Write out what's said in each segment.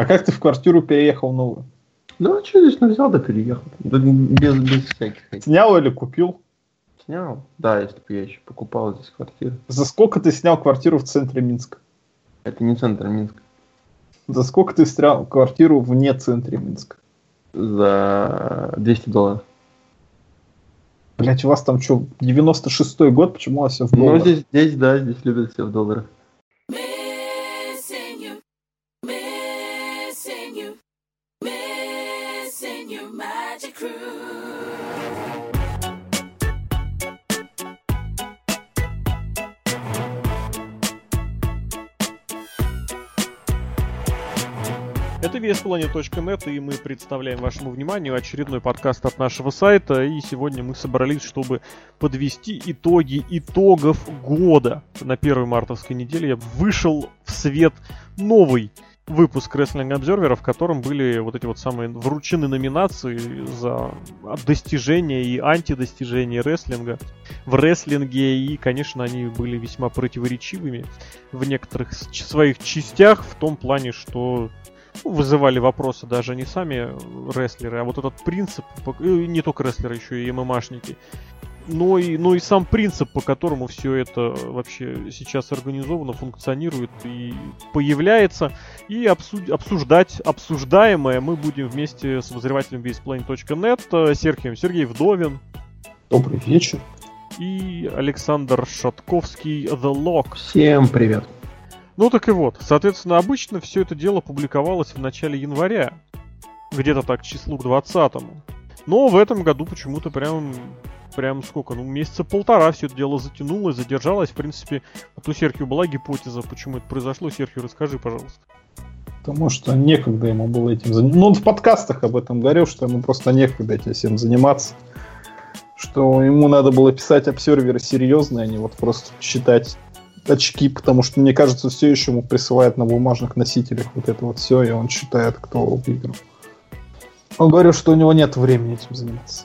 А как ты в квартиру переехал новую? Ну, а что здесь ну, взял да переехал. Да, без, без всяких. Снял или купил? Снял? Да, если бы я еще покупал здесь квартиру. За сколько ты снял квартиру в центре Минска? Это не центр Минска. За сколько ты снял квартиру вне центре Минска? За 200 долларов. Блять, у вас там что, 96-й год, почему у вас все в Ну, долларах? здесь, здесь, да, здесь любят все в долларах. VSPlanet.net, и мы представляем вашему вниманию очередной подкаст от нашего сайта. И сегодня мы собрались, чтобы подвести итоги итогов года. На первой мартовской неделе вышел в свет новый выпуск Wrestling Observer, в котором были вот эти вот самые вручены номинации за достижения и антидостижения рестлинга в рестлинге, и, конечно, они были весьма противоречивыми в некоторых своих частях, в том плане, что вызывали вопросы даже не сами рестлеры, а вот этот принцип, э, не только рестлеры, еще и ММАшники, но и, но и сам принцип, по которому все это вообще сейчас организовано, функционирует и появляется. И обсу- обсуждать обсуждаемое мы будем вместе с обозревателем VSPlane.net, э, Сергеем Сергей Вдовин Добрый вечер. и Александр Шатковский The Lock. Всем привет. Ну так и вот, соответственно, обычно все это дело публиковалось в начале января, где-то так к числу к 20 Но в этом году почему-то прям, прям сколько, ну месяца полтора все это дело затянулось, задержалось. В принципе, вот у Серхио была гипотеза, почему это произошло. Серхио, расскажи, пожалуйста. Потому что некогда ему было этим заниматься. Ну, он в подкастах об этом говорил, что ему просто некогда этим всем заниматься. Что ему надо было писать обсерверы серьезные, а не вот просто считать очки, потому что, мне кажется, все еще ему присылают на бумажных носителях вот это вот все, и он считает, кто выиграл. Он говорил, что у него нет времени этим заниматься.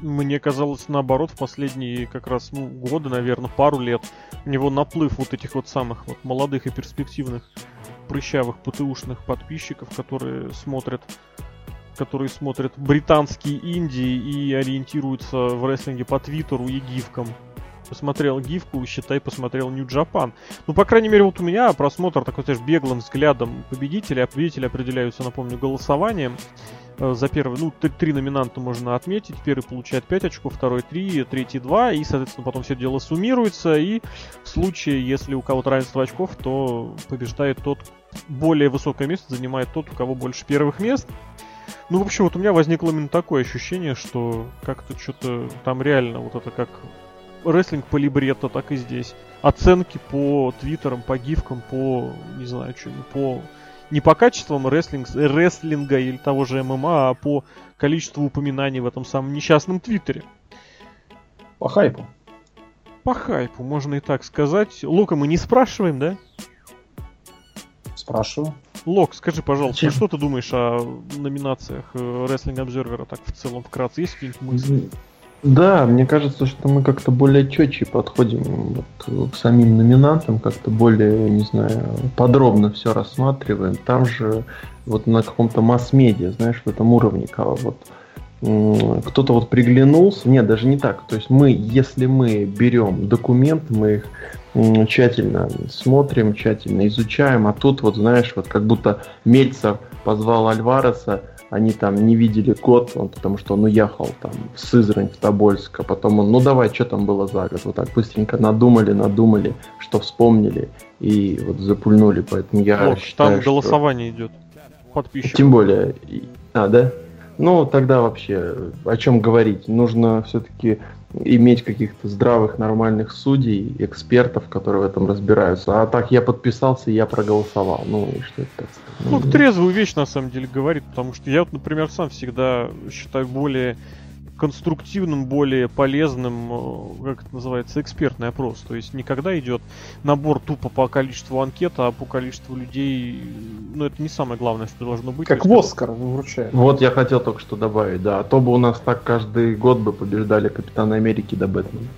Мне казалось, наоборот, в последние как раз ну, годы, наверное, пару лет, у него наплыв вот этих вот самых вот молодых и перспективных прыщавых ПТУшных подписчиков, которые смотрят которые смотрят британские Индии и ориентируются в рестлинге по Твиттеру и гифкам. Посмотрел гифку, считай, посмотрел New Japan. Ну, по крайней мере, вот у меня просмотр такой, знаешь, беглым взглядом победителя. А победители определяются, напомню, голосованием. Э, За первый, ну, три, три номинанта можно отметить. Первый получает 5 очков, второй 3, третий 2. И, соответственно, потом все дело суммируется. И в случае, если у кого-то равенство очков, то побеждает тот, более высокое место занимает тот, у кого больше первых мест. Ну, в общем, вот у меня возникло именно такое ощущение, что как-то что-то там реально вот это как рестлинг по либретто, так и здесь. Оценки по твиттерам, по гифкам, по, не знаю, что, по... Не по качествам рестлинг, рестлинга или того же ММА, а по количеству упоминаний в этом самом несчастном твиттере. По хайпу. По хайпу, можно и так сказать. Лока мы не спрашиваем, да? Спрашиваю. Лок, скажи, пожалуйста, Зачем? что ты думаешь о номинациях э, Wrestling Observer так в целом вкратце? Есть какие-нибудь мысли? Да, мне кажется, что мы как-то более четче подходим вот к самим номинантам, как-то более, не знаю, подробно все рассматриваем. Там же вот на каком-то масс-медиа, знаешь, в этом уровне, вот кто-то вот приглянулся, нет, даже не так. То есть мы, если мы берем документы, мы их тщательно смотрим, тщательно изучаем, а тут вот, знаешь, вот как будто Мельцер позвал Альвареса, они там не видели год, он, потому что он уехал там в Сызрань, в Тобольск, а потом он, ну давай, что там было за год, вот так быстренько надумали, надумали, что вспомнили и вот запульнули, поэтому я Лок, считаю, там что- голосование идет. Подписчиков. Тем более, а, да? Ну, тогда вообще, о чем говорить? Нужно все-таки иметь каких-то здравых, нормальных судей, экспертов, которые в этом разбираются. А так я подписался, я проголосовал. Ну, и что это так сказать? Ну, трезвую вещь на самом деле говорит, потому что я вот, например, сам всегда считаю более конструктивным, более полезным, э, как это называется, экспертный опрос. То есть никогда идет набор тупо по количеству анкет, а по количеству людей, ну, это не самое главное, что должно быть. Как в Оскар вручают. Вот я хотел только что добавить, да. А то бы у нас так каждый год бы побеждали Капитана Америки до Бэтмена.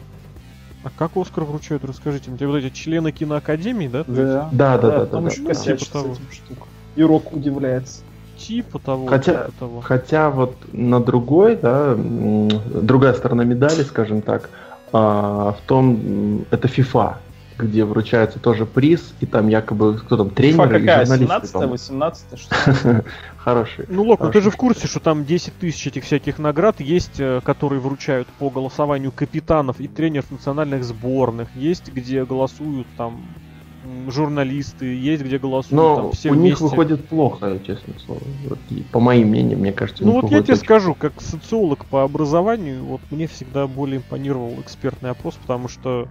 А как Оскар вручают, расскажите мне. Вот эти члены киноакадемии, да? Да. Да, да, да, да. там да, да. Типа с того. этим штука. И Рок удивляется. Типа того, Хотя- типа того. Хотя вот на другой, да, другая сторона медали, скажем так, а, в том, это FIFA, где вручается тоже приз, и там якобы кто там, FIFA тренеры и какая? журналисты. 17 по-моему. 18 что ли? Хороший. Ну, Лок, ну ты же в курсе, что там 10 тысяч этих всяких наград есть, э, которые вручают по голосованию капитанов и тренеров национальных сборных. Есть, где голосуют там журналисты, есть, где голосуют Но там все у них вместе. выходит плохо, честно слово. Вот, по моим мнениям, мне кажется, Ну них вот я тебе очень- скажу, как социолог по образованию, вот мне всегда более импонировал экспертный опрос, потому что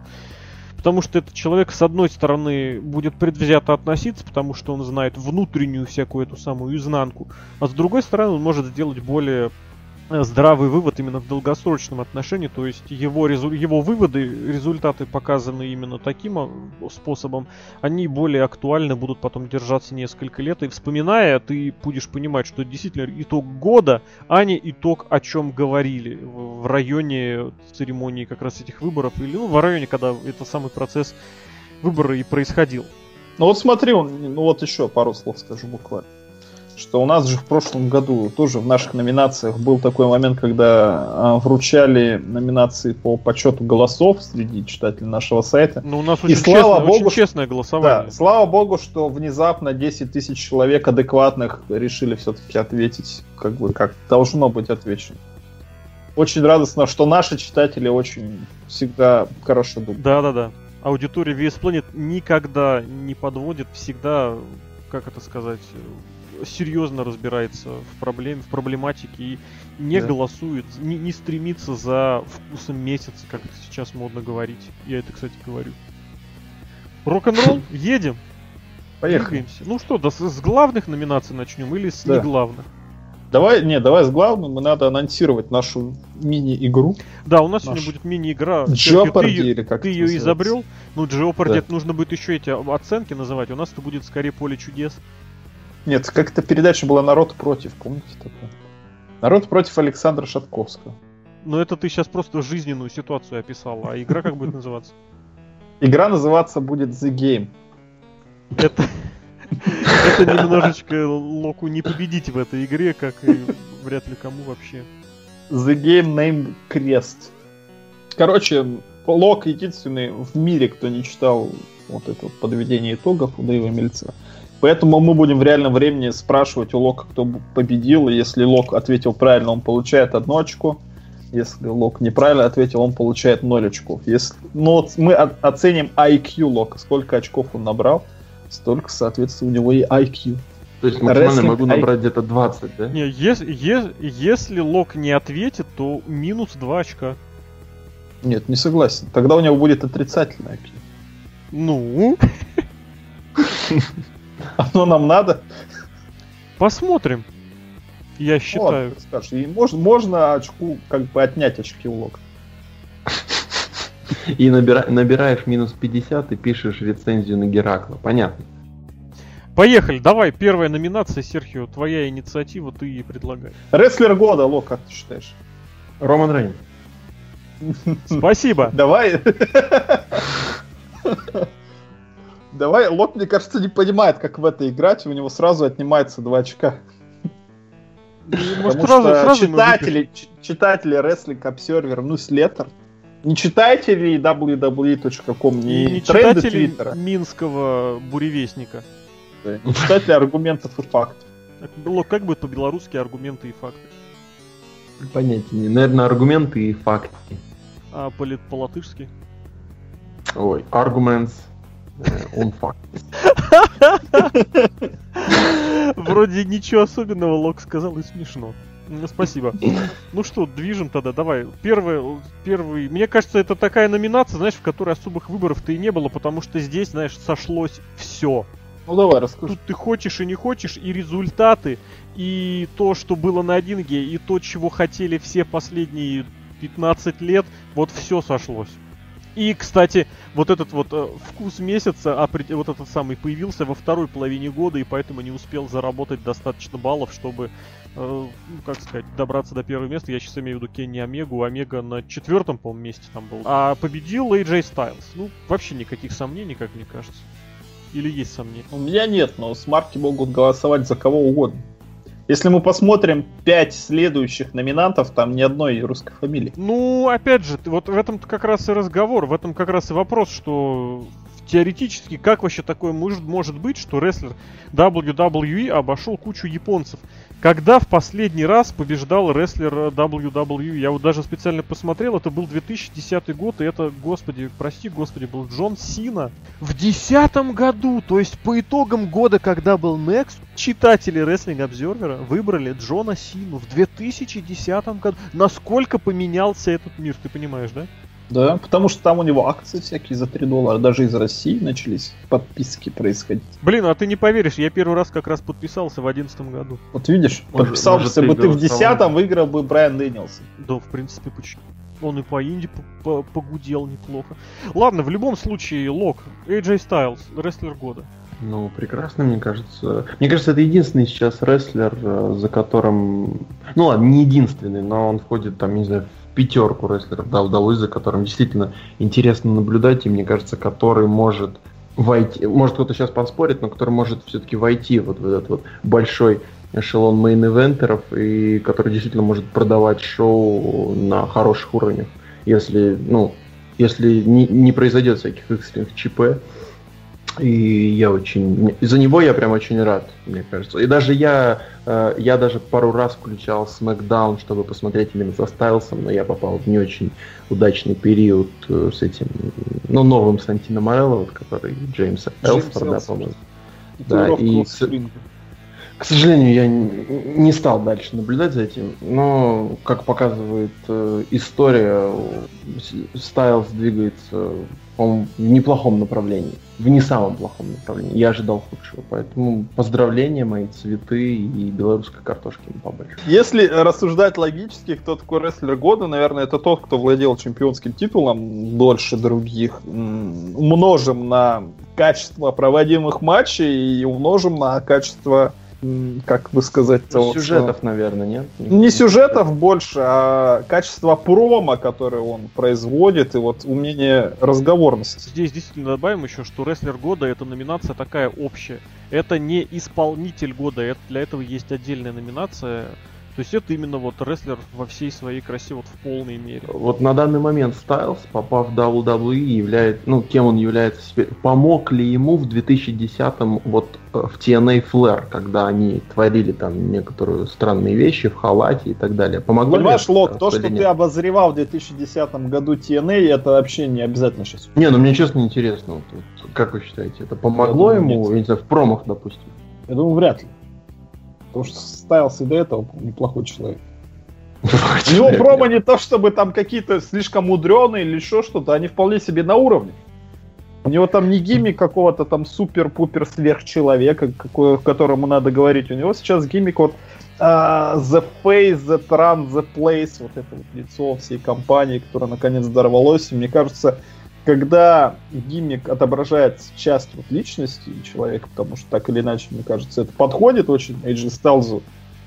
потому что этот человек, с одной стороны, будет предвзято относиться, потому что он знает внутреннюю всякую эту самую изнанку, а с другой стороны, он может сделать более здравый вывод именно в долгосрочном отношении, то есть его, резу- его выводы, результаты показаны именно таким а, способом, они более актуальны, будут потом держаться несколько лет, и вспоминая, ты будешь понимать, что действительно итог года, а не итог, о чем говорили в, в районе церемонии как раз этих выборов, или ну, в районе, когда этот самый процесс выбора и происходил. Ну вот смотри, он, ну вот еще пару слов скажу буквально. Что у нас же в прошлом году тоже в наших номинациях был такой момент, когда а, вручали номинации по подсчету голосов среди читателей нашего сайта. Но у нас И очень, слава честное, богу, очень честное голосование. Да, слава богу, что внезапно 10 тысяч человек адекватных решили все-таки ответить, как бы как должно быть отвечено. Очень радостно, что наши читатели очень всегда хорошо думают. Да-да-да. Аудитория VS Planet никогда не подводит, всегда, как это сказать, э, серьезно разбирается в проблеме, в проблематике и не Да. голосует, не, не стремится за вкусом месяца, как это сейчас модно говорить. Я это, кстати, говорю. Рок-н-ролл, едем, Поехали. двигаемся. Ну что, да, с, с главных номинаций начнем или с Да. неглавных? Давай, не, давай с главным, и надо анонсировать нашу мини-игру. Да, у нас Наш. сегодня будет мини-игра. Серхио, ты или как Ты ее называется. изобрел? Ну, Jeopardy, Да. нужно будет еще эти оценки называть. У нас это будет скорее поле чудес. Нет, как-то передача была «Народ против», помните такое? «Народ против» Александра Шатковского. Но это ты сейчас просто жизненную ситуацию описал, а игра как будет называться? Игра называться будет The Game. Это, это немножечко Локу не победить в этой игре, как и вряд ли кому вообще. The Game Name Крест. Короче, Лок единственный в мире, кто не читал вот это вот подведение итогов у Дэйва Мельцера. Поэтому мы будем в реальном времени спрашивать у Лока, кто победил. И если Лок ответил правильно, он получает одно очко. Если Лок неправильно ответил, он получает 0 очков. Если... Ну, вот мы оценим IQ Лока. Сколько очков он набрал, столько, соответственно, у него и IQ. То есть максимально Wrestling могу набрать где-то 20, да? Не, ес- е- если Лок не ответит, то минус 2 очка. Нет, не согласен. Тогда у него будет отрицательное IQ. Ну, Оно нам надо? посмотрим. Я Вот, считаю. как скажешь. И можно, можно очку, как бы отнять очки у Лока. И набира- набираешь минус 50 и пишешь рецензию на Геракла. Понятно. Поехали, давай, первая номинация, Серхио, твоя инициатива, ты и предлагай. Рестлер года, Лок, как ты считаешь? Роман Рейн. Спасибо. Давай. Давай, Лок, мне кажется, не понимает, как в это играть, у него сразу отнимается 2 очка. Ну, Может, Потому сразу, что сразу читатели, читатели Wrestling Observer, ну, Слеттер, не читатели www.com, не, не тренды читатели Твиттера, Минского буревестника. да, не читатели аргументов и фактов. Лок, как будет по-белорусски аргументы и факты? Понятия не. Наверное, аргументы и факты. А по- по-латышски? Ой, arguments э, on fact. Вроде ничего особенного Лок сказал и смешно. Спасибо. Ну что, движем тогда, давай. Первый, первый. Мне кажется, это такая номинация, знаешь, в которой особых выборов-то и не было, потому что здесь, знаешь, сошлось все. Ну, давай, расскажи. Тут ты хочешь и не хочешь, и результаты, и то, что было на 1Г, и то, чего хотели все последние 15 лет, вот все сошлось. И, кстати, вот этот вот э, вкус месяца, опре- вот этот самый, появился во второй половине года, и поэтому не успел заработать достаточно баллов, чтобы, э, ну, как сказать, добраться до первого места. Я сейчас имею в виду Кенни Омегу. Омега на четвертом, по-моему, месте там был. А победил AJ Styles. Ну, вообще никаких сомнений, как мне кажется. Или есть сомнения? У меня нет, но смарки могут голосовать за кого угодно. Если мы посмотрим пять следующих номинантов, там ни одной русской фамилии. Ну, опять же, вот в этом как раз и разговор, в этом как раз и вопрос, что теоретически, как вообще такое может, может быть, что рестлер WWE обошел кучу японцев? Когда в последний раз побеждал рестлер э, WWE? Я вот даже специально посмотрел, это был 2010 год, и это, господи, прости, господи, был Джон Сина. В 2010 году, то есть по итогам года, когда был Next, читатели Wrestling Observer выбрали Джона Сину в 2010 году. Насколько поменялся этот мир, ты понимаешь, да? Да, потому что там у него акции всякие за 3 доллара. Даже из России начались подписки происходить. Блин, а ты не поверишь, я первый раз как раз подписался в 2011 году. Вот видишь, Может- подписался может, бы ты в голосовал. 10 выиграл бы Брайан Дэнилсон. Да, в принципе, почему? Он и по инди погудел неплохо. Ладно, в любом случае, Лок, AJ Styles, рестлер года. Ну, прекрасно, мне кажется. Мне кажется, это единственный сейчас рестлер, э, за которым... Ну ладно, не единственный, но он входит там, не знаю, в пятерку рестлеров WWE, за которым действительно интересно наблюдать, и мне кажется, который может войти, может кто-то сейчас поспорит, но который может все-таки войти вот в этот вот большой эшелон мейн-ивентеров, и который действительно может продавать шоу на хороших уровнях, если, ну, если не, не произойдет всяких экстренных ЧП. И я очень... За него я прям очень рад, мне кажется. И даже я... э, Я даже пару раз включал SmackDown, чтобы посмотреть именно со Стайлсом, но я попал в не очень удачный период э, с этим, ну, новым Сантино Морелло, вот, который Джеймса Элсфорд. по-моему. Татуировка и с-. К сожалению, я не стал дальше наблюдать за этим, но, как показывает э, история, С- Стайлз двигается в неплохом направлении, в не самом плохом направлении. Я ожидал худшего, поэтому поздравления, мои цветы и белорусской картошки ему побольше. Если рассуждать логически, кто такой рестлер года, наверное, это тот, кто владел чемпионским титулом дольше других. Умножим на качество проводимых матчей и умножим на качество, как бы сказать, Ну, Сюжетов, наверное, нет? Не сюжетов больше, а качество промо, которое он производит, и вот умение разговорности. Здесь действительно добавим еще, что рестлер года это номинация такая общая. Это не исполнитель года, это, для этого есть отдельная номинация. То есть это именно вот рестлер во всей своей красе, вот в полной мере. Вот на данный момент Стайлз, попав в WWE, является, ну, кем он является теперь, помог ли ему в 2010-м вот э, в TNA Flair, когда они творили там некоторые странные вещи в халате и так далее. Помогло ли Понимаешь, это Лок, то, что ты обозревал в 2010 году TNA, это вообще не обязательно сейчас. Не, ну мне честно интересно, вот, вот, как вы считаете, это помогло Я думаю, ему, нет. я не знаю, в промах, допустим? Я думаю, вряд ли. Потому что Стайлс и до этого неплохой человек. У него промо не то, чтобы там какие-то слишком мудреные или еще что-то, они вполне себе на уровне. У него там не гиммик какого-то там супер-пупер сверхчеловека, какой, которому надо говорить. У него сейчас гиммик вот а, The Face, The Run, The Place, вот это вот лицо всей компании, которое наконец дорвалось. И мне кажется, когда гиммик отображает часть вот личности человека, потому что так или иначе, мне кажется, это подходит очень AJ Стайлзу,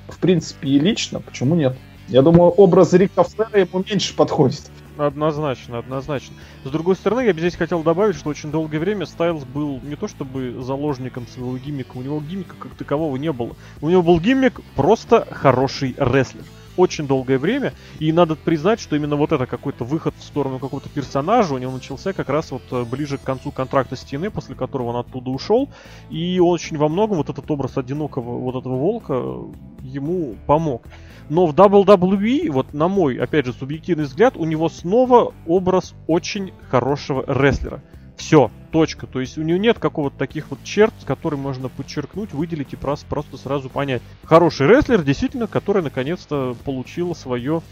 в принципе, и лично, почему нет? Я думаю, образ Рика Флера ему меньше подходит. Однозначно, однозначно. С другой стороны, я бы здесь хотел добавить, что очень долгое время Стайлз был не то чтобы заложником своего гиммика, у него гиммика как такового не было. У него был гиммик просто хороший рестлер. Очень долгое время, и надо признать, что именно вот это какой-то выход в сторону какого-то персонажа у него начался как раз вот э, ближе к концу контракта с TNA, после которого он оттуда ушел, и очень во многом вот этот образ одинокого вот этого волка э, ему помог. Но в WWE, вот на мой, опять же, субъективный взгляд, у него снова образ очень хорошего рестлера. Все, точка. То есть у него нет какого-то таких вот черт, которые можно подчеркнуть, выделить и просто, просто сразу понять. Хороший рестлер, действительно, который наконец-то получил свое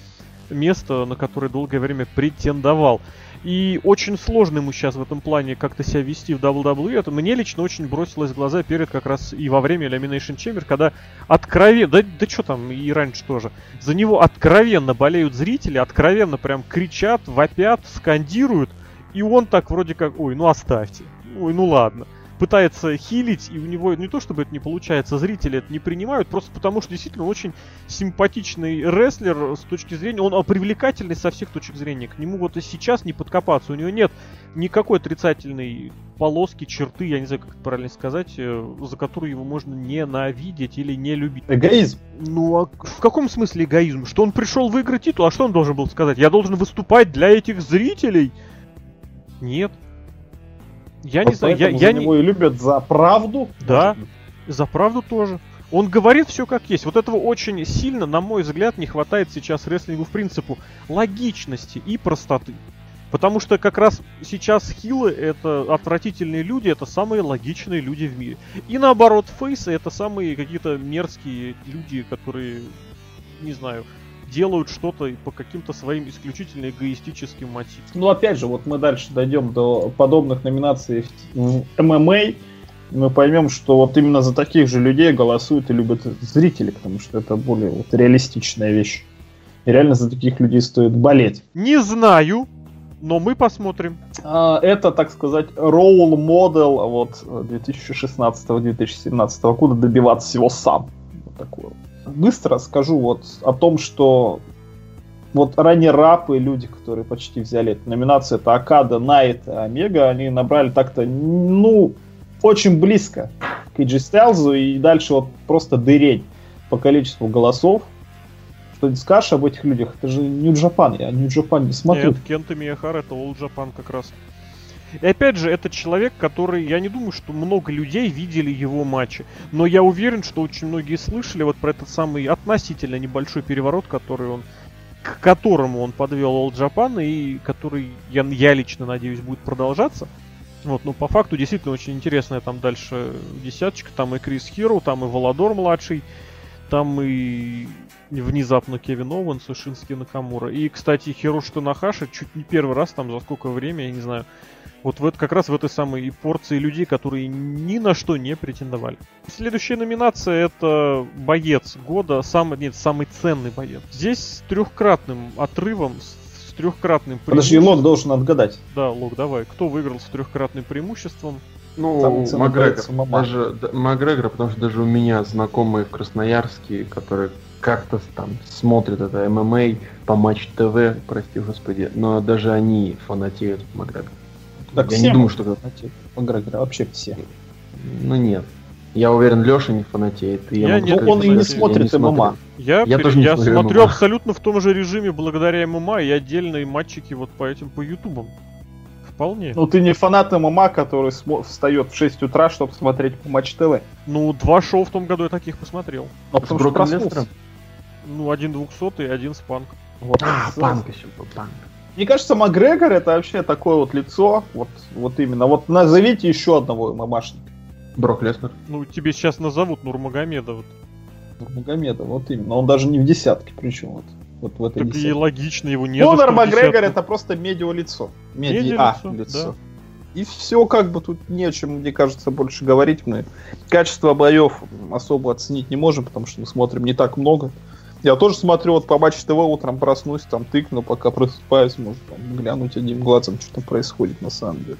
место, на которое долгое время претендовал. И очень сложно ему сейчас в этом плане как-то себя вести в WWE. Это мне лично очень бросилось в глаза перед как раз и во время Elimination Chamber, когда откровенно, да, да что там, и раньше тоже, за него откровенно болеют зрители, откровенно прям кричат, вопят, скандируют, и он так вроде как, ой, ну оставьте, ой, ну ладно. пытается хилить, и у него не то чтобы это не получается, зрители это не принимают, просто потому что действительно он очень симпатичный рестлер с точки зрения, он привлекательный со всех точек зрения. К нему вот и сейчас не подкопаться, у него нет никакой отрицательной полоски, черты, я не знаю, как это правильно сказать, э, за которую его можно ненавидеть или не любить. Эгоизм. Ну а в каком смысле эгоизм? Что он пришел выиграть титул, а что он должен был сказать? Я должен выступать для этих зрителей? Нет. Я не Вот знаю, я, я за не... и любят за правду. Да. За правду тоже. Он говорит все как есть. Вот этого очень сильно, на мой взгляд, не хватает сейчас рестлингу в принципу логичности и простоты. Потому что как раз сейчас хилы это отвратительные люди, это самые логичные люди в мире. И наоборот, фейсы это самые какие-то мерзкие люди, которые, не знаю, делают что-то по каким-то своим исключительно эгоистическим мотивам. Ну, опять же, вот мы дальше дойдем до подобных номинаций в ММА, мы поймем, что вот именно за таких же людей голосуют и любят зрители, потому что это более вот реалистичная вещь. И реально за таких людей стоит болеть. Не знаю, но мы посмотрим. А, Это, так сказать, ролл модел вот 2016-2017 года добиваться всего сам. Вот такой вот. Быстро скажу вот о том, что вот ранее рапы, люди, которые почти взяли эту номинацию, это Акада, Найт, Омега, они набрали так-то, ну, очень близко к AJ Styles, и дальше вот просто дыреть по количеству голосов. Что ты скажешь об этих людях? Это же Japan, я Japan не смотрю. Нет, Кента Мияхара это All Japan как раз. И опять же, это человек, который, я не думаю, что много людей видели его матчи, но я уверен, что очень многие слышали вот про этот самый относительно небольшой переворот, который он, к которому он подвел All Japan и который, я, я лично надеюсь, будет продолжаться. Вот, ну по факту действительно очень интересная там дальше десяточка, там и Крис Хиро, там и Володор младший, там и внезапно Кевин Оуэнс и Шински Накамура. И, кстати, Хироши Танахаши чуть не первый раз там за сколько времени, я не знаю, вот в это, как раз в этой самой порции людей, которые ни на что не претендовали. Следующая номинация это боец года, самый, нет, самый ценный боец. Здесь с трехкратным отрывом, с, с трехкратным Подожди, Лок должен отгадать. Да, Лок, давай. Кто выиграл с трехкратным преимуществом? Ну, Макгрегор. Даже Макгрегор, потому что даже у меня знакомые в Красноярске, которые как-то там смотрят это ММА по Матч ТВ, прости господи, но даже они фанатеют от Макгрегора. Так Я все не думаю, что... Макгрегора, вообще все. Ну нет. Я уверен, Леша не фанатеет. и Я могу не- сказать, он и не что я смотрит смотрю. ММА. Я, Я тоже не я смотрю смотрю ММА. абсолютно в том же режиме благодаря ММА и отдельные матчики вот по этим, по ютубам. Вполне. Ну ты не фанат ММА, который смо- встает в 6 утра, чтобы смотреть по Матч ТВ. Ну, два шоу в том году я таких посмотрел. С потому что проснулся. Ну, один двухсотый и один спанк. Вот. А, панк еще был, панк. Мне кажется, Макгрегор это вообще такое вот лицо, вот, вот именно. Вот назовите еще одного ММАшника. Брок Леснер. Ну, тебе сейчас назовут Нурмагомеда. Вот. Магомеда, вот именно. Он даже не в десятке, причем вот, вот в этой Так и десятке. логично, его нет. Конор Макгрегор это просто медиа-лицо. Медиа Медиа-лицо, лицо. И все, как бы тут не о чем, мне кажется, больше говорить. Мы качество боев особо оценить не можем, потому что мы смотрим не так много. Я тоже смотрю, вот по Матч ТВ утром проснусь, там тыкну, пока просыпаюсь, может там глянуть одним глазом, что там происходит на самом деле.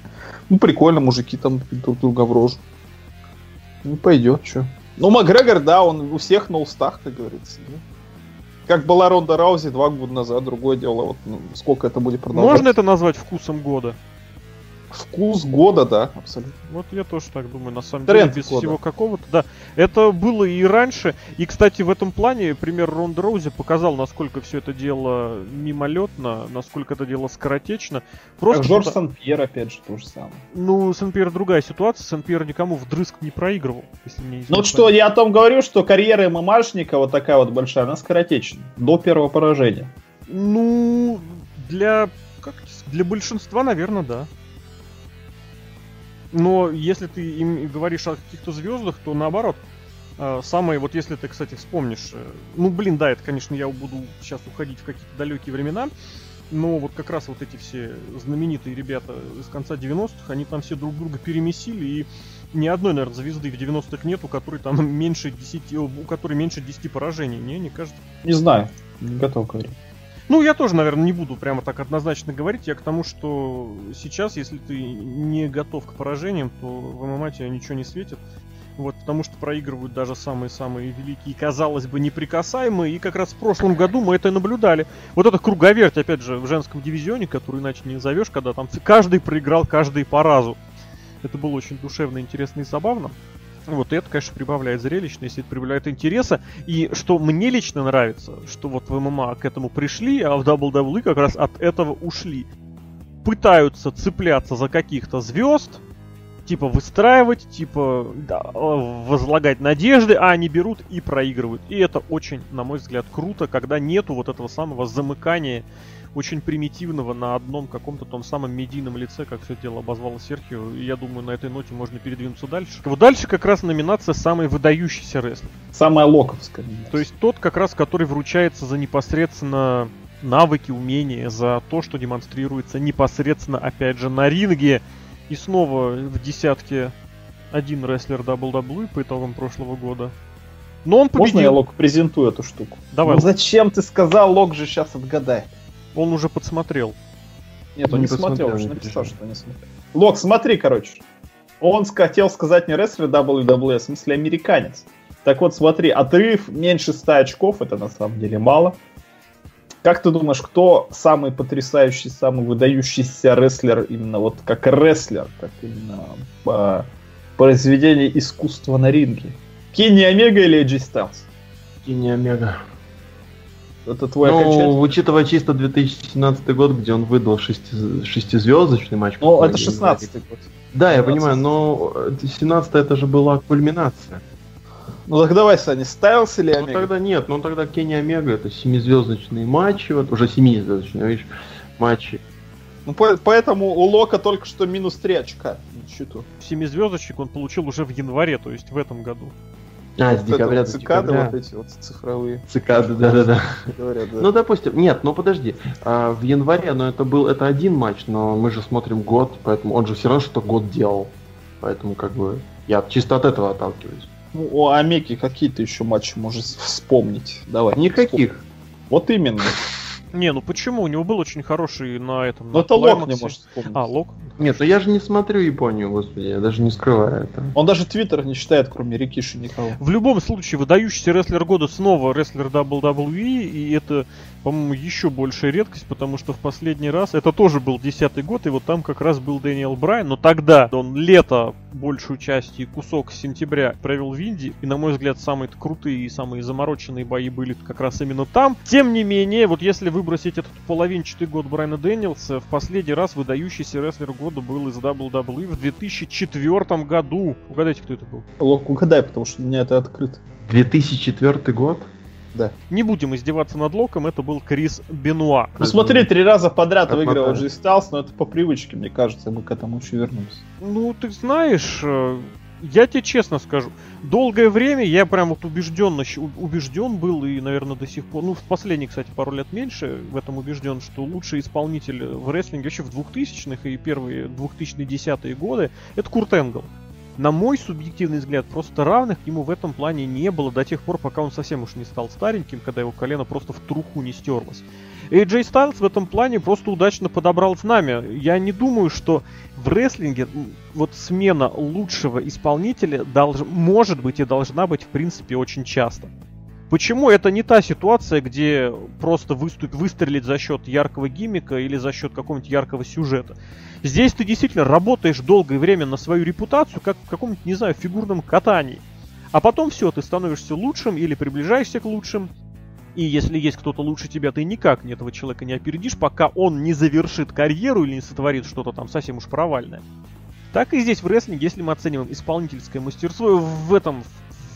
Ну, прикольно, мужики там друг друга в рожу. Ну, пойдет, что. Ну, Макгрегор, да, он у всех на устах, как говорится. да. Как была Ронда Раузи два года назад, другое дело, вот ну, сколько это будет продолжаться. Можно это назвать вкусом года? Вкус года, да, абсолютно. Вот я тоже так думаю, на самом Тренд деле, без года. всего какого-то. Да, это было и раньше. И, кстати, в этом плане пример Ронда Роузи показал, насколько все это дело мимолетно, насколько это дело скоротечно. Просто Как Жорж потому- Сан-Пьер, опять же, то же самое. Ну, Сен-Пьер другая ситуация. Сен-Пьер никому вдрызг не проигрывал, если мне не Ну вот что, я о том говорю, что карьера ММАшника вот такая вот большая, она скоротечна. До первого поражения. Ну, для, как для большинства, наверное, да. Но если ты им говоришь о каких-то звездах, то наоборот. э, Самые, вот если ты, кстати, вспомнишь, э, ну, блин, да, это, конечно, я буду сейчас уходить в какие-то далекие времена, но вот как раз вот эти все знаменитые ребята из конца 90-х, они там все друг друга перемесили, и ни одной, наверное, звезды в 90-х нет, у которой там меньше 10, у которой меньше 10 поражений, не, не кажется. Не знаю, не готов говорить. Ну, я тоже, наверное, не буду прямо так однозначно говорить. Я к тому, что сейчас, если ты не готов к поражениям, то в ММА тебе ничего не светит. Вот, потому что проигрывают даже самые-самые великие, казалось бы, неприкасаемые. И как раз в прошлом году мы это наблюдали. Вот эта круговерть, опять же, в женском дивизионе, который иначе не назовешь, когда там каждый проиграл каждый по разу. Это было очень душевно, интересно и забавно. Вот это, конечно, прибавляет зрелищность, это прибавляет интереса. И что мне лично нравится, что вот в ММА к этому пришли, а в WWE как раз от этого ушли. Пытаются цепляться за каких-то звезд, типа выстраивать, типа да, э, возлагать надежды, а они берут и проигрывают. И это очень, на мой взгляд, круто, когда нету вот этого самого замыкания очень примитивного на одном каком-то том самом медийном лице, как все дело обозвало Серхио. И я думаю, на этой ноте можно передвинуться дальше. Вот дальше как раз номинация «Самый выдающийся рестлер». Самая локовская. То есть тот как раз, который вручается за непосредственно навыки, умения, за то, что демонстрируется непосредственно, опять же, на ринге. И снова в десятке один рестлер WWE по итогам прошлого года. Но он победил. Можно я Лок презентую эту штуку? Давай. Ну зачем ты сказал, Лок же сейчас отгадай. Он уже подсмотрел. Нет, он Не не смотрел, посмотрел, уже написал, что не смотрел. Лок, смотри, короче. Он хотел сказать не рестлер WWE, а в смысле американец. Так вот, смотри, отрыв меньше 100 очков, это на самом деле мало. Как ты думаешь, кто самый потрясающий, самый выдающийся рестлер именно вот как рестлер, как именно по произведение искусства на ринге? Кенни Омега или Эджи Стайлз? Кенни Омега. Это твой Ну, окончательный? учитывая чисто 2017 год, где он выдал шести- шестизвездочный матч. Ну, это многие 16 говорят. год. Да, я 17. понимаю, но 17 это же была кульминация. Ну так давай, Саня, Стайлз или Ну Омега? тогда нет, ну тогда Кенни Омега это семизвездочные матчи, вот уже семизвездочные, видишь, матчи. Ну, по- поэтому у Лока только что минус 3 очка на счету. Семизвездочек он получил уже в январе, то есть в этом году. А, с Вот декабря это до цикады декабря. вот эти вот цифровые. Цикады, да-да-да. Ну, допустим, нет, ну подожди, а, в январе, но это был, это один матч, но мы же смотрим год, поэтому он же все равно что год делал. Поэтому, как бы, я чисто от этого отталкиваюсь. Ну, у Омеги какие-то еще матчи можешь вспомнить. Давай. Никаких. вспомни. Вот именно. Не, ну почему? У него был очень хороший на этом. Ну, это Лок не клаймаксе. может вспомнить. А, Лок? Нет, ну я же не смотрю Японию, господи, я даже не скрываю это. Он даже Твиттер не читает, кроме Рикиши никого. В любом случае, выдающийся рестлер года снова рестлер WWE, и это, по-моему, еще большая редкость, потому что в последний раз, это тоже был десятый год, и вот там как раз был Дэниел Брайан, но тогда он лето, большую часть и кусок сентября провел в Индии, и, на мой взгляд, самые крутые и самые замороченные бои были как раз именно там. Тем не менее, вот если выбросить этот половинчатый год Брайана Дэниелса, в последний раз выдающийся рестлер года был из WWE в 2004 году. Угадайте, кто это был? Лок, угадай, потому что у меня это открыто. 2004 год? Не будем издеваться над Локом, это был Крис Бенуа. Ну смотри, три раза подряд выиграл Джей Стайлз, но это по привычке, мне кажется, мы к этому еще вернемся. Ну, ты знаешь, э, я тебе честно скажу, долгое время я прям вот убежденно, убежден был и, наверное, до сих пор, ну, в последние, кстати, пару лет меньше в этом убежден, что лучший исполнитель в рестлинге вообще в 2000-х и первые 2010-е годы это Курт Энгл. На мой субъективный взгляд, просто равных к нему в этом плане не было до тех пор, пока он совсем уж не стал стареньким, когда его колено просто в труху не стерлось. Джей Стайлз в этом плане просто удачно подобрал знамя. Я не думаю, что в рестлинге вот смена лучшего исполнителя долж... может быть и должна быть в принципе очень часто. Почему это не та ситуация, где просто выступ... выстрелить за счет яркого гиммика или за счет какого-нибудь яркого сюжета? Здесь ты действительно работаешь долгое время на свою репутацию, как в каком-нибудь, не знаю, фигурном катании. А потом все, ты становишься лучшим или приближаешься к лучшим. И если есть кто-то лучше тебя, ты никак ни этого человека не опередишь, пока он не завершит карьеру или не сотворит что-то там совсем уж провальное. Так и здесь в рестлинге, если мы оцениваем исполнительское мастерство, в этом,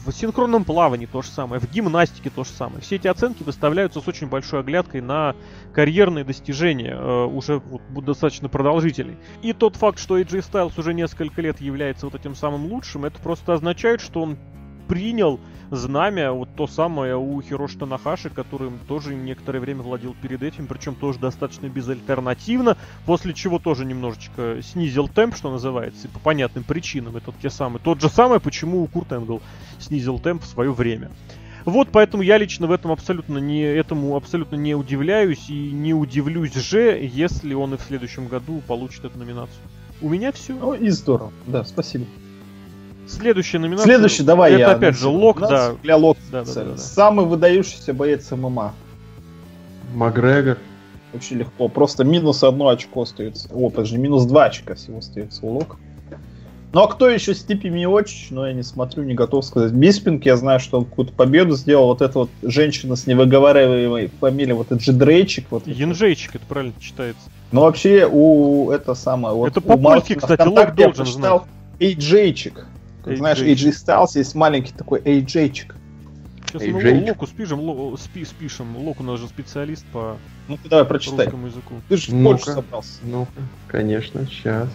в синхронном плавании то же самое, в гимнастике то же самое. Все эти оценки выставляются с очень большой оглядкой на карьерные достижения, э, уже вот, достаточно продолжительные. И тот факт, что AJ Styles уже несколько лет является вот этим самым лучшим, это просто означает, что он принял знамя, вот то самое у Хироши Танахаши, которым тоже некоторое время владел перед этим, причем тоже достаточно безальтернативно, после чего тоже немножечко снизил темп, что называется, и по понятным причинам. Это те самые, тот же самый, почему Курт Энгл снизил темп в свое время. Вот поэтому я лично в этом абсолютно не, этому абсолютно не удивляюсь и не удивлюсь же, если он и в следующем году получит эту номинацию. У меня все. Ну и здорово. Да, спасибо. Следующая номинация. Следующий, давай Это я. опять же Лок, да. Для Лок. Да, да, да, да. Самый выдающийся боец ММА. Макгрегор. Очень легко. Просто минус одно очко остается. О, подожди, минус два очка всего остается у Лока. Ну а кто еще Стипи Миочич? Но я не смотрю, не готов сказать. Биспинг, я знаю, что он какую-то победу сделал. Вот эта вот женщина с невыговариваемой фамилией, вот это Дрейчик. Вот. Янжейчик, это правильно читается. Но вообще у это самое... Вот Это по-польски, Мартина кстати, Лок должен прочитал Эйджейчик. Как Знаешь, AJ. AJ Styles есть маленький такой Эйджейчик. Сейчас Эй, мы. Локу спишем, Ло- спи- спишем. Лок у нас же специалист по Ну давай прочитай. русскому языку. Ты же в Ну-ка. Польшу собрался. Ну, конечно, сейчас.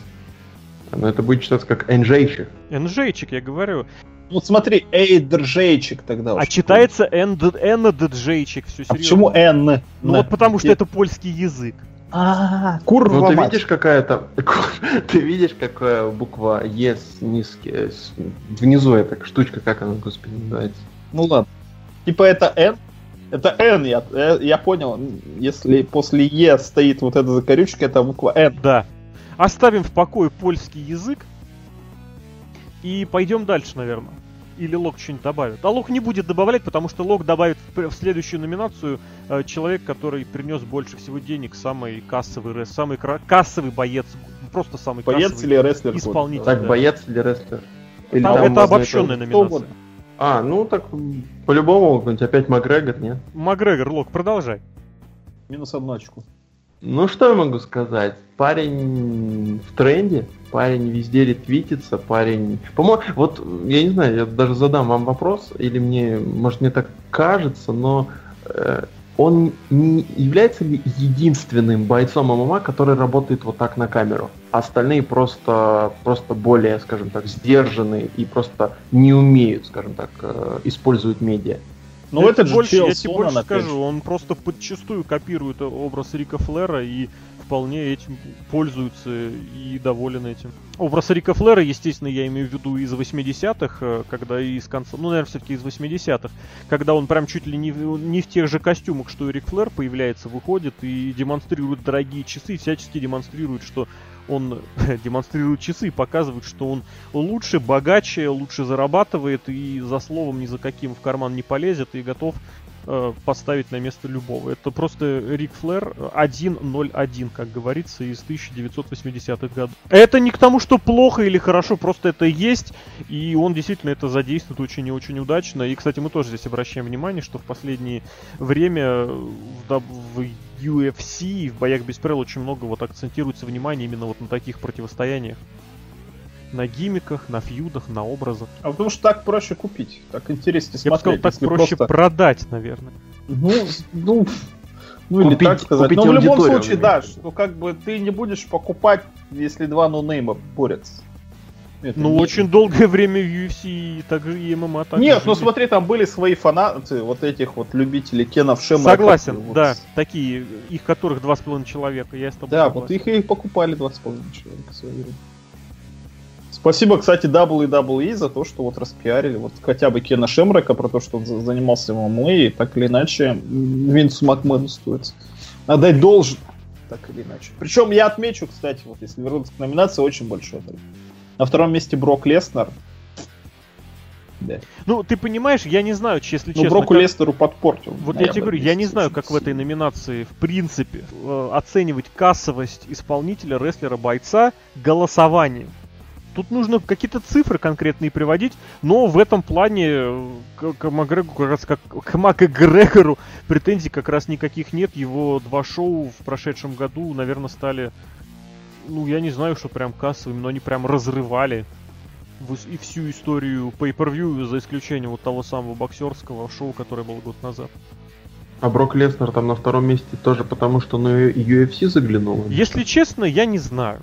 Но это будет читаться как Энджейчик. Энжейчик, я говорю. Ну вот смотри, Эйдржейчик тогда. А читается Энджейчик, все А серьезно. почему Н? Ну вот потому что это польский язык. А, курва Ну ты видишь какая-то... Ты видишь, какая буква Е с низкий... с- Внизу эта штучка, как она, господи, называется? Ну ладно. Типа это N? Это N, я, э, я понял. Если после Е стоит вот эта закорючка, это буква N. Да. Оставим в покое польский язык и пойдем дальше, наверное. Или Лок что-нибудь добавит. А Лок не будет добавлять, потому что Лок добавит в, следующую номинацию э, человек, который принес больше всего денег, самый кассовый самый кра- кассовый боец, просто самый Боец кассовый. или рестлер? исполнитель. Так, да. боец или рестлер? Или Там там это обобщенная кто номинация. А, ну так, по-любому, опять Макгрегор, нет? Макгрегор, Лок, продолжай. Минус одну очку. Ну что я могу сказать? Парень в тренде, парень везде ретвитится, парень... По-моему, вот, я не знаю, я даже задам вам вопрос, или мне, может, мне так кажется, но э, он не является ли единственным бойцом ММА, который работает вот так на камеру? Остальные просто, просто более, скажем так, сдержанные и просто не умеют, скажем так, э, использовать медиа. Ну тебе же больше, я тебе больше скажу, он просто подчастую копирует образ Рика Флера и вполне этим пользуется и доволен этим. Образ Рика Флера, естественно, я имею в виду из 80-х, э, когда из конца, ну, наверное, все-таки из 80-х, когда он прям чуть ли не, не в тех же костюмах, что и Рик Флер появляется, выходит и демонстрирует дорогие часы, всячески демонстрирует, что он демонстрирует часы показывает, что он лучше, богаче, лучше зарабатывает и за словом ни за каким в карман не полезет и готов э, поставить на место любого. Это просто Рик Флэр 1.01, как говорится, из 1980-х годов. Это не к тому, что плохо или хорошо, просто это есть, и он действительно это задействует очень и очень удачно. И, кстати, мы тоже здесь обращаем внимание, что в последнее время в, в UFC в боях без правил очень много вот акцентируется внимание именно вот на таких противостояниях. На гимиках, на фьюдах, на образах. А потому что так проще купить. Так интереснее Я бы сказал, смотреть. так проще просто- продать, наверное. Ну, ну, ну или Купить- так сказать. купить Но в любом случае, да, что как бы ты не будешь покупать, если два нонейма борются. Это Ну, не- очень долгое время в UFC и также и ММА так Нет, ну смотри, там были свои фанаты, вот этих вот любителей Кенов Шема. Согласен, вот. да, такие, их которых два с половиной человека, я с тобой Да, согласен. вот их и покупали 2,5 человека в свое время. Спасибо, кстати, WWE за то, что вот распиарили вот хотя бы Кена Шемрека про то, что он за- занимался ММА, и так или иначе Винсу Макмену стоит отдать должен, так или иначе. Причем я отмечу, кстати, вот если вернуться к номинации, очень большой отрыв. На втором месте Брок Леснер. Да. Ну, ты понимаешь, я не знаю, если Ну, честно. Броку как- Лестеру подпортил. Вот я тебе говорю, я не знаю, как в этой номинации, в принципе, э, оценивать кассовость исполнителя, рестлера, бойца голосованием. Тут нужно какие-то цифры конкретные приводить, но в этом плане э, к, к Макгрегору, как раз как к Макгрегору претензий как раз никаких нет. Его два шоу в прошедшем году, наверное, стали, ну, я не знаю, что прям кассовыми, но они прям разрывали и всю историю pay-per-view, за исключением вот того самого боксерского шоу, которое было год назад. А Брок Леснер там на втором месте тоже потому, что на UFC заглянул. Если честно, я не знаю.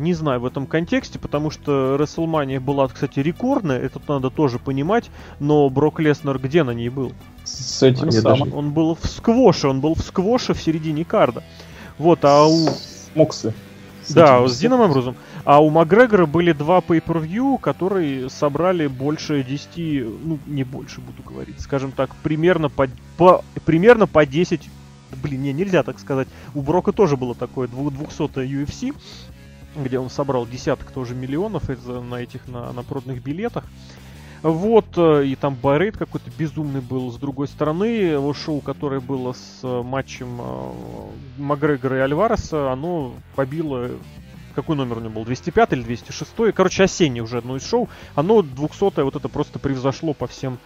Не знаю в этом контексте, потому что WrestleMania была, кстати, рекордная, это надо тоже понимать, но Брок Леснер где на ней был? С этим Они самым. даже- Он был в сквоше, он был в сквоше в середине карда. Вот, а у... С. С Да, этим, с Дином Эмбрузом. А у Макгрегора были два pay-per-view, которые собрали больше 10, ну, не больше буду говорить, скажем так, примерно по, по, примерно по 10, блин, не, нельзя так сказать. У Брока тоже было такое 200 UFC, где он собрал десяток тоже миллионов из, на этих, на, на проданных билетах. Вот, э, и там Байрейт какой-то безумный был. С другой стороны, его шоу, которое было с э, матчем э, Макгрегора и Альвареса, оно побило... Какой номер у него был? 205 или 206? Короче, осеннее уже одно из шоу. Оно 200 вот это просто превзошло по всем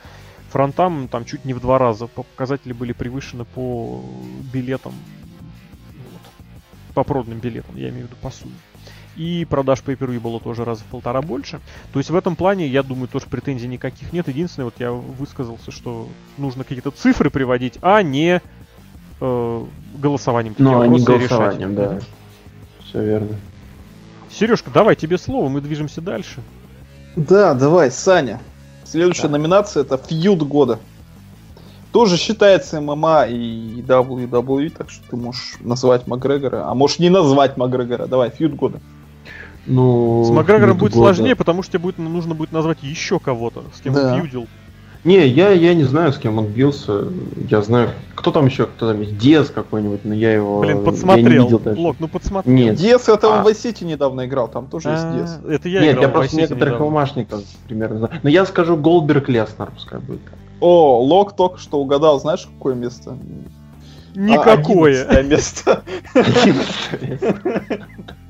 фронтам, там чуть не в два раза. По- Показатели были превышены по билетам, вот, по проданным билетам, я имею в виду по сумме. И продаж pay per было тоже раза в полтора больше. То есть в этом плане, я думаю, тоже претензий никаких нет. Единственное, вот я высказался, что нужно какие-то цифры приводить, а не э, голосованием. Ну, а не вопросы решать. голосованием, да. Все верно. Сережка, давай тебе слово, мы движемся дальше. Да, давай, Саня. Следующая Да. номинация это фьюд года. Тоже считается ММА и WWE, так что ты можешь назвать Макгрегора, а можешь не назвать Макгрегора. Давай, фьюд года. Ну, С Макгрегором будет года. сложнее, потому что тебе будет, нужно будет назвать еще кого-то, с кем Да. он фьюдил. Не, я, я не знаю, с кем он бился. Я знаю, кто там еще, кто там есть, Диас какой-нибудь, но я его Блин, я не подсмотрел. видел даже. Лок, ну подсмотрел. Нет, Диас это он А. в Vice City недавно играл, там тоже есть А, Диас. Это я Нет, играл я в просто некоторых недавно. ММАшников примерно знаю. Но я скажу Голдберг Леснар, пускай будет. О, Лок только что угадал, знаешь, какое место? А, Никакое. 11 место.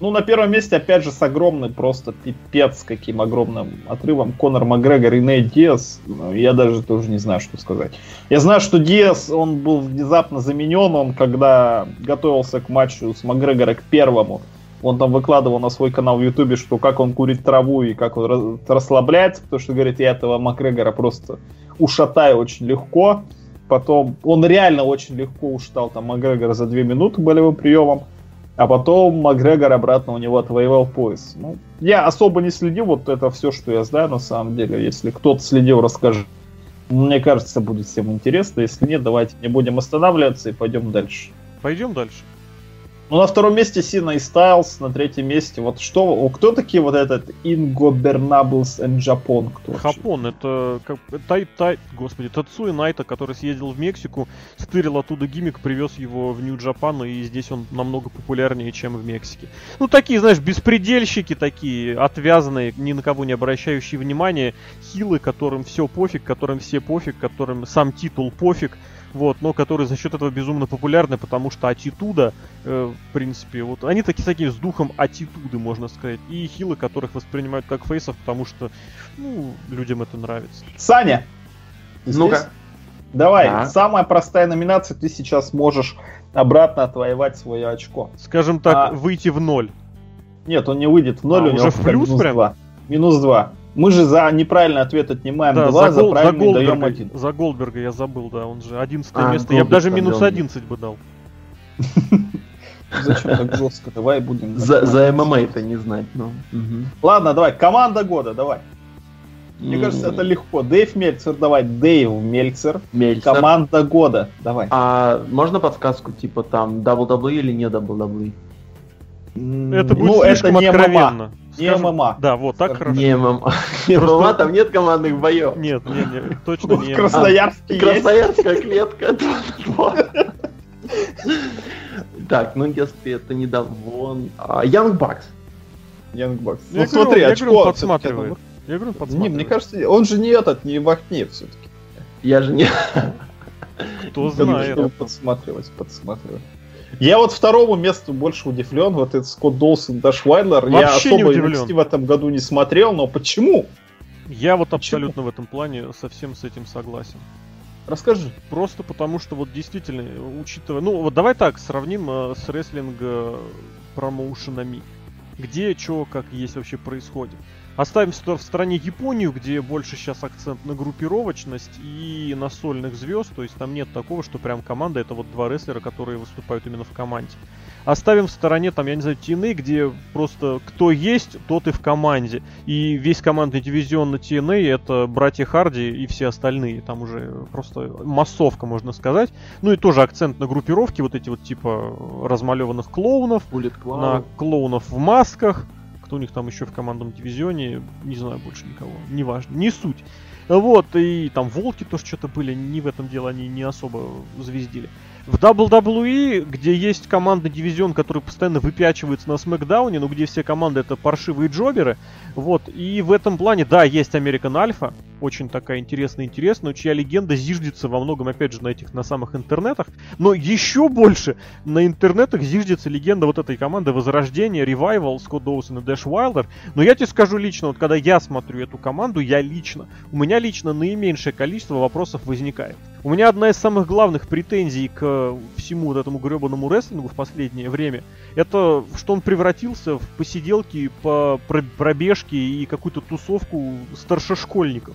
Ну, на первом месте, опять же, с огромным, просто пипец, каким огромным отрывом Конор Макгрегор и Нейт Диас. Ну, Я даже тоже не знаю, что сказать. Я знаю, что Диас, он был внезапно заменен, он когда готовился к матчу с Макгрегора к первому, он там выкладывал на свой канал в Ютубе, что как он курит траву и как он расслабляется, потому что, говорит, я этого Макгрегора просто ушатаю очень легко. Потом он реально очень легко ушатал там Макгрегора за две минуты болевым приемом. А потом Макгрегор обратно у него отвоевал пояс. Ну, я особо не следил, вот это все, что я знаю на самом деле. Если кто-то следил, расскажи. Мне кажется, будет всем интересно. Если нет, давайте не будем останавливаться и пойдем дальше. Пойдем дальше. Ну, на втором месте Сина и Стайлз, на третьем месте. Вот что, кто такие вот этот Ingobernables and Japan? Кто вообще? Хапон, это как Тай Тай, господи, Тацуи Найта, который съездил в Мексику, стырил оттуда гиммик, привез его в Нью-Джапан, и здесь он намного популярнее, чем в Мексике. Ну, такие, знаешь, беспредельщики такие, отвязанные, ни на кого не обращающие внимания, хилы, которым все пофиг, которым все пофиг, которым сам титул пофиг, вот, но которые за счет этого безумно популярны, потому что аттитуда, э, в принципе, вот, они такие, такие с духом аттитуды, можно сказать, и хилы, которых воспринимают как фейсов, потому что, ну, людям это нравится. Саня! Ну-ка. здесь? Давай, Да. самая простая номинация, ты сейчас можешь обратно отвоевать свое очко. Скажем так, А. выйти в ноль. Нет, он не выйдет в ноль, А, у него уже в плюс минус прям? два. Минус два. Мы же за неправильный ответ отнимаем да, два, за, за, Гол- за правильный даем Голдберга, один. за Голдберга я забыл, да, он же 11 А, место. Я бы Голдберг даже минус взял. 11 бы дал. Зачем так жестко? Давай будем. За, за ММА это не знать, ну. Мгм. Ладно, давай, команда года, давай. Мне М, кажется, это легко. Дэйв Мельцер, давай, Дэйв Мельцер. Мельцер. Команда года, давай. А можно подсказку, типа там WWE или не WWE? Это будет ну, слишком это не ММА. Не ММА. Да, вот так Скажем, хорошо. Не ММА. Не Просто- ММА, там нет командных боев. Нет, не, не, точно не. Красноярске есть. Красноярская клетка 2 Так, ну если это не Давон... а, Young Bucks. Young Bucks. Я Ну смотри, я очко подсматривает. Я говорю, он Не, подсматривает. мне кажется, он же не этот, не в окне все-таки. Я же не... Кто знает. Подсматривать, подсматривать. Я вот второму месту больше удивлен. Вот этот Скотт Долсон, Даш Вайдлер. Я особо. NXT в этом году не смотрел, но почему? Я вот Почему? абсолютно в этом плане совсем с этим согласен. Расскажи. Просто потому что вот действительно, учитывая... Ну, вот давай так, сравним э, с рестлинг э, промоушенами. Где, что, как есть вообще происходит. Оставим в стороне Японию, где больше сейчас акцент на группировочность и на сольных звезд, то есть там нет такого, что прям команда это вот два рестлера, которые выступают именно в команде. Оставим в стороне, там, я не знаю, TNA, где просто кто есть, тот и в команде. И весь командный дивизион на TNA это братья Харди и все остальные. Там уже просто массовка, можно сказать. Ну и тоже акцент на группировке, вот эти вот типа размалеванных клоунов, на клоунов в масках. Кто у них там еще в командном дивизионе, не знаю больше никого, неважно, не суть. Вот, и там волки тоже что-то были, не в этом дело, они не особо звездили. В WWE, где есть командный дивизион, который постоянно выпячивается на Смакдауне, но где все команды это паршивые джоберы, вот, и в этом плане, да, есть American Alpha, очень такая интересная, интересная, чья легенда зиждется во многом, опять же, на этих, на самых интернетах, но еще больше на интернетах зиждется легенда вот этой команды Возрождение, Revival, Скотт Доусон и Дэш Уайлдер. Но я тебе скажу лично, вот когда я смотрю эту команду, я лично, у меня лично наименьшее количество вопросов возникает. У меня одна из самых главных претензий к всему вот этому гребаному рестлингу в последнее время, это что он превратился в посиделки по про- пробежке и какую-то тусовку старшешкольников.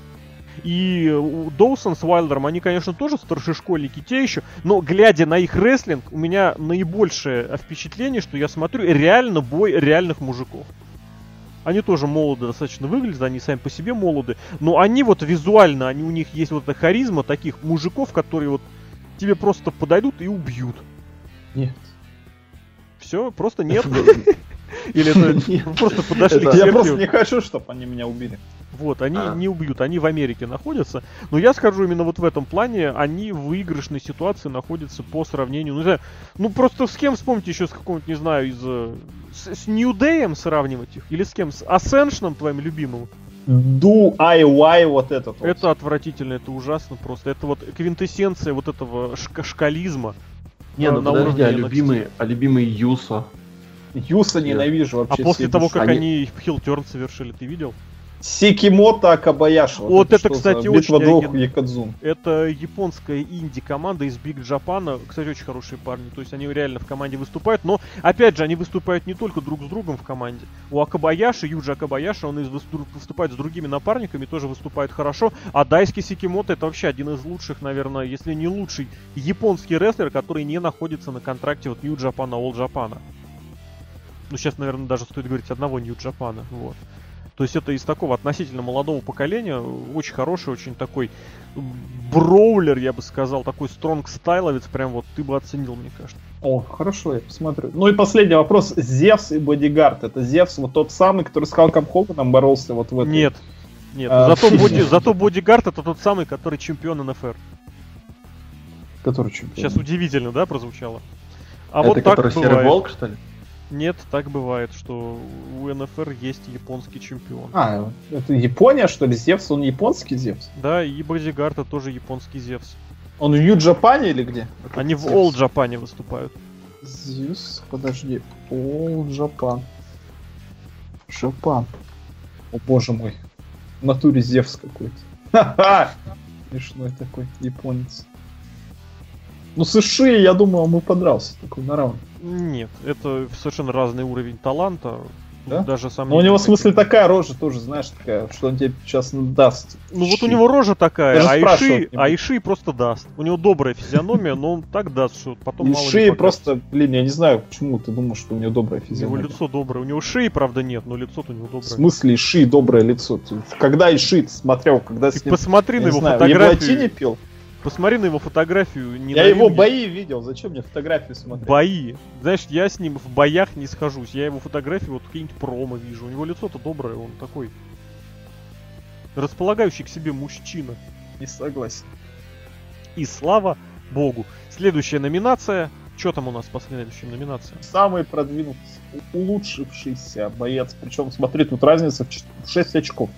И Доусон с Уайлдером, они, конечно, тоже старшешкольники, те еще, но глядя на их рестлинг, у меня наибольшее впечатление, что я смотрю реально бой реальных мужиков. Они тоже молоды достаточно выглядят, они сами по себе молоды, но они вот визуально, они у них есть вот эта харизма таких мужиков, которые вот тебе просто подойдут и убьют. Нет. Все, просто нет. Или это просто подошли к Я просто не хочу, чтобы они меня убили. Вот, они А. не убьют, они в Америке находятся. Но я скажу именно вот в этом плане, они в выигрышной ситуации находятся по сравнению, ну не знаю, ну просто с кем вспомните еще с какого-нибудь, не знаю, из... э, С, с New Day сравнивать их? Или с кем? С Ascension твоим любимым? Do IY вот этот вот. Это отвратительно, это ужасно просто. Это вот квинтэссенция вот этого шка- шкализма. Не, ну на подожди, уровне а любимый, а любимый Юса. Юса ненавижу А вообще. после всей того, как Они- они хилтерн совершили, ты видел? Сикимото Акабаяши. Вот это, что за кстати, Битва очень двух. Якадзун. Это японская инди-команда из Биг Джапана. Кстати, очень хорошие парни. То есть они реально в команде выступают. Но, опять же, они выступают не только друг с другом в команде. У Акабаяши, Юджи Акабаяши, он из- высту- выступает с другими напарниками, тоже выступает хорошо. А Дайски Сикимото это вообще один из лучших, наверное, если не лучший японский рестлер, который не находится на контракте вот Нью Джапана, All Джапана. Ну, сейчас, наверное, даже стоит говорить одного Нью Джапана. Вот. То есть это из такого относительно молодого поколения, очень хороший, очень такой броулер, я бы сказал, такой стронг стайловец, прям вот ты бы оценил, мне кажется. О, хорошо, я посмотрю. Ну и последний вопрос. Зевс и Бодигард. Это Зевс вот тот самый, который с Халком Хоганом боролся вот в этой... Нет, нет, А, зато, боди, зато бодигард это тот самый, который чемпион НФР. Который чемпион. Сейчас удивительно, да, прозвучало? А Это вот так который Серый бывает. Волк, что ли? Нет, так бывает, что у НФР есть японский чемпион. А, это Япония, что ли? Зевс, он японский Зевс? Да, и бодигард это тоже японский Зевс. Он в Ю-Джапане или где? Они в Зевс. All Джапане выступают. Зевс, подожди. All Japan. Жапан. О боже мой. В натуре Зевс какой-то. Ха-ха! Смешной такой японец. Ну, США, я думаю, он бы подрался такой на раунд. Нет, это совершенно разный уровень таланта. Да? Даже сам. Но у него, в смысле, такая рожа тоже, знаешь, такая, что он тебе сейчас даст. Ну вот у него рожа такая, Даже а Иши, а Иши просто даст. У него добрая физиономия, но он так даст, что потом мало покажется. просто, блин, я не знаю, почему ты думаешь, что у него добрая У него физиономия. лицо доброе. У него шеи, правда, нет, но лицо-то у него В доброе. смысле Иши доброе лицо? Когда Иши смотрел, когда с Ты ним, посмотри я на его в фотографию. Еблатине пил? Посмотри на его фотографию. не Я его бои видел, зачем мне фотографии смотреть? Бои. Знаешь, я с ним в боях не схожусь. Я его фотографии вот какие-нибудь промо вижу. У него лицо-то доброе, он такой располагающий к себе мужчина. Не согласен. И слава богу. Следующая номинация. Что там у нас по следующей номинации? Самый продвинутый, улучшившийся боец. Причем, смотри, тут разница в 6 очков.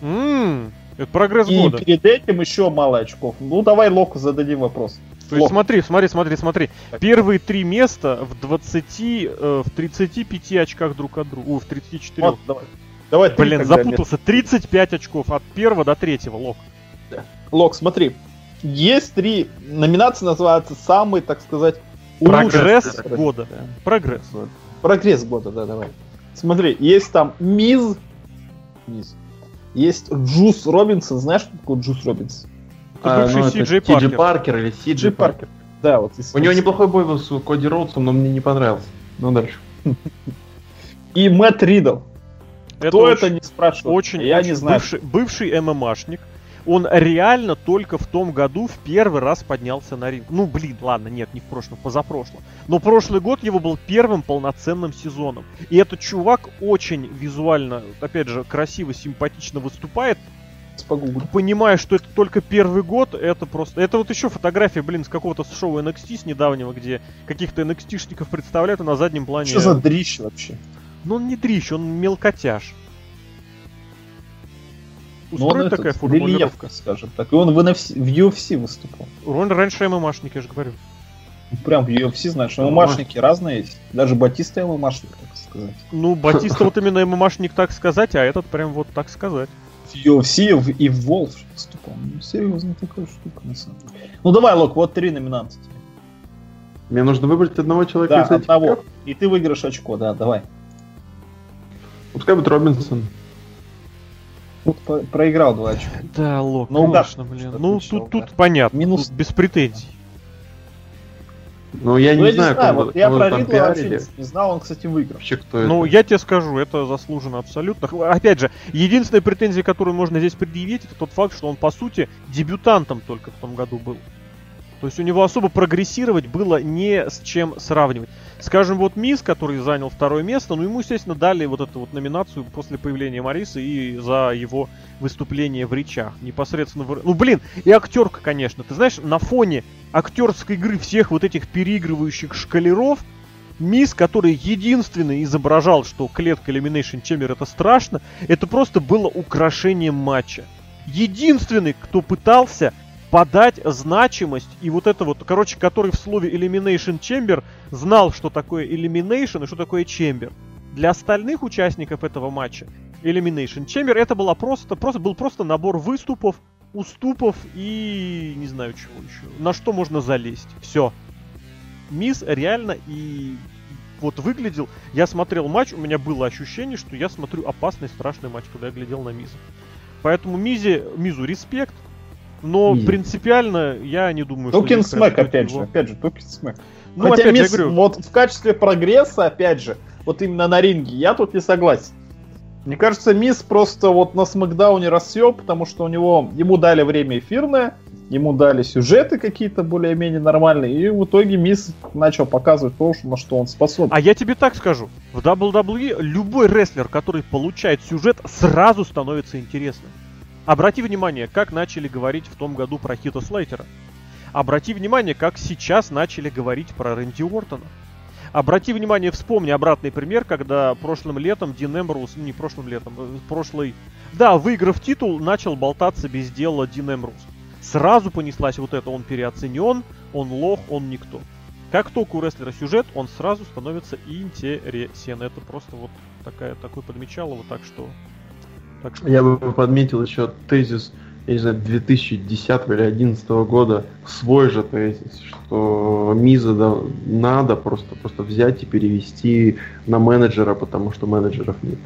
Ммм, это прогресс И года. перед этим еще мало очков. Ну, давай Локу зададим вопрос. То есть Лок. смотри, смотри, смотри, смотри. Так. Первые три места в 20, э, в 35 очках друг от друга. В 34. Вот, давай. Давай ты Блин, запутался. 35 очков от первого до третьего, Лок. Лок, смотри. Есть три номинации, называются самый, так сказать, Прогресс улучшенный. года. Прогресс. Прогресс года, да, давай. Смотри, есть там Миз, Миз. Есть Джус Робинсон. Знаешь, что такое Джус Робинсон? Это бывший ну, Си.Джей Ти Джей Паркер. Паркер или Си Джей Паркер. Да, вот. из- У него неплохой бой был с Коди Роудсом, но мне не понравился. Ну дальше. И Мэтт Ридл. Кто очень- это, не спрашивает. Очень, Я очень не знаю. Бывший, бывший ММАшник. Он реально только в том году в первый раз поднялся на ринг. Ну, блин, ладно, нет, не в прошлом, позапрошлом. Но прошлый год его был первым полноценным сезоном. И этот чувак очень визуально, опять же, красиво, симпатично выступает. Погуглю. Понимая, что это только первый год, это просто... Это вот еще фотография, блин, с какого-то шоу NXT с недавнего, где каких-то NXT-шников представляют, а на заднем плане... Что за дрищ вообще? Ну, он не дрищ, он мелкотяж. Ну, он Устроит этот, такая формулировка? скажем так. И он в, NFC в UFC выступал. Он раньше ММАшник, я же говорю. Прям в UFC, знаешь, ММАшники разные есть. Даже Батиста ММАшник, так сказать. Ну, Батиста вот именно ММАшник так сказать, а этот прям вот так сказать. В UFC в- и в Волф выступал. Ну, серьезно, такая штука, на самом деле. Ну, давай, Лок, вот три номинанта. тебе. Мне нужно выбрать одного человека Да, из этих одного. трех. И ты выиграешь очко, да, давай. Пускай будет Робинсон. Тут по- проиграл два очка. Да, Лок, Ну, конечно, да, блин. Ну, отвечал, тут, да. тут понятно. Минус- тут без претензий. Ну, я Ну, не я знаю, не знаю, кого- вот я про Ридла вообще не- знал, он, кстати, выиграл. Вообще, кто Ну, это? я тебе скажу, это заслуженно абсолютно. Опять же, единственная претензия, которую можно здесь предъявить, это тот факт, что он, по сути, дебютантом только в том году был. То есть у него особо прогрессировать было не с чем сравнивать. Скажем, вот Мисс, который занял второе место, ну ему, естественно, дали вот эту вот номинацию после появления Мариса и за его выступление в речах. Непосредственно в... Ну, блин, и актерка, конечно. Ты знаешь, на фоне актерской игры всех вот этих переигрывающих шкалеров, Мисс, который единственный изображал, что клетка Elimination Chamber это страшно, это просто было украшением матча. Единственный, кто пытался подать значимость и вот это вот, короче, который в слове Elimination Chamber знал, что такое Elimination и что такое Chamber. Для остальных участников этого матча Elimination Chamber это была просто, просто, был просто набор выступов, уступов и не знаю чего еще. На что можно залезть. Все. Мисс реально и вот выглядел. Я смотрел матч, у меня было ощущение, что я смотрю опасный, страшный матч, когда я глядел на Миза. Поэтому Мизе, Мизу респект, но Мизе. принципиально я не думаю, Talking прям Smack, стоит опять его- же, опять же, Talking Smack. Ну, Хотя опять же, Миз, говорю, вот в качестве прогресса, опять же, вот именно на ринге, я тут не согласен. Мне кажется, Миз просто вот на Смакдауне расцвел, потому что у него, ему дали время эфирное, ему дали сюжеты какие-то более-менее нормальные, и в итоге Миз начал показывать то, на что он способен. А я тебе так скажу. В WWE любой рестлер, который получает сюжет, сразу становится интересным. Обрати внимание, как начали говорить в том году про Хита Слейтера. Обрати внимание, как сейчас начали говорить про Рэнди Уортона. Обрати внимание, вспомни обратный пример, когда прошлым летом Дин Эмброуз, ну, не прошлым летом, э, прошлый... Да, выиграв титул, начал болтаться без дела Дин Эмброуз. Сразу понеслась вот это, он переоценен, он лох, он никто. Как только у рестлера сюжет, он сразу становится интересен. Это просто вот такая, такой подмечало, вот так что... Так что... Я бы подметил еще тезис, я не знаю, 2010 или 2011 года, свой же тезис, что Миза да, надо просто, просто взять и перевести на менеджера, потому что менеджеров нет.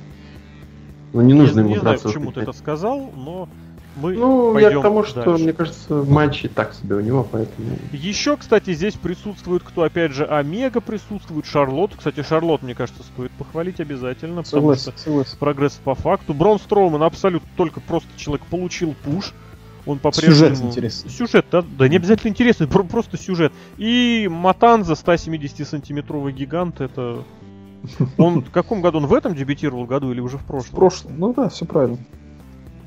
Ну не нужно я ему не знаю, почему ты это сказал, но мы Ну, я пойдем к тому, что, дальше. мне кажется, матчи так себе у него, поэтому... Еще, кстати, здесь присутствует кто, опять же, Омега присутствует, Шарлот. Кстати, Шарлот, мне кажется, стоит похвалить обязательно, потому Согласен, что согласен. прогресс по факту. Брон Строуман абсолютно только просто человек получил пуш. Он Сюжет по-прежнему... интересный. Сюжет, да, да не обязательно интересный, про- просто сюжет. И Матанза, 170-сантиметровый гигант, это... Он в каком году? Он в этом дебютировал году или уже в В прошлом? прошлом, ну да, все правильно.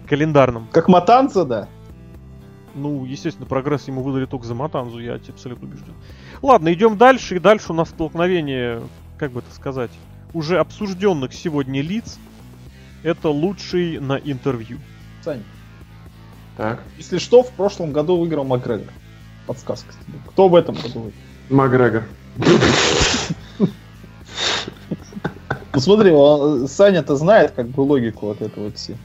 Календарном. Как Матанца, да. Ну, естественно, прогресс ему выдали только за Матанзу, я абсолютно убежден. Ладно, идем дальше, и дальше у нас столкновение, как бы это сказать, уже обсужденных сегодня лиц. Это лучший на интервью. Сань, Так. если что, в прошлом году выиграл Макгрегор. Подсказка. тебе. Кто в этом году выиграл? Макгрегор. Ну смотри, он- Саня-то знает как бы логику вот эту вот все.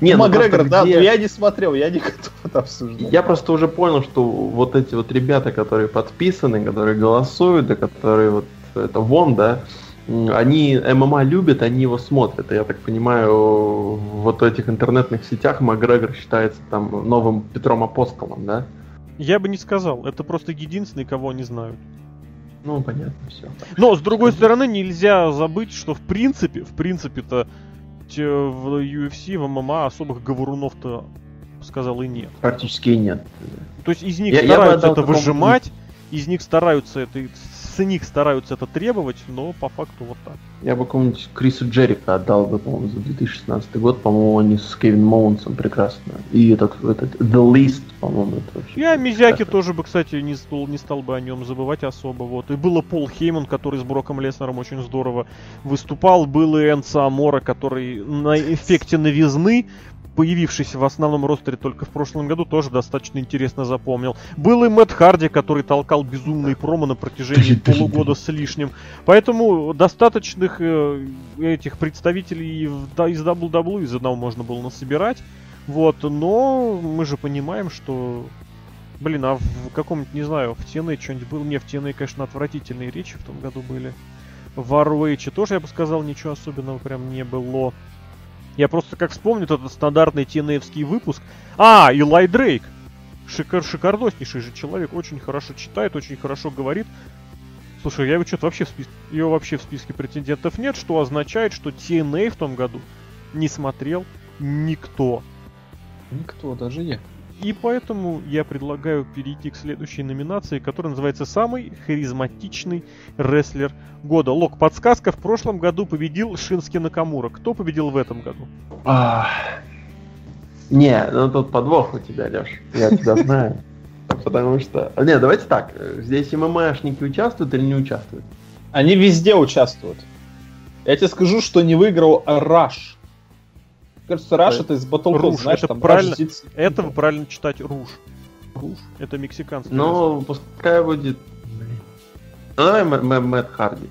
Не, ну, ну Макгрегор, просто да, где- но я не смотрел, я не готов это обсуждать. Я просто уже понял, что вот эти вот ребята, которые подписаны, которые голосуют, да, которые вот это вон, да, они ММА любят, они его смотрят. И Я так понимаю, в вот этих интернетных сетях Макгрегор считается там новым Петром Апостолом, да? Я бы не сказал, это просто единственный, кого они знают. Ну, понятно, все. Но, с другой стороны, нельзя забыть, что в принципе, в принципе-то те- в UFC, в ММА особых говорунов-то, сказал, и нет. Практически и нет. То есть из них Я- я стараются отдал это выжимать, из них стараются это, них стараются это требовать, но по факту вот так. Я бы кому-нибудь Крису Джерика отдал бы, по-моему, за 2016 год. По-моему, они с Кевином Моунсом прекрасно. И этот, этот The Least, по-моему, это вообще... Я Мизяки прекрасно. тоже бы, кстати, не стал, не стал бы о нем забывать особо. Вот. И было Пол Хейман, который с Броком Леснером очень здорово выступал. Был и Энца Амора, который на эффекте новизны, появившийся в основном ростере только в прошлом году, тоже достаточно интересно запомнил. Был и Мэтт Харди, который толкал безумные промо на протяжении полугода с лишним. Поэтому достаточных э, этих представителей из WWE из одного можно было насобирать. Вот, но мы же понимаем, что Блин, а в каком-нибудь, не знаю, в TNA что-нибудь было? Не, в TNA, конечно, отвратительные речи в том году были. В ROH тоже, я бы сказал, ничего особенного прям не было. Я просто как вспомню этот стандартный tna выпуск. А, Илай Дрейк! Шикар, шикардоснейший же человек, очень хорошо читает, очень хорошо говорит. Слушай, я его что-то вообще в списке... Его вообще в списке претендентов нет, что означает, что TNA в том году не смотрел никто. Никто, даже я. И поэтому я предлагаю перейти к следующей номинации, которая называется «Самый харизматичный рестлер года». Лок, подсказка, в прошлом году победил Шински Накамура. Кто победил в этом году? А, Не, ну тут подвох у тебя, Леш. Я тебя знаю. Потому что... Не, давайте так. Здесь ММАшники участвуют или не участвуют? Они везде участвуют. Я тебе скажу, что не выиграл Раш. Кажется, Ой. это из Battle знаешь, это там правильно. Rush Zits- Это правильно читать Руш. Руш. Это мексиканский. Ну, пускай будет... Ну, давай Мэ- Мэ- Мэтт Харди.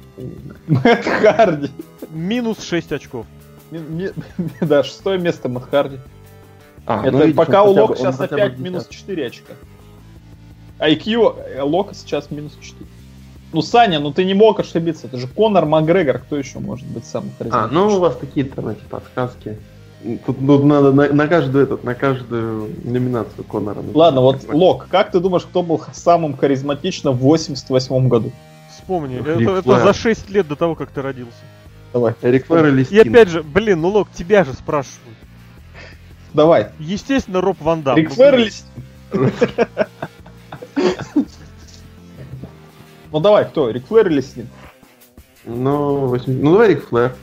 Мэтт Харди. Минус 6 очков. Да, шестое место Мэтт Харди. А, Это ну, видишь, пока у Лока сейчас опять минус 4 очка. IQ э, Лока сейчас минус 4. Ну, Саня, ну ты не мог ошибиться. Это же Конор Макгрегор. Кто еще может быть самым А, ну у вас такие там эти подсказки. Тут, тут надо на, на каждую этот, на каждую номинацию Конора. Ладно, вот Лок, как ты думаешь, кто был самым харизматичным в 88 году? Вспомни, это, это за 6 лет до того, как ты родился. Давай. Эрик Флэр или И Стинг? опять же, блин, ну Лок, тебя же спрашивают. Давай. Естественно, Роб Ван Дам. Рик Ну, Флэр или? Ну давай, кто? Рик Флэр или Стинг? Ну, восемь- ну давай Рик Флэр.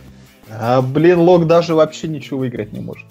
А, блин, Лок даже вообще ничего выиграть не может.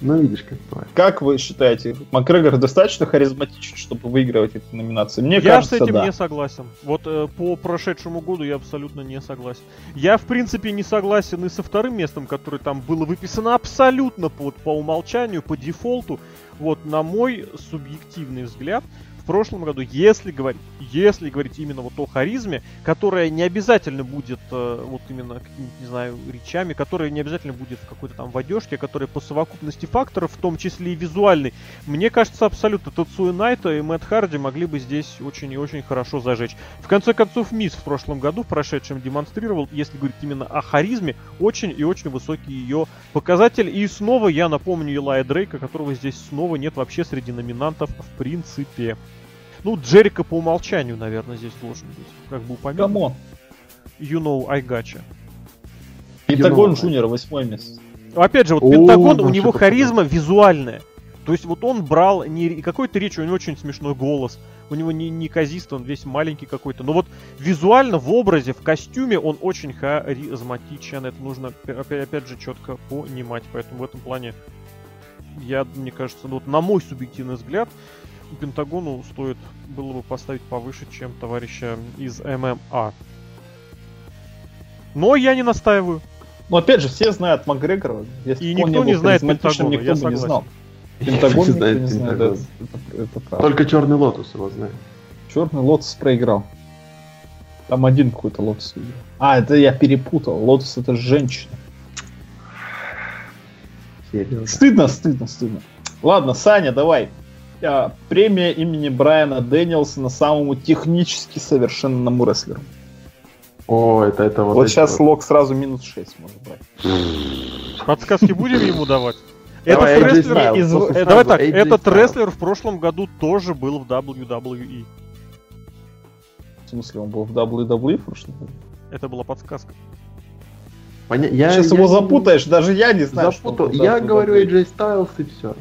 Ну видишь, как бывает. Как вы считаете, Макгрегор достаточно харизматичен, чтобы выигрывать эти номинации? Мне я кажется, с этим да. не согласен. Вот э, по прошедшему году я абсолютно не согласен. Я, в принципе, не согласен и со вторым местом, которое там было выписано абсолютно по, по умолчанию, по дефолту. Вот, на мой субъективный взгляд, прошлом году, если говорить, если говорить именно вот о харизме, которая не обязательно будет э, вот именно не знаю, речами, которая не обязательно будет в какой-то там в одежке, которая по совокупности факторов, в том числе и визуальной, мне кажется, абсолютно Тацуя Найто и Мэтт Харди могли бы здесь очень и очень хорошо зажечь. В конце концов, Миз в прошлом году, в прошедшем, демонстрировал, если говорить именно о харизме, очень и очень высокий ее показатель. И снова я напомню Илая Дрейка, которого здесь снова нет вообще среди номинантов в принципе. Ну, Джерика по умолчанию, наверное, здесь должен быть. Как бы упомянут. Come on. You know I gotcha. Пентагон know. Джуниор, восьмое место. Опять же, вот О, Пентагон, ну, у него что-то харизма визуальная. То есть вот он брал не какой-то речь, у него очень смешной голос. У него не, не казист, он весь маленький какой-то. Но вот визуально в образе, в костюме он очень харизматичен. Это нужно опя- опять, опять же четко понимать. Поэтому в этом плане я, мне кажется, ну вот на мой субъективный взгляд, Пентагону стоит было бы поставить повыше, чем товарища из ММА. Но я не настаиваю. Но опять же, все знают Макгрегора. Если И никто не знает Пентагона, никто я бы не знал. согласен. Пентагон никто не знает, это, это правда. Только Черный Лотос его знает. Черный Лотос проиграл. Там один какой-то Лотос выиграл. А, это я перепутал. Лотос это женщина. Серьезно. Стыдно, стыдно, стыдно. Ладно, Саня, давай. А, премия имени Брайана Дэниелсона самому технически совершенному рестлеру. О, это, это вот... Вот сейчас вот. лог сразу минус 6 может брать. Подсказки будем ему давать? Этот рестлер... Из- э, Давай так, AJ этот рестлер в прошлом году тоже был в WWE. В смысле, он был в WWE в прошлом году? Это была подсказка. Поня- я, Сейчас я его запутаешь, даже я не знаю, что Запутал. в Я WWE. говорю AJ Styles и все.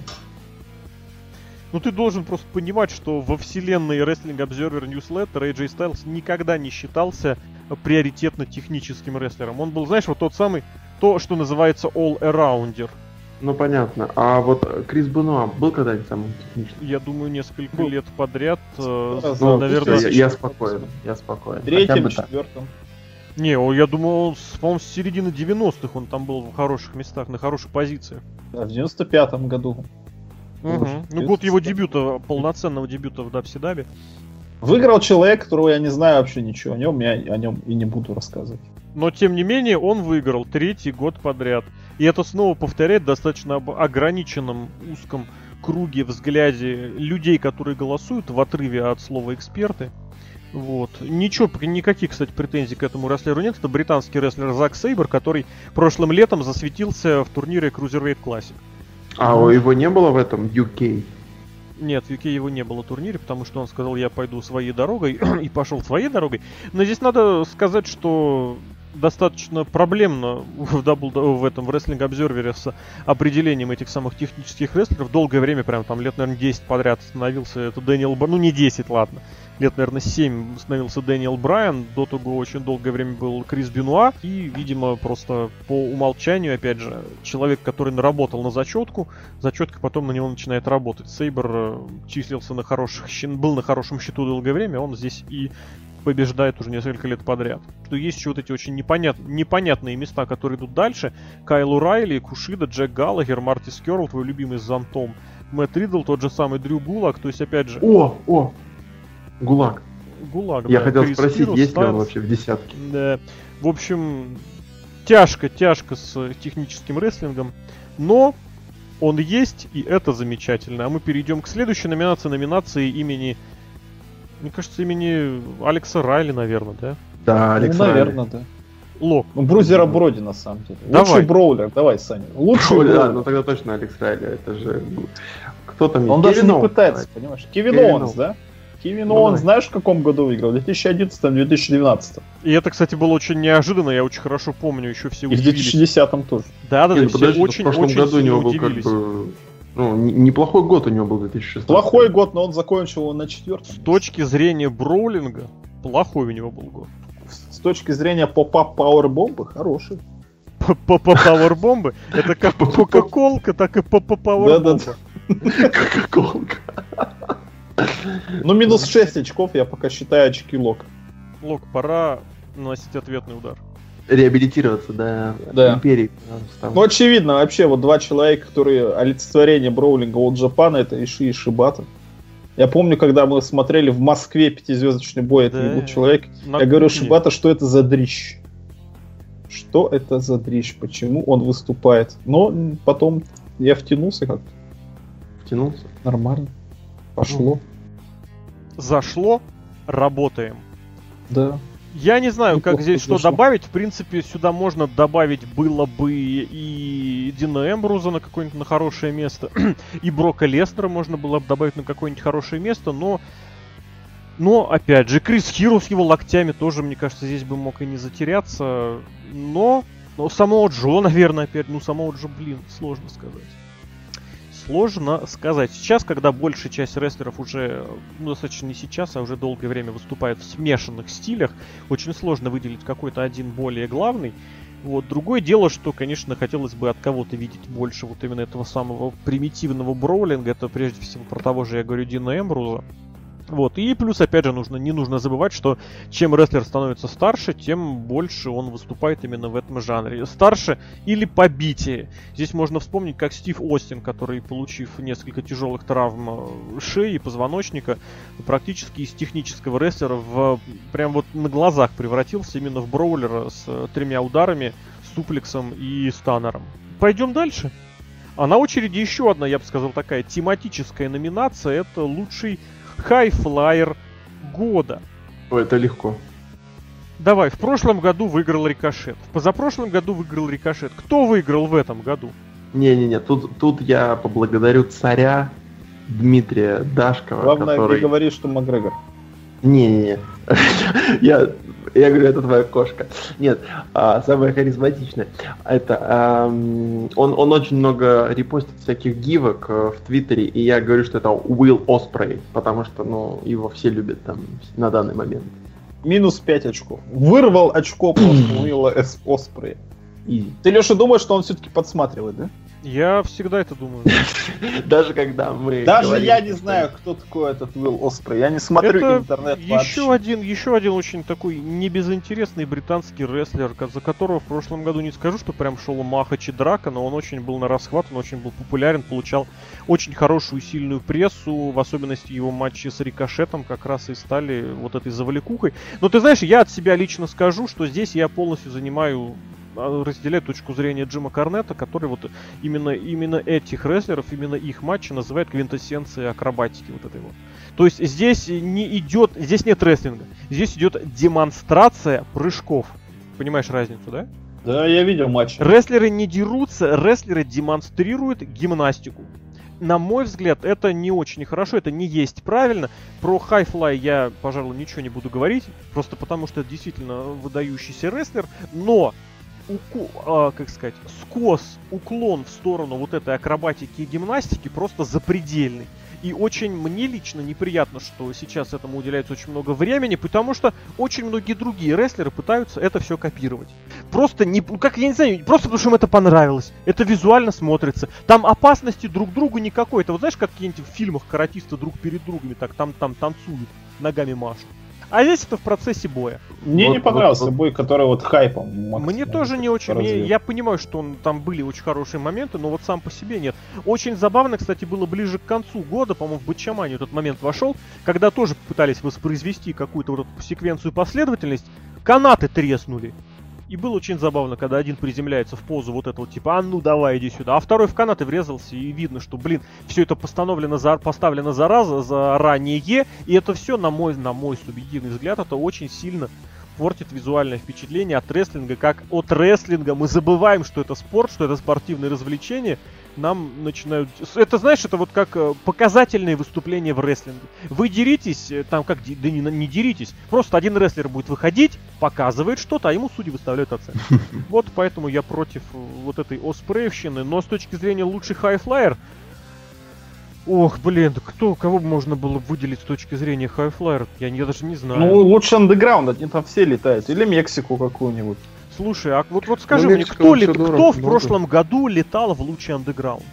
Ну ты должен просто понимать, что во вселенной Wrestling Observer Newsletter AJ Styles никогда не считался приоритетно техническим рестлером. Он был, знаешь, вот тот самый, то, что называется all-arounder. Ну понятно. А вот Крис Бенуа был когда-нибудь самым техническим? Я думаю, несколько Ну, лет подряд, э, да, Ну, наверное... я, я спокоен, я спокоен. Так. четвертом. Не, я думаю, он, с- по-моему, с середины 90-х он там был в хороших местах, на хороших позициях. Да, в 95-м году. Ну, год его дебюта, полноценного дебюта в Дабси-Дабе. Выиграл человек, которого я не знаю вообще ничего о нем, я о нем и не буду рассказывать. Но, тем не менее, он выиграл третий год подряд. И это снова повторяет в достаточно ограниченном узком круге взгляде людей, которые голосуют в отрыве от слова эксперты. Вот. Ничего, никаких, кстати, претензий к этому рестлеру нет. Это британский рестлер Зак Сейбер, который прошлым летом засветился в турнире Cruiserweight Classic. А его не было в этом UK? Нет, в UK его не было турнире, потому что он сказал, я пойду своей дорогой, и пошел своей дорогой. Но здесь надо сказать, что достаточно проблемно в, W- в этом в Wrestling Observer с определением этих самых технических рестлеров. Долгое время, прям там лет, наверное, 10 подряд становился это Дэниел Бр- Ну, не 10, ладно. Лет, наверное, 7 становился Дэниел Брайан. До того очень долгое время был Крис Бенуа. И, видимо, просто по умолчанию, опять же, человек, который наработал на зачетку, зачетка потом на него начинает работать. Сейбр э, числился на хороших, был на хорошем счету долгое время, он здесь и побеждает уже несколько лет подряд. Что есть еще вот эти очень непонят... непонятные места, которые идут дальше. Кайл Райли, Кушида, Джек Галлагер, Марти Скерл, твой любимый с зонтом, Мэтт Ридл, тот же самый Дрю Гулак, то есть опять же... О, о, ГУЛАГ. Гулаг, Я да, хотел Крис спросить, Хирос, есть ли он Стайлз. вообще в десятке? Да. В общем, тяжко, тяжко с техническим рестлингом, но он есть, и это замечательно. А мы перейдем к следующей номинации, номинации имени, мне кажется, имени Алекса Райли, наверное, да? Да, Алекс ну, Райли. наверное, да. Лок. Ну, Брузера Броди, на самом деле. Давай. Лучший броулер, давай, Саня. Лучший Ой, да, броулер. ну тогда точно Алекс Райли. Это же... Кто там? Он даже не пытается, давай. понимаешь? Кевин Кевин Оуэнс, да? Кевин Ну, Оуэнс, давай. знаешь, в каком году выиграл? В 2011-2012. И это, кстати, было очень неожиданно, я очень хорошо помню, еще все И в удивились. 2010 тоже. Да, да, да, все подожди, очень, в прошлом очень году у него был как бы... Ну, не- неплохой год у него был 2016. Плохой год, но он закончил его на четвертом. С точки зрения броулинга, плохой у него был год. С точки зрения поп-ап пауэрбомбы, хороший. Пауэрбомбы, это как кока-колка, так и пауэрбомба. Кока-колка. Ну, минус 6 очков, я пока считаю очки лок. Лок, пора наносить ответный удар. Реабилитироваться, да. Да. Империи. Ну, очевидно, вообще, вот два человека, которые олицетворение броулинга от Джапана, это Иши и Шибата. Я помню, когда мы смотрели в Москве пятизвездочный бой, это Да. был человек. На Я говорю. Шибата, что это за дрищ? Что это за дрищ? Почему он выступает? Но потом я втянулся как-то. Втянулся. Нормально. Пошло. Зашло, работаем. Да. Я не знаю, как здесь что добавить. В принципе, сюда можно добавить было бы и Дина Эмбруза на какое-нибудь на хорошее место, и Брока Леснера можно было бы добавить на какое-нибудь хорошее место, но но, опять же, Крис Хиро с его локтями тоже, мне кажется, здесь бы мог и не затеряться. Но, но самого Джо, наверное, опять, ну, самого Джо, блин, сложно сказать. Сложно сказать. Сейчас, когда большая часть рестлеров уже, ну, достаточно не сейчас, а уже долгое время выступают в смешанных стилях, очень сложно выделить какой-то один более главный. Вот. Другое дело, что, конечно, хотелось бы от кого-то видеть больше вот именно этого самого примитивного броулинга. Это прежде всего про того же, я говорю, Дина Эмбруза. Вот. И плюс, опять же, нужно, не нужно забывать, что чем рестлер становится старше, тем больше он выступает именно в этом жанре. Старше или побитие. Здесь можно вспомнить, как Стив Остин, который, получив несколько тяжелых травм э, шеи и позвоночника, практически из технического рестлера в, прям вот на глазах превратился именно в броулера с э, тремя ударами, суплексом и станером. Пойдем дальше. А на очереди еще одна, я бы сказал, такая тематическая номинация. Это лучший хайфлайер года. Ой, это легко. Давай, в прошлом году выиграл Рикошет. В позапрошлом году выиграл Рикошет. Кто выиграл в этом году? Не-не-не, тут, тут я поблагодарю царя Дмитрия Дашкова, Главное, который... не говори, что Макгрегор. Не-не-не. Я, я говорю, это твоя кошка. Нет, а, самая харизматичная. Это ам, он, он очень много репостит всяких гивок э, в Твиттере, и я говорю, что это Уилл Оспрей, потому что, ну, его все любят там на данный момент. Минус 5 очков. Вырвал очко просто Уилла. Оспрея. Ты, Леша, думаешь, что он все-таки подсматривает, да? Я всегда это думаю. Даже когда мы Даже я не знаю, кто такой этот Уилл Оспрей. Я не смотрю интернет еще вообще. один, еще один очень такой небезынтересный британский рестлер, за которого в прошлом году не скажу, что прям шел махач и драка, но он очень был на расхват, он очень был популярен, получал очень хорошую и сильную прессу, в особенности его матчи с Рикошетом как раз и стали вот этой завалекухой. Но ты знаешь, я от себя лично скажу, что здесь я полностью занимаю разделяю точку зрения Джима Корнета, который вот именно, именно этих рестлеров, именно их матчи называет квинтэссенцией акробатики вот этой вот. То есть здесь не идет, здесь нет рестлинга, здесь идет демонстрация прыжков. Понимаешь разницу, да? Да, я видел матч. Рестлеры не дерутся, рестлеры демонстрируют гимнастику. На мой взгляд, это не очень хорошо, это не есть правильно. Про Хайфлай я, пожалуй, ничего не буду говорить, просто потому что это действительно выдающийся рестлер, но уку- а, как сказать, скос, уклон в сторону вот этой акробатики и гимнастики просто запредельный. И очень мне лично неприятно, что сейчас этому уделяется очень много времени, потому что очень многие другие рестлеры пытаются это все копировать. Просто не, ну, как я не знаю, просто потому что им это понравилось. Это визуально смотрится. Там опасности друг другу никакой. Это вот знаешь, как какие-нибудь в фильмах каратисты друг перед другами так там там танцуют, ногами машут. А здесь это в процессе боя. Мне Вот- не понравился вот- бой, который вот хайпом. Мне тоже не очень. Мне- я понимаю, что он, там были очень хорошие моменты, но вот сам по себе нет. Очень забавно, кстати, было ближе к концу года, по-моему, в Бачамане этот момент вошел, когда тоже пытались воспроизвести какую-то вот эту секвенцию последовательность, канаты треснули. И было очень забавно, когда один приземляется в позу вот этого типа, а ну давай, иди сюда, а второй в канаты врезался, и видно, что, блин, все это постановлено за, поставлено зараза, заранее, и это все, на мой, на мой субъективный взгляд, это очень сильно портит визуальное впечатление от рестлинга, как от рестлинга. Мы забываем, что это спорт, что это спортивное развлечение. Нам начинают... Это, знаешь, это вот как э, показательные выступления в рестлинге. Вы деритесь, э, там как... Да не, не деритесь. Просто один рестлер будет выходить, показывает что-то, а ему судьи выставляют оценки. Вот поэтому я против э, вот этой оспреевщины. Но с точки зрения лучший high flyer... Ох, блин, кто, кого бы можно было выделить с точки зрения high flyer а? Я, я даже не знаю. Ну, Луча Андеграунд, они там все летают. Или Мексику какую-нибудь. Слушай, а вот, вот скажи Ну, мне, кто, дорого, кто в много. прошлом году летал в Луча Андеграунд?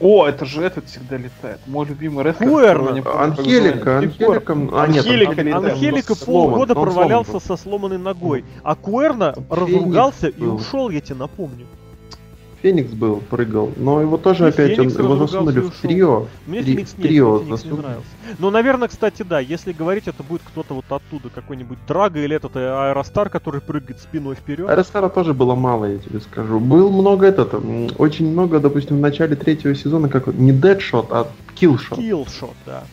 О, это же этот всегда летает. Мой любимый рестлер. Куэрно. Анхелико. Анхелико... А, нет, Анхелико Анхелико летает. Анхелико сломан, полгода сломан провалялся со сломанной ногой, а Куэрно разругался и ушел, я тебе напомню. Феникс был, прыгал. Но его тоже И опять, он, его засунули в трио. Мне Три- Феникс нет, трио мне Феникс не засунули. нравился. Но, наверное, кстати, да, если говорить, это будет кто-то вот оттуда, какой-нибудь Драга или этот э, Аэростар, который прыгает спиной вперед. РСР тоже было мало, я тебе скажу. Был много этот, м, очень много, допустим, в начале третьего сезона, как не Deadshot, а Killshot. Киллшот, да.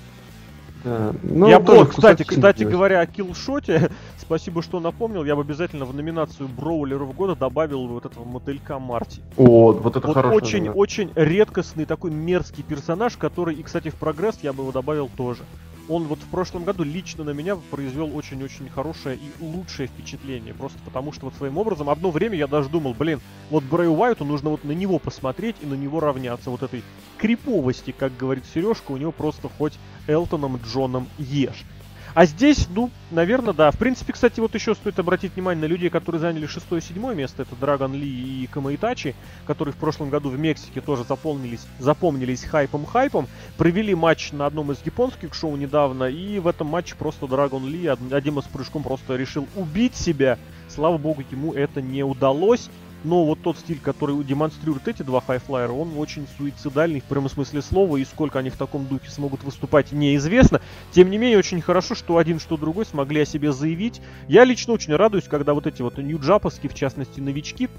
Да. Ну, я тоже вот, кстати, кстати говоря, о киллшоте, спасибо, что напомнил, я бы обязательно в номинацию Броулеров года добавил вот этого мотылька Марти. О, вот это Вот хороший. очень, очень редкостный такой мерзкий персонаж, который, и, кстати, в прогресс я бы его добавил тоже. Он вот в прошлом году лично на меня произвел очень-очень хорошее и лучшее впечатление. Просто потому что вот своим образом, одно время я даже думал, блин, вот Брэй Уайту нужно вот на него посмотреть и на него равняться. Вот этой криповости, как говорит Сережка, у него просто хоть Элтоном Джоном ешь. А здесь, ну, наверное, да. В принципе, кстати, вот еще стоит обратить внимание на людей, которые заняли шестое и седьмое место. Это Драгон Ли и Камаитачи, которые в прошлом году в Мексике тоже запомнились, запомнились хайпом-хайпом. Провели матч на одном из японских шоу недавно, и в этом матче просто Драгон Ли од- одним из прыжком просто решил убить себя. Слава богу, ему это не удалось. Но вот тот стиль, который демонстрируют эти два хайфлайера, он очень суицидальный в прямом смысле слова, и сколько они в таком духе смогут выступать, неизвестно. Тем не менее, очень хорошо, что один, что другой смогли о себе заявить. Я лично очень радуюсь, когда вот эти вот нью-джаповские, в частности, новички,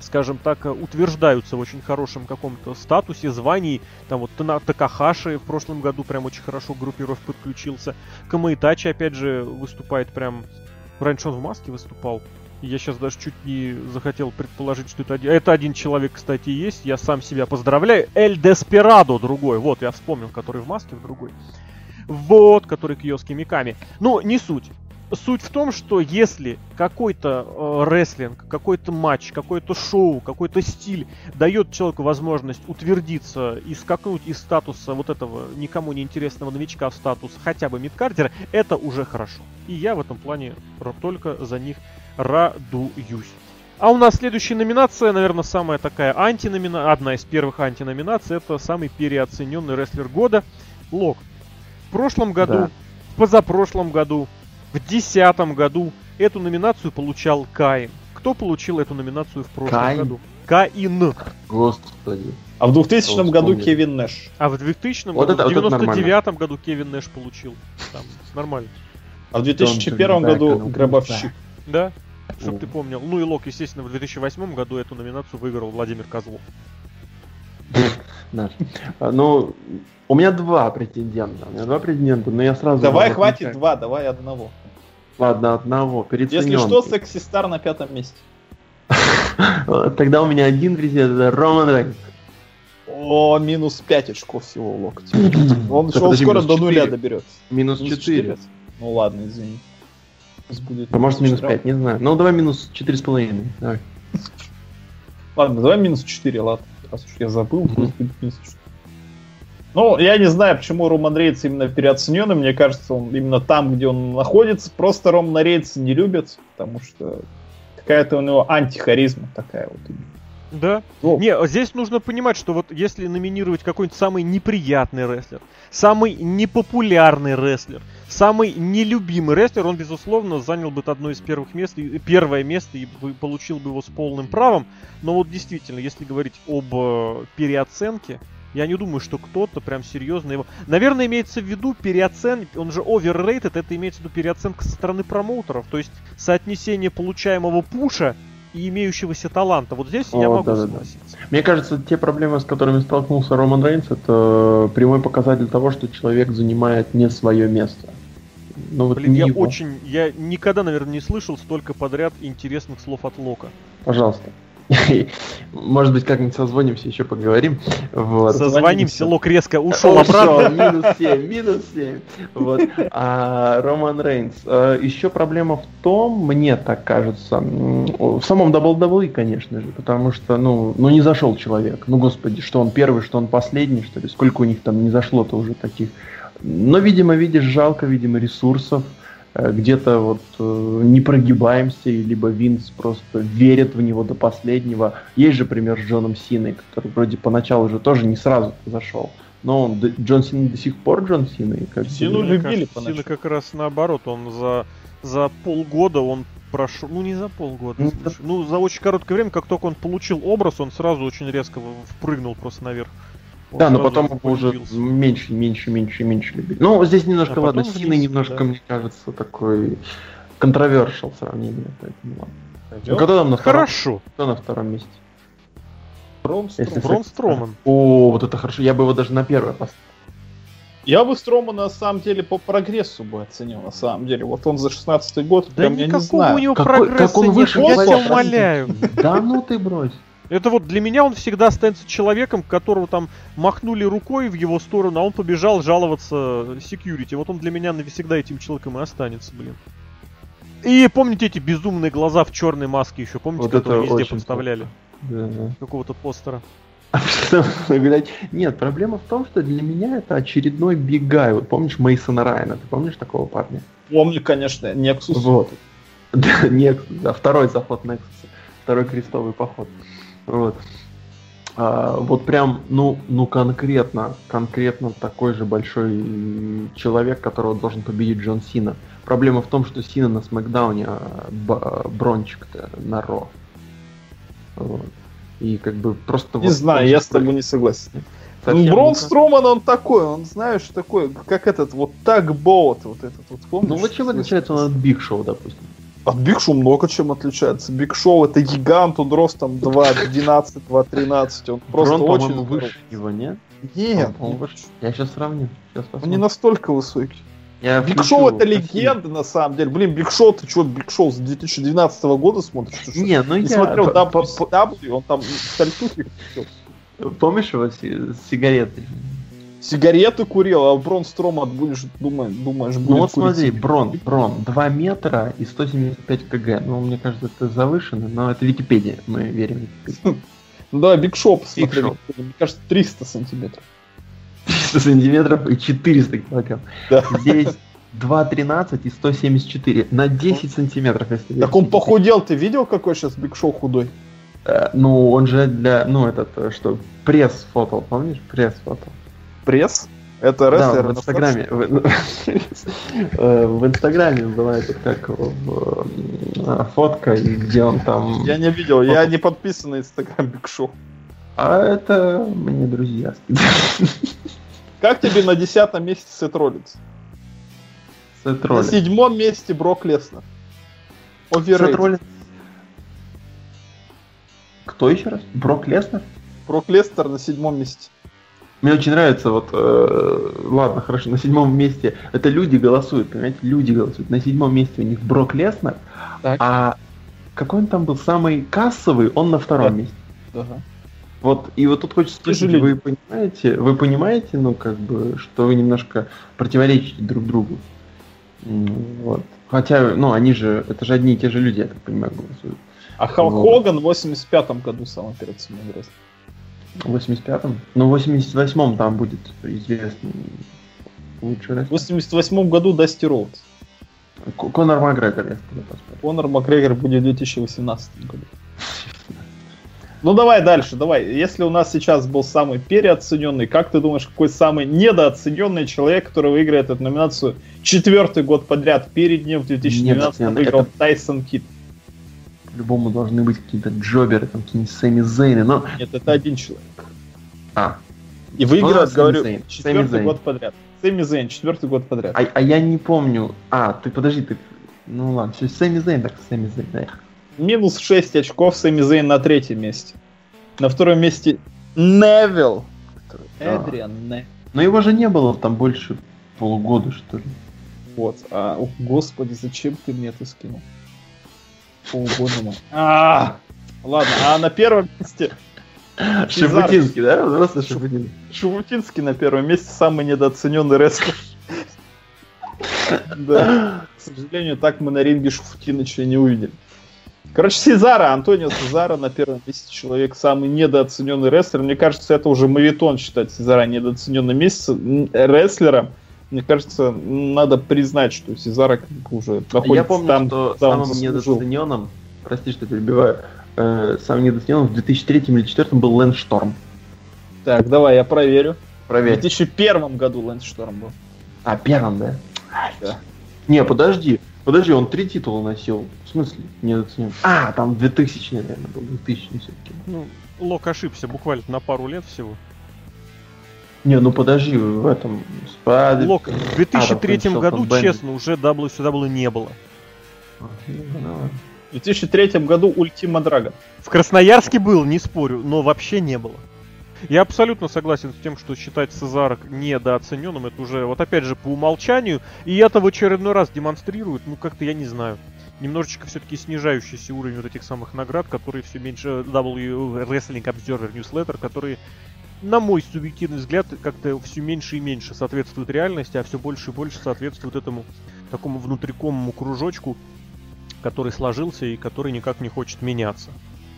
скажем так, э, утверждаются в очень хорошем каком-то статусе, звании. Там вот Такахаши в прошлом году прям очень хорошо к группировке подключился. Камаитачи, опять же, выступает прям Раньше он в маске выступал. Я сейчас даже чуть не захотел предположить, что это один... Это один человек, кстати, есть. Я сам себя поздравляю. Эль Деспирадо другой. Вот, я вспомнил, который в маске, в другой. Вот, который Киоски Миками. Ну, не суть. Суть в том, что если какой-то э, рестлинг, какой-то матч, какое-то шоу, какой-то стиль дает человеку возможность утвердиться и скакнуть из статуса вот этого никому не интересного новичка в статус хотя бы мидкардера, это уже хорошо. И я в этом плане только за них радуюсь. А у нас следующая номинация, наверное, самая такая антиномина... одна из первых антиноминаций, это самый переоцененный рестлер года Лок. В прошлом году, Да. в позапрошлом году, в десятом году эту номинацию получал Каин. Кто получил эту номинацию в прошлом Каин? году? Каин. Господи. А в 2000 Вот году. Кевин Нэш. А в 2000 Вот году, это- в вот это 99 году Кевин Нэш получил. Там, нормально. А в 2001 Don't году Гробовщик. Да? Чтоб О. ты помнил. Ну и Лок, естественно, в 2008 году эту номинацию выиграл Владимир Козлов. Наш. А, Ну, у меня два претендента. У меня два претендента, но я сразу... Давай, хватит два, давай одного. Ладно, одного. Если что, Секси Стар на пятом месте. Тогда у меня один президент, это Роман Рейнс. О, минус 5 очков всего локтя. Он, скоро до нуля доберется. Минус Минус 4. четыре? Ну ладно, извини. Пусть будет А может минус четыре. 5, не знаю. Ну, давай минус 4,5. Давай. Ладно, давай минус 4, ладно. Раз уж я забыл, Мгм. пусть будет минус 4. Ну, я не знаю, почему Роман Рейнс именно переоцененный. Мне кажется, он именно там, где он находится. Просто Романа Рейнса не любят, потому что какая-то у него антихаризма такая вот. Да. Ну, Не, а здесь нужно понимать, что вот если номинировать какой-нибудь самый неприятный рестлер, самый непопулярный рестлер, самый нелюбимый рестлер, он, безусловно, занял бы одно из первых мест, первое место и получил бы его с полным правом. Но вот действительно, если говорить об э, переоценке, я не думаю, что кто-то прям серьезно его... Наверное, имеется в виду переоцен... Он же overrated, это имеется в виду переоценка со стороны промоутеров. То есть соотнесение получаемого пуша и имеющегося таланта. Вот здесь я О, могу да-да-да. согласиться. Мне кажется, те проблемы, с которыми столкнулся Роман Рейнс, это прямой показатель того, что человек занимает не свое место. Ну вот Блин, не я его. очень... Я никогда, наверное, не слышал столько подряд интересных слов от Лока. Пожалуйста. Может быть, как-нибудь созвонимся, еще поговорим. Вот. Созвонимся, Лок резко ушел обратно. минус 7, минус 7. Вот. А Роман Рейнс. э, Еще проблема в том, мне так кажется, в самом WWE, конечно же, потому что, ну, ну не зашел человек. Ну, господи, что он первый, что он последний, что ли, сколько у них там не зашло-то уже таких. Но, видимо, видишь, жалко, видимо, ресурсов. Э, Где-то вот э, не прогибаемся, либо Винс просто верит в него до последнего. Есть же пример с Джоном Синой, который вроде поначалу же тоже не сразу зашел. Но он, Джон Сина до сих пор Джон Сина. и как Сину любили кажется, поначалу. Сина как раз наоборот, он за, за полгода он прошел, ну не за полгода, Ну, слушай, ну за очень короткое время, как только он получил образ, он сразу очень резко впрыгнул просто наверх. Он Да, но потом его уже меньше, меньше, меньше, меньше любили. Ну, здесь немножко, А ладно, вниз, немножко, да. мне кажется, такой контровершил сравнение. Поэтому ладно. Ну, кто там на втором, Хорошо. кто на втором месте? Брон Строман. Если Брон Строман. О, вот это хорошо. Я бы его даже на первое поставил. Я бы Стромана на самом деле по прогрессу бы оценил, на самом деле. Вот он за 16 год, Да прям я не знаю. у него Какой- прогресса как он нет, вышел, я Вася, тебя умоляю. Да ну ты брось. Это вот для меня он всегда останется человеком, которого там махнули рукой в его сторону, а он побежал жаловаться секьюрити. Вот он для меня навсегда этим человеком и останется, блин. И помните эти безумные глаза в черной маске еще, помните, Вот которые везде подставляли? Да, да. Какого-то постера. Нет, проблема в том, что для меня это очередной бигай. Вот помнишь Мейсона Райана? Ты помнишь такого парня? Помню, конечно, Nexus. Вот. Да, Nexus, да, второй заход Nexus. Второй крестовый поход. Вот. А, вот прям, ну, ну конкретно, конкретно такой же большой человек, которого должен победить Джон Сина. Проблема в том, что Сина на Смакдауне, а Б- Брончик-то на Ро. Вот. И как бы просто... Не вот знаю, я с тобой не согласен. совсем Ну, Брон не- Строман, он такой, он, знаешь, такой, как этот, вот так Боут, вот этот, вот помнишь? Ну вот чем отличается он от Биг Шоу, допустим? От Биг Шоу много чем отличается. Биг Шоу это гигант, он ростом 2.12, 2.13, он просто Брон, очень выше его, нет? Нет, Он, по-моему, выше. Я сейчас сравню. Сейчас он не настолько высокий. Я Биг включу Шоу это легенда, на самом деле. Блин, Биг Шоу, ты что, Биг Шоу с 2012 года смотришь? Ты? Не, ну Не я... смотрел по- по- WCW, он там сальтухи по- Помнишь его с Сигареты курил, а Брон Строуман будет, думаешь, думаешь, будет Ну вот курить смотри. Брон, Брон, 2 метра и 175 кг. Ну, мне кажется, это завышено, но это Википедия, мы верим. Ну давай Биг Шоу посмотри. Шоу. Мне кажется, 300 сантиметров. 300 сантиметров и 400 килограмм. Да. Здесь 2,13 и 174. На 10 сантиметров, если Так он похудел, ты видел, какой сейчас Биг Шоу худой? Э, Ну, он же для, ну, этот, э, что, пресс фото, помнишь? Пресс фото. Пресс? Это Да, рестлер? в Инстаграме. В, э, в Инстаграме была это как в, э, фотка, где он там... Я не видел, я не подписан на Инстаграм Биг Шоу. А это мне друзья. Как тебе на десятом месте Сет Роллинс? Сет На Роллинс. седьмом месте Брок Леснер. Сет Overrated. Роллинс. Кто еще раз? Брок Леснер? Брок Леснер на седьмом месте. Мне очень нравится, вот, э, ладно, хорошо, на седьмом месте, это люди голосуют, понимаете, люди голосуют. На седьмом месте у них Брок Леснер, Так. а какой он там был самый кассовый, он на втором Да. месте. Ага. Вот, и вот тут хочется спросить, вы понимаете, вы понимаете, ну, как бы, что вы немножко противоречите друг другу. Вот. Хотя, ну, они же, это же одни и те же люди, я так понимаю, голосуют. А Халк Вот. Хоган в 85 году самый операционный рестлер. В 85-м? Ну, в 88-м там будет известный лучший В рестлер. 88 году Дасти Роудс. Конор Макгрегор, я поспорю. Конор Макгрегор будет в 2018 году. Ну давай дальше, давай. Если у нас сейчас был самый переоцененный, как ты думаешь, какой самый недооцененный человек, который выиграет эту номинацию четвертый год подряд? Перед ним в 2012 Недооцененный. выиграл Это- Тайсон Кит. По-любому должны быть какие-то джоберы, там какие-нибудь Сэмми Зейны, но... Нет, это один человек. А, И выиграет, Сэмми говорю, Зейн. Сэмми четвертый Зейн. год подряд. Сэмми Зейн, четвертый год подряд. а, а я не помню... А, ты подожди, ты... Ну ладно, все, Сэмми Зейн, так Сэмми Зейн, да. Минус 6 очков Сэмми Зейн на третьем месте. На втором месте Невил. Эдриан Не. Но его же не было там больше полугода, что ли. Вот. А, о, господи, зачем ты мне это скинул? Полгода мы. А, ладно, а на первом месте Шебутинский, да? Просто Шебутинский. Шевутинский на первом месте самый недооцененный рестлер. Да. К сожалению, так мы на ринге Шуфутиныча не увидели. Короче, Сезара, Антонио Сезара на первом месте человек самый недооцененный рестлер. Мне кажется, это уже мавитон считать Сезара недооцененным месяцем рестлером. Мне кажется, надо признать, что Сезара как уже находится Я помню, там, что он самым заслужил. недооцененным, прости, что перебиваю, э, самым недооцененным в 2003 или 2004 был Лэнс Шторм. Так, давай, я проверю. В Проверь. 2001 году Лэнс Шторм был. А, первым, да? Да. Не, подожди. Подожди, он три титула носил. В смысле? Недооценен. А, там 2000, наверное, был. 2000 все-таки. Ну, Лок ошибся буквально на пару лет всего. Не, ну подожди, в этом... спа- Лок, в 2003 Шелтон году, честно, уже WCW не было. А. В 2003 году Ультима Драгон. В Красноярске был, не спорю, но вообще не было. Я абсолютно согласен с тем, что считать Сезара недооцененным, это уже, вот опять же, по умолчанию, и это в очередной раз демонстрирует, ну как-то я не знаю, немножечко все-таки снижающийся уровень вот этих самых наград, которые все меньше, W Wrestling Observer Newsletter, которые, на мой субъективный взгляд, как-то все меньше и меньше соответствуют реальности, а все больше и больше соответствуют этому такому внутрикомому кружочку, который сложился и который никак не хочет меняться.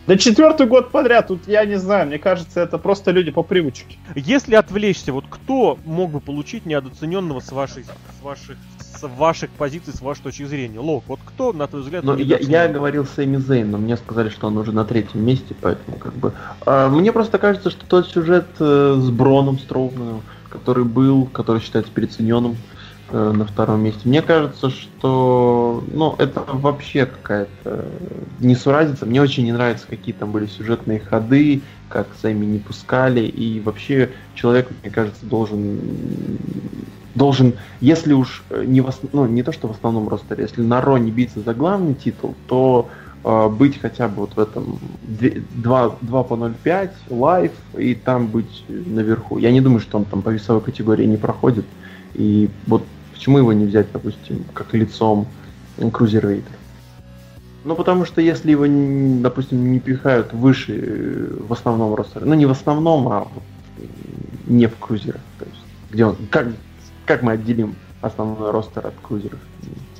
Да четвертый год подряд, тут я не знаю, мне кажется, это просто люди по привычке. Если отвлечься, вот кто мог бы получить недооцененного с вашей, с ваших, с ваших позиций, с вашей точки зрения? Лок, вот кто, на твой взгляд, Но я, недооценен? я говорил Сэмми Зейн, но мне сказали, что он уже на третьем месте, поэтому как бы... а, мне просто кажется, что тот сюжет э, с Броном Строуманом, который был, который считается переоцененным на втором месте, мне кажется, что ну, это вообще какая-то несуразица. Мне очень не нравится, какие там были сюжетные ходы, как Сэмми не пускали, и вообще человек, мне кажется, должен должен, если уж э, не, в, ну, не то, что в основном ростере, если на Raw не биться за главный титул, то э, быть хотя бы вот в этом две- 2, 205 Live и там быть наверху. Я не думаю, что он там по весовой категории не проходит. И вот Почему его не взять, допустим, как лицом крузервейтер? Ну, потому что если его, допустим, не пихают выше э, в основном ростере, ну, не в основном, а вот, э, не в крузерах, то есть, где он, как, как мы отделим основной ростер от крузеров?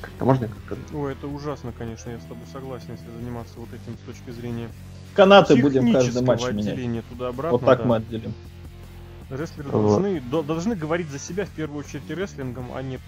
Как-то можно как-то... Ой, это ужасно, конечно, я с тобой согласен, если заниматься вот этим с точки зрения Канаты будем каждый матч менять. отделения туда-обратно. Вот так да. мы отделим. Рестлеры Вот. должны, до- должны говорить за себя в первую очередь рестлингом, а не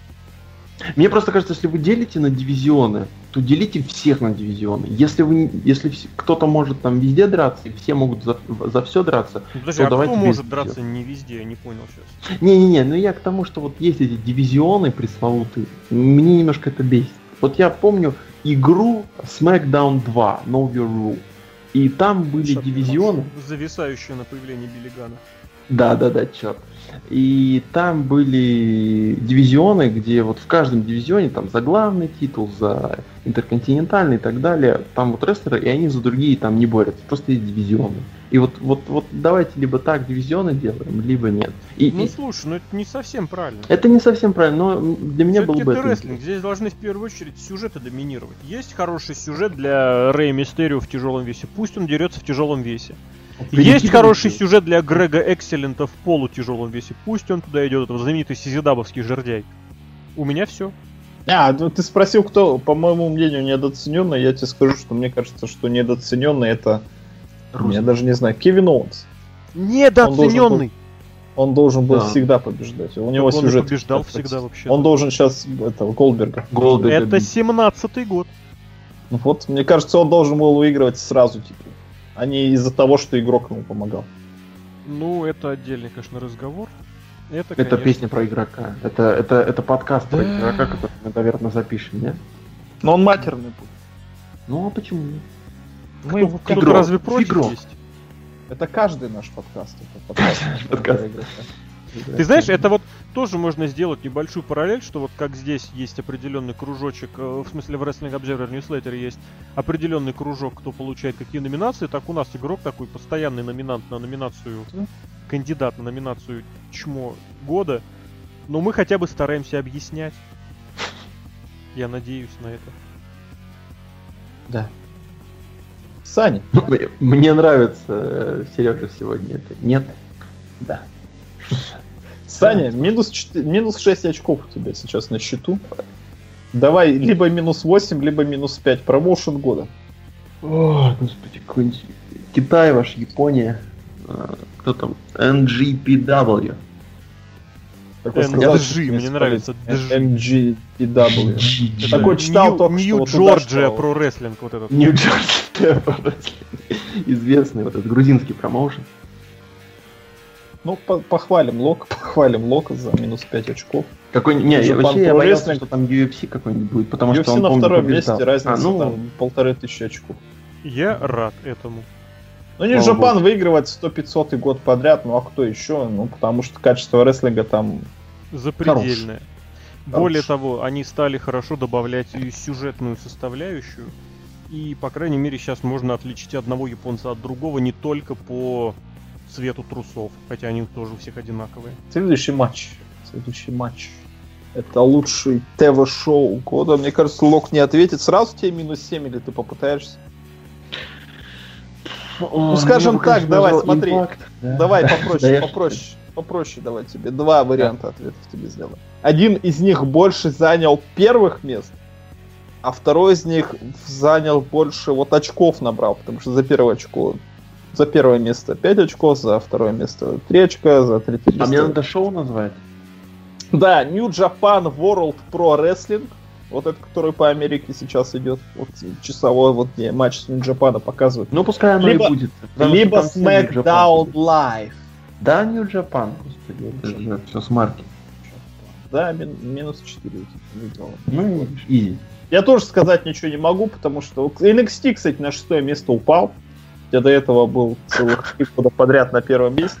Мне просто кажется, если вы делите на дивизионы, то делите всех на дивизионы. Если вы, если кто-то может там везде драться, и все могут за, за все драться, Ну, Подожди, Ну, а кто давайте без может всех. драться не везде? Я не понял сейчас. Не-не-не, ну я к тому, что вот есть эти дивизионы пресловутые, мне немножко это бесит. Вот я помню игру SmackDown 2, Know Your Rule. И там были Шаг дивизионы. Зависающее на появление Биллигана. Да, да, да, черт. И там были дивизионы, где вот в каждом дивизионе там за главный титул, за интерконтинентальный и так далее, там вот рестлеры, и они за другие там не борются, просто есть дивизионы. И вот, вот, вот давайте либо так дивизионы делаем, либо нет. И, Ну и слушай, ну это не совсем правильно. это не совсем правильно, но для меня было Всё-таки бы это рестлинг. Здесь должны в первую очередь сюжеты доминировать. Есть хороший сюжет для Рэя Мистерио в тяжелом весе. Пусть он дерется в тяжелом весе. Есть хороший сюжет для Грега Экселента в полутяжелом весе. Пусть он туда идет, этот знаменитый сизидабовский жердяй. У меня все. А, ну ты спросил, кто, по моему мнению, недооцененный. Я тебе скажу, что мне кажется, что недооцененный это, я даже не знаю, Кевин Оуэнс. Недооцененный. Он должен был Да. всегда побеждать. У него он сюжет. побеждал всегда вообще. Он должен сейчас этого Голдберга. Голдберг Это отбить. 17-й год. Ну Вот, мне кажется, он должен был выигрывать сразу, типа. А не из-за того, что игрок ему помогал. Ну, это отдельный, конечно, разговор. Это, Это конечно, песня про игрока. Это, это, это подкаст про игрока, который мы, наверное, запишем, нет? Но он матерный будет. Ну а почему нет? Мы Кто- Кто-то Фигро. разве против Фигро. есть? Это каждый наш подкаст. Это подкаст. Ты знаешь, это вот тоже можно сделать небольшую параллель, что вот как здесь есть определенный кружочек, э, в смысле в Wrestling Observer Newsletter есть определенный кружок, кто получает какие номинации, так у нас игрок такой постоянный номинант на номинацию, кандидат на номинацию Чмо года, но мы хотя бы стараемся объяснять. Я надеюсь на это. Да. Саня, Мне- Мне нравится Сережа сегодня это. Нет? Да. Саня, минус, 4 минус 6 очков у тебя сейчас на счету. Давай либо минус 8, либо минус 5. Промоушен года. О, господи, какой-нибудь Китай ваш, Япония. А, Кто там? NGPW. Такой NG, сказал, мне нравится, MGPW. Это Такой читал Нью- только что, Нью Джорджия про рестлинг вот этот. Нью-Джерси. Известный вот этот грузинский промоушен. Ну, по- похвалим Лок, похвалим Лока за минус 5 очков. Какой не, Japan вообще я боялся, Wrestling. что там UFC какой-нибудь будет, потому UFC что он на помню, втором побеждал. месте, разница А, ну, там полторы тысячи очков. Я рад этому. Ну, не Джапан выигрывает 100-500 год подряд, ну а кто еще? Ну, потому что качество рестлинга там... Запредельное. Более Хорош. того, они стали хорошо добавлять и сюжетную составляющую. И, по крайней мере, сейчас можно отличить одного японца от другого не только по цвету трусов, хотя они тоже у всех одинаковые. Следующий матч. Следующий матч. Это лучший ТВ-шоу года. Мне кажется, Лок не ответит. Сразу тебе минус 7 или ты попытаешься? Ну, скажем так, давай, смотри. Да. Давай Да попроще, попроще. Попроще давай тебе. Два варианта ответов тебе сделаю. Один из них больше занял первых мест, а второй из них занял больше вот очков набрал, потому что за первое очко за первое место 5 очков, за второе место 3 очка, за третье место... А мне надо шоу назвать? Да, New Japan World Pro Wrestling. Вот этот, который по Америке сейчас идет. Вот часовой вот где матч с New Japan показывают. Ну, пускай оно Либо- и будет. Либо. SmackDown Live. Да, New Japan, господи, это же все с марки. Да, мин- минус 4 у тебя выиграла. Ну, изи. Я тоже сказать ничего не могу, потому что NXT, кстати, на шестое место упал. Я до этого был целых три года подряд на первом месте.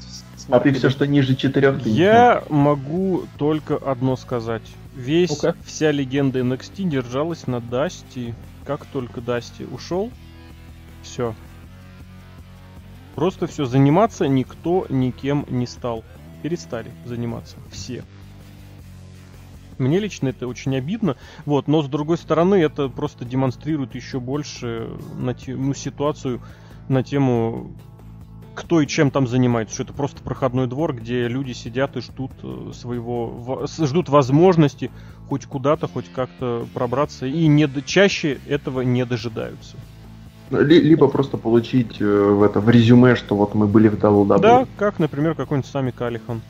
А ты все, что ниже четырех, Я могу только одно сказать. Весь, Ну-ка. вся легенда NXT держалась на Дасти. Как только Дасти ушел, все. Просто все, заниматься никто никем не стал. Перестали заниматься. Все. Мне лично это очень обидно, вот, но с другой стороны это просто демонстрирует еще больше на те- ну, ситуацию на тему кто и чем там занимается, что это просто проходной двор, где люди сидят и ждут э, своего, ждут возможности хоть куда-то, хоть как-то пробраться, и не чаще этого не дожидаются. Ли- либо просто получить э, в это в резюме, что вот мы были в WWE. Да, как, например, какой-нибудь Сами Калихан.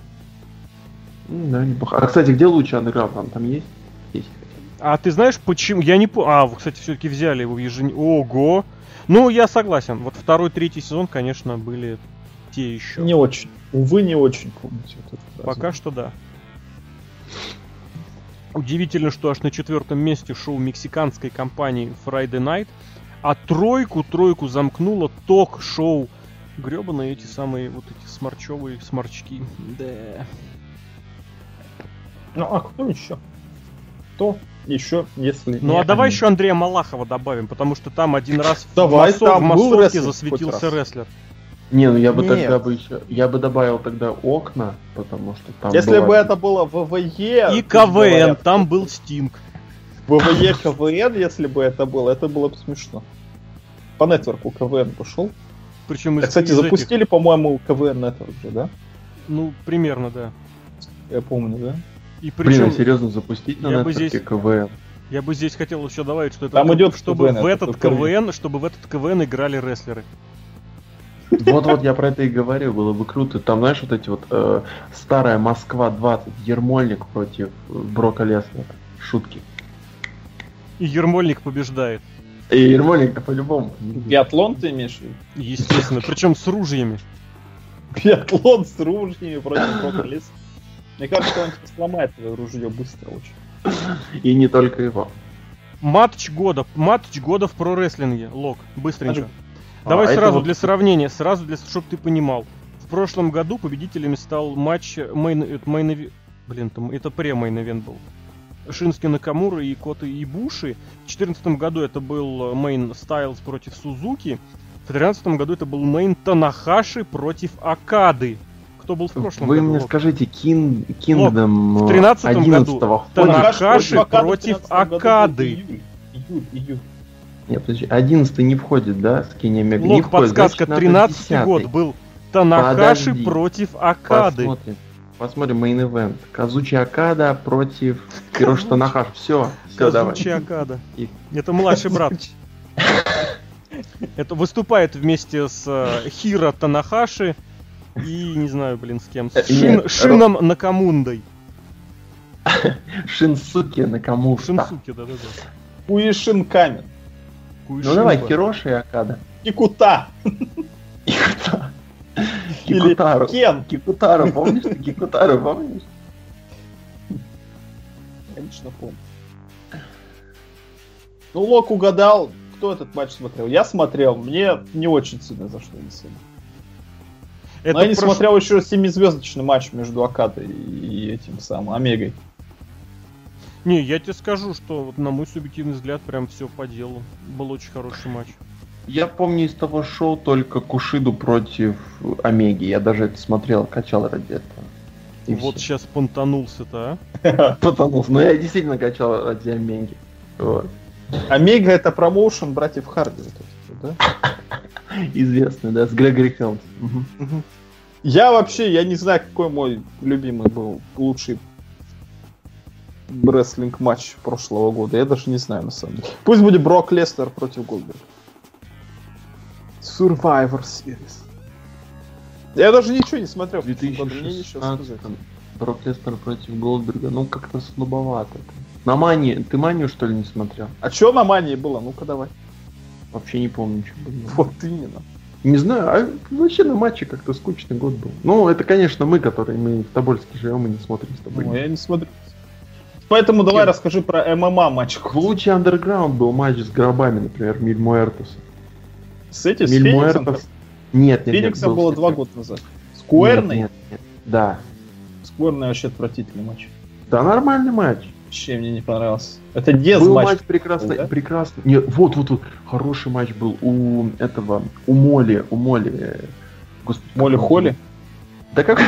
М, Да, неплохо. А кстати, где лучше андерграунд? Там, есть? Есть. А ты знаешь, почему? Я не. А, вы, кстати, все-таки взяли его в ежен... Ого! Ну, я согласен. Вот второй, третий сезон, конечно, были те еще. Не очень. Увы, не очень помните. Вот Пока что да. Удивительно, что аж на четвертом месте шоу мексиканской компании Friday Night, а тройку, тройку замкнуло ток-шоу. Гребаные эти самые вот эти сморчевые сморчки. Да. Ну, а кто еще? Кто еще, если Ну не а давай они? еще Андрея Малахова добавим, потому что там один раз в Давай, массов- там в был массовке рестлер засветился рестлер. Не, ну я бы Нет. тогда бы еще. Я бы добавил тогда окна, потому что там. Если бы бывает- это было ВВЕ... И КВН, там был Стинг. ВВЕ КВН, если бы это было, это было бы смешно. По нетворку КВН пошел. Причем из, Кстати, из этих- запустили, по-моему, КВН нетворк же, да? ну, примерно, да. Я помню, да? И Блин, причем а серьезно запустить на я бы нетворке здесь- КВН. я бы здесь хотел еще добавить, что это Там идет чтобы КВН, в это этот КВН, чтобы в этот КВН играли рестлеры. Вот-вот я про это и говорю, было бы круто. Там, знаешь, вот эти вот э, старая Москва 20, Ермольник против Брока Леснера. Шутки. И Ермольник побеждает. И Ермольник-то по-любому. Биатлон ты имеешь в виду? Естественно, причем с ружьями. Биатлон с ружьями против Брока Леснера. Мне кажется, он сломает твое ружье быстро очень. И не только его. Матч года. Матч года в прорестлинге. Лок, быстренько. А, Давай это сразу вот- для сравнения, сразу для, чтобы ты понимал. В прошлом году победителями стал матч main, это main блин, там это пре-мейн ивент был. Шински Накамура и Кота Ибуши. В 2014 году это был мейн Стайлз против Сузуки. В 2013 году это был мейн Танахаши против Акады. Кто был в прошлом Вы году? мне Лок? скажите, Кин, 13-м 11 году входит? Танахаши против 13 году был Акады. Июль, июль, июль. Нет, подожди, 11 не входит, да, с Кенни Омега? не входит, подсказка, значит, надо 13 10-й. год был Танахаши Подожди. против Акады. Посмотрим. Посмотрим мейн ивент. Казучи Акада против Хироши Танахаш. Все, все, давай. Казучи Акада. И- Это младший брат. Это выступает вместе с э, Хиро Танахаши и не знаю, блин, с кем. С Э, Шин- нет, Шином Накамундой. Шинсуки Накамура. Шинсуки, да-да-да. Уишин Камен. Ну давай, Хироши и Акада. Кикута. Кикута. Или Кикутару. Кен. Кикутару, помнишь? ты Кикутару, помнишь? Конечно, помню. Ну, Лок угадал, кто этот матч смотрел. Я смотрел, мне не очень сильно зашло на сильно. Это Но я не прош- смотрел еще семизвездочный матч между Акадой и этим самым Омегой. Не, я тебе скажу, что вот на мой субъективный взгляд прям все по делу. Был очень хороший матч. Я помню из того шоу только Кушиду против Омеги. Я даже это смотрел, качал ради этого. И вот всё. сейчас понтанулся-то, а? Потому но я действительно качал ради Омеги. Омега это промоушен братьев Харди. да? Известный, да, с Грегори Хелмс. Я вообще, я не знаю, какой мой любимый был лучший рестлинг матч прошлого года. Я даже не знаю, на самом деле. Пусть будет Брок Лестер против Голдберга. Survivor Series. Я даже ничего не смотрел. в В прошлом году, мне нечего 2016 сказать. Брок Леснер против Голдберга. Ну, как-то слабовато. На Мани... Ты Манию, что ли, не смотрел? А что на мании было? Ну-ка давай. Вообще не помню, что было. Вот именно. Не знаю, а вообще на матче как-то скучный год был. Ну, это, конечно, мы, которые мы в Тобольске живем и не смотрим с тобой. Ну, я не смотрю. Поэтому давай Кем? расскажи про ММА матч. В луче андерграунд был матч с гробами, например, Миль Муэртос. С этим, с Миль Фениксом? Муэртос. Нет, нет, нет. Фениксом был было с два года назад. Скверный? Нет, нет, нет. Да. Скверный вообще отвратительный матч. Да, нормальный матч. Вообще мне не понравился. Это дез был матч. матч прекрасный, да? прекрасный. Нет, вот, вот, вот. Хороший матч был у этого, у Моли, у Моли. э, Господи, он Холли? Да как?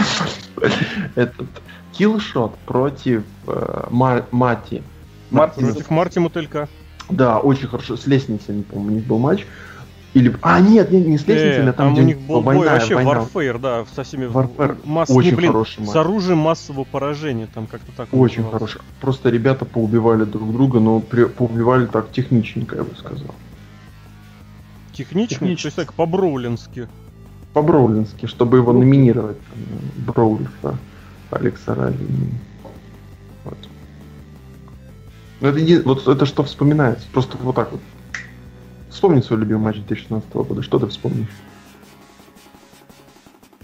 Этот, Киллшот против э, Ма- Мати. Марти Против Марти Мотылька. Да, очень хорошо. С лестницами, по-моему, у них был матч. Или... А, нет, нет, не с лестницами, Э, а там, там где у них был бой война, вообще война. Warfare, да, со всеми Warfare. масс- Очень ну, блин, хороший матч. с оружием массового поражения, там как-то так. Очень хорошо. Просто ребята поубивали друг друга, но при- поубивали так техничненько, я бы сказал. Технично, Технически. то есть так по-броулински. По-броулински, чтобы его Ну, номинировать. там, Броулера Алекса Ралли. Вот. Ну, это, вот это что вспоминается. Просто вот так вот. Вспомни свой любимый матч 2016 года. Что ты вспомнишь?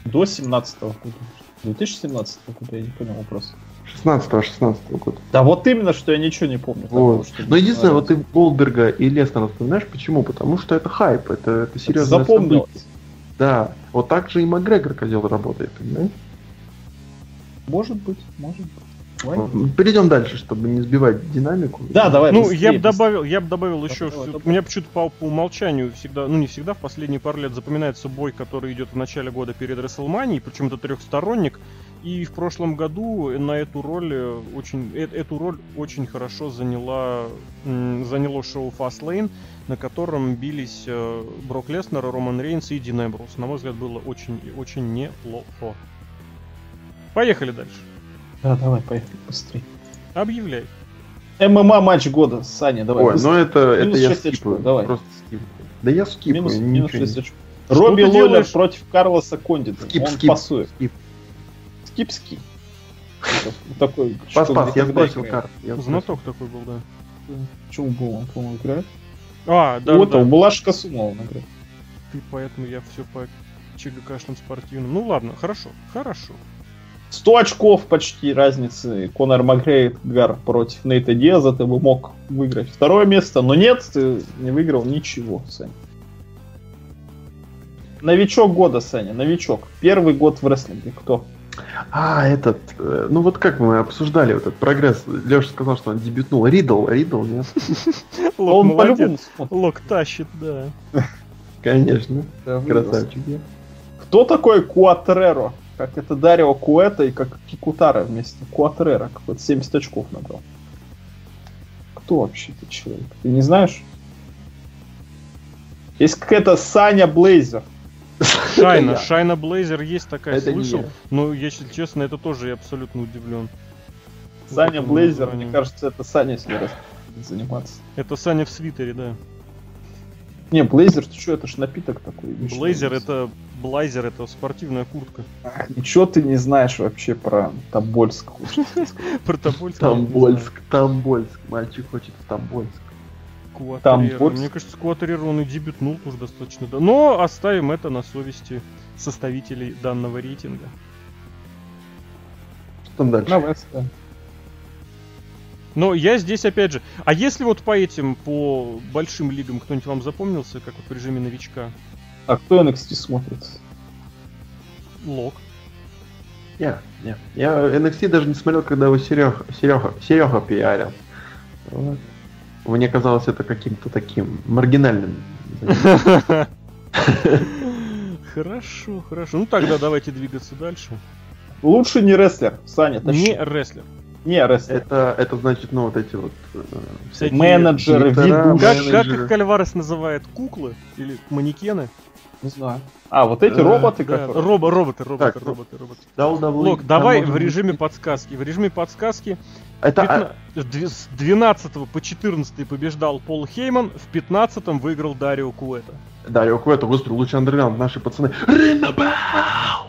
До 17 года. 2017 года, я не понял вопрос. 16-16 года. Да вот именно, что я ничего не помню. такого, Вот. что Но мне единственное, вот ты Голдберга и Лестера вспоминаешь, почему? Потому что это хайп, это, это серьезное Запомнилось. событие. Да, вот так же и Макгрегор козел работает, понимаешь? Может быть, может быть. Перейдем дальше, чтобы не сбивать динамику. Да, давай. Ну, быстрее, я бы добавил, я бы добавил еще, давай, что давай. у меня почему-то по, по умолчанию всегда, ну не всегда, в последние пару лет запоминается бой, который идет в начале года перед WrestleMania, причем это трехсторонник. И в прошлом году на эту роль э, очень, э- эту роль очень хорошо заняла, заняло шоу Fastlane, на котором бились э, Брок Леснер, Роман Рейнс и Дин Эмброуз. На мой взгляд, было очень, очень неплохо. Поехали дальше. Да, давай, поехали быстрее. Объявляй. ММА матч года, Саня, давай. Ой, быстрее. ну это, это Минус я шесть очков, скипаю. давай. Просто скипаю. Да я скипаю, минус, минус не- 6 очков. Робби ты Лойлер делаешь? против Карлоса Кондита. Скип, Он скип, пасует. скип. Скипский. Это Такой, Пас, что пас, я сбросил карту. я. Знаток такой был, да. Был он, по-моему, играет? А, да, вот да, он, да. Булашка Сума он играет. Ты поэтому я все по ЧГКшным спортивным. Ну ладно, хорошо, хорошо. 100 очков почти разницы Конор Макгрейгор против Нейта Диаза ты бы мог выиграть второе место, но нет, ты не выиграл ничего, Саня. Новичок года, Саня, новичок. Первый год в рестлинге. Кто? А, этот, э, ну вот как мы обсуждали вот этот прогресс. Леша сказал, что он дебютнул. Ридл, Ридл, нет? Лок он по-любому. Лок тащит, да. Конечно, красавчик. Кто такой Куатреро? Как это Дарио Куэта и как Кикутара вместе. Куатреро, какой-то 70 очков набрал. Кто вообще этот человек? Ты не знаешь? Есть какая-то Саня Блейзер. Шайна. Шайна Блейзер есть такая, Это не слышал. я. Но, если честно, это тоже я абсолютно удивлен. Саня Блейзер, мне кажется, это Саня себе заниматься. Это Саня в свитере, да. Не, Блейзер, ты что, это ж напиток такой. Блейзер не это... Блайзер это спортивная куртка. Ничего ты не знаешь вообще про Тобольск. Про Тобольск. Тамбольск, Тамбольск. Мальчик хочет в Тамбольск. знаю. Там Куатерьер. Больск. Мне кажется, Куатерьер он и дебютнул уже достаточно. Но оставим это на совести составителей данного рейтинга. Что там дальше? Но я здесь опять же. А если вот по этим, по большим лигам кто-нибудь вам запомнился, как вот в режиме новичка? А кто NXT смотрит? Лок. Я, я. Я NXT даже не смотрел, когда его Серега, Серега, Серега пиарил. Вот. Мне казалось это каким-то таким маргинальным. Хорошо, хорошо. Ну тогда давайте двигаться дальше. Лучше не рестлер, Саня, тащи. Не рестлер. Не рестлер. Это, это значит, ну, вот эти вот... э, всякие Менеджеры, ведущие. Как, как их Кальварес называет? Куклы? Или манекены? Не знаю. А, вот эти Э, роботы, Да, которые... робо- роботы, роботы, Так, роботы, роботы. Лок, давай в режиме подсказки. В режиме подсказки Это, пятна- а, дв- с 12 по 14 побеждал Пол Хейман, в 15 выиграл Дарио Куэта. Да, я это, господи, лучше Андерграунд, наши пацаны. Ринабау!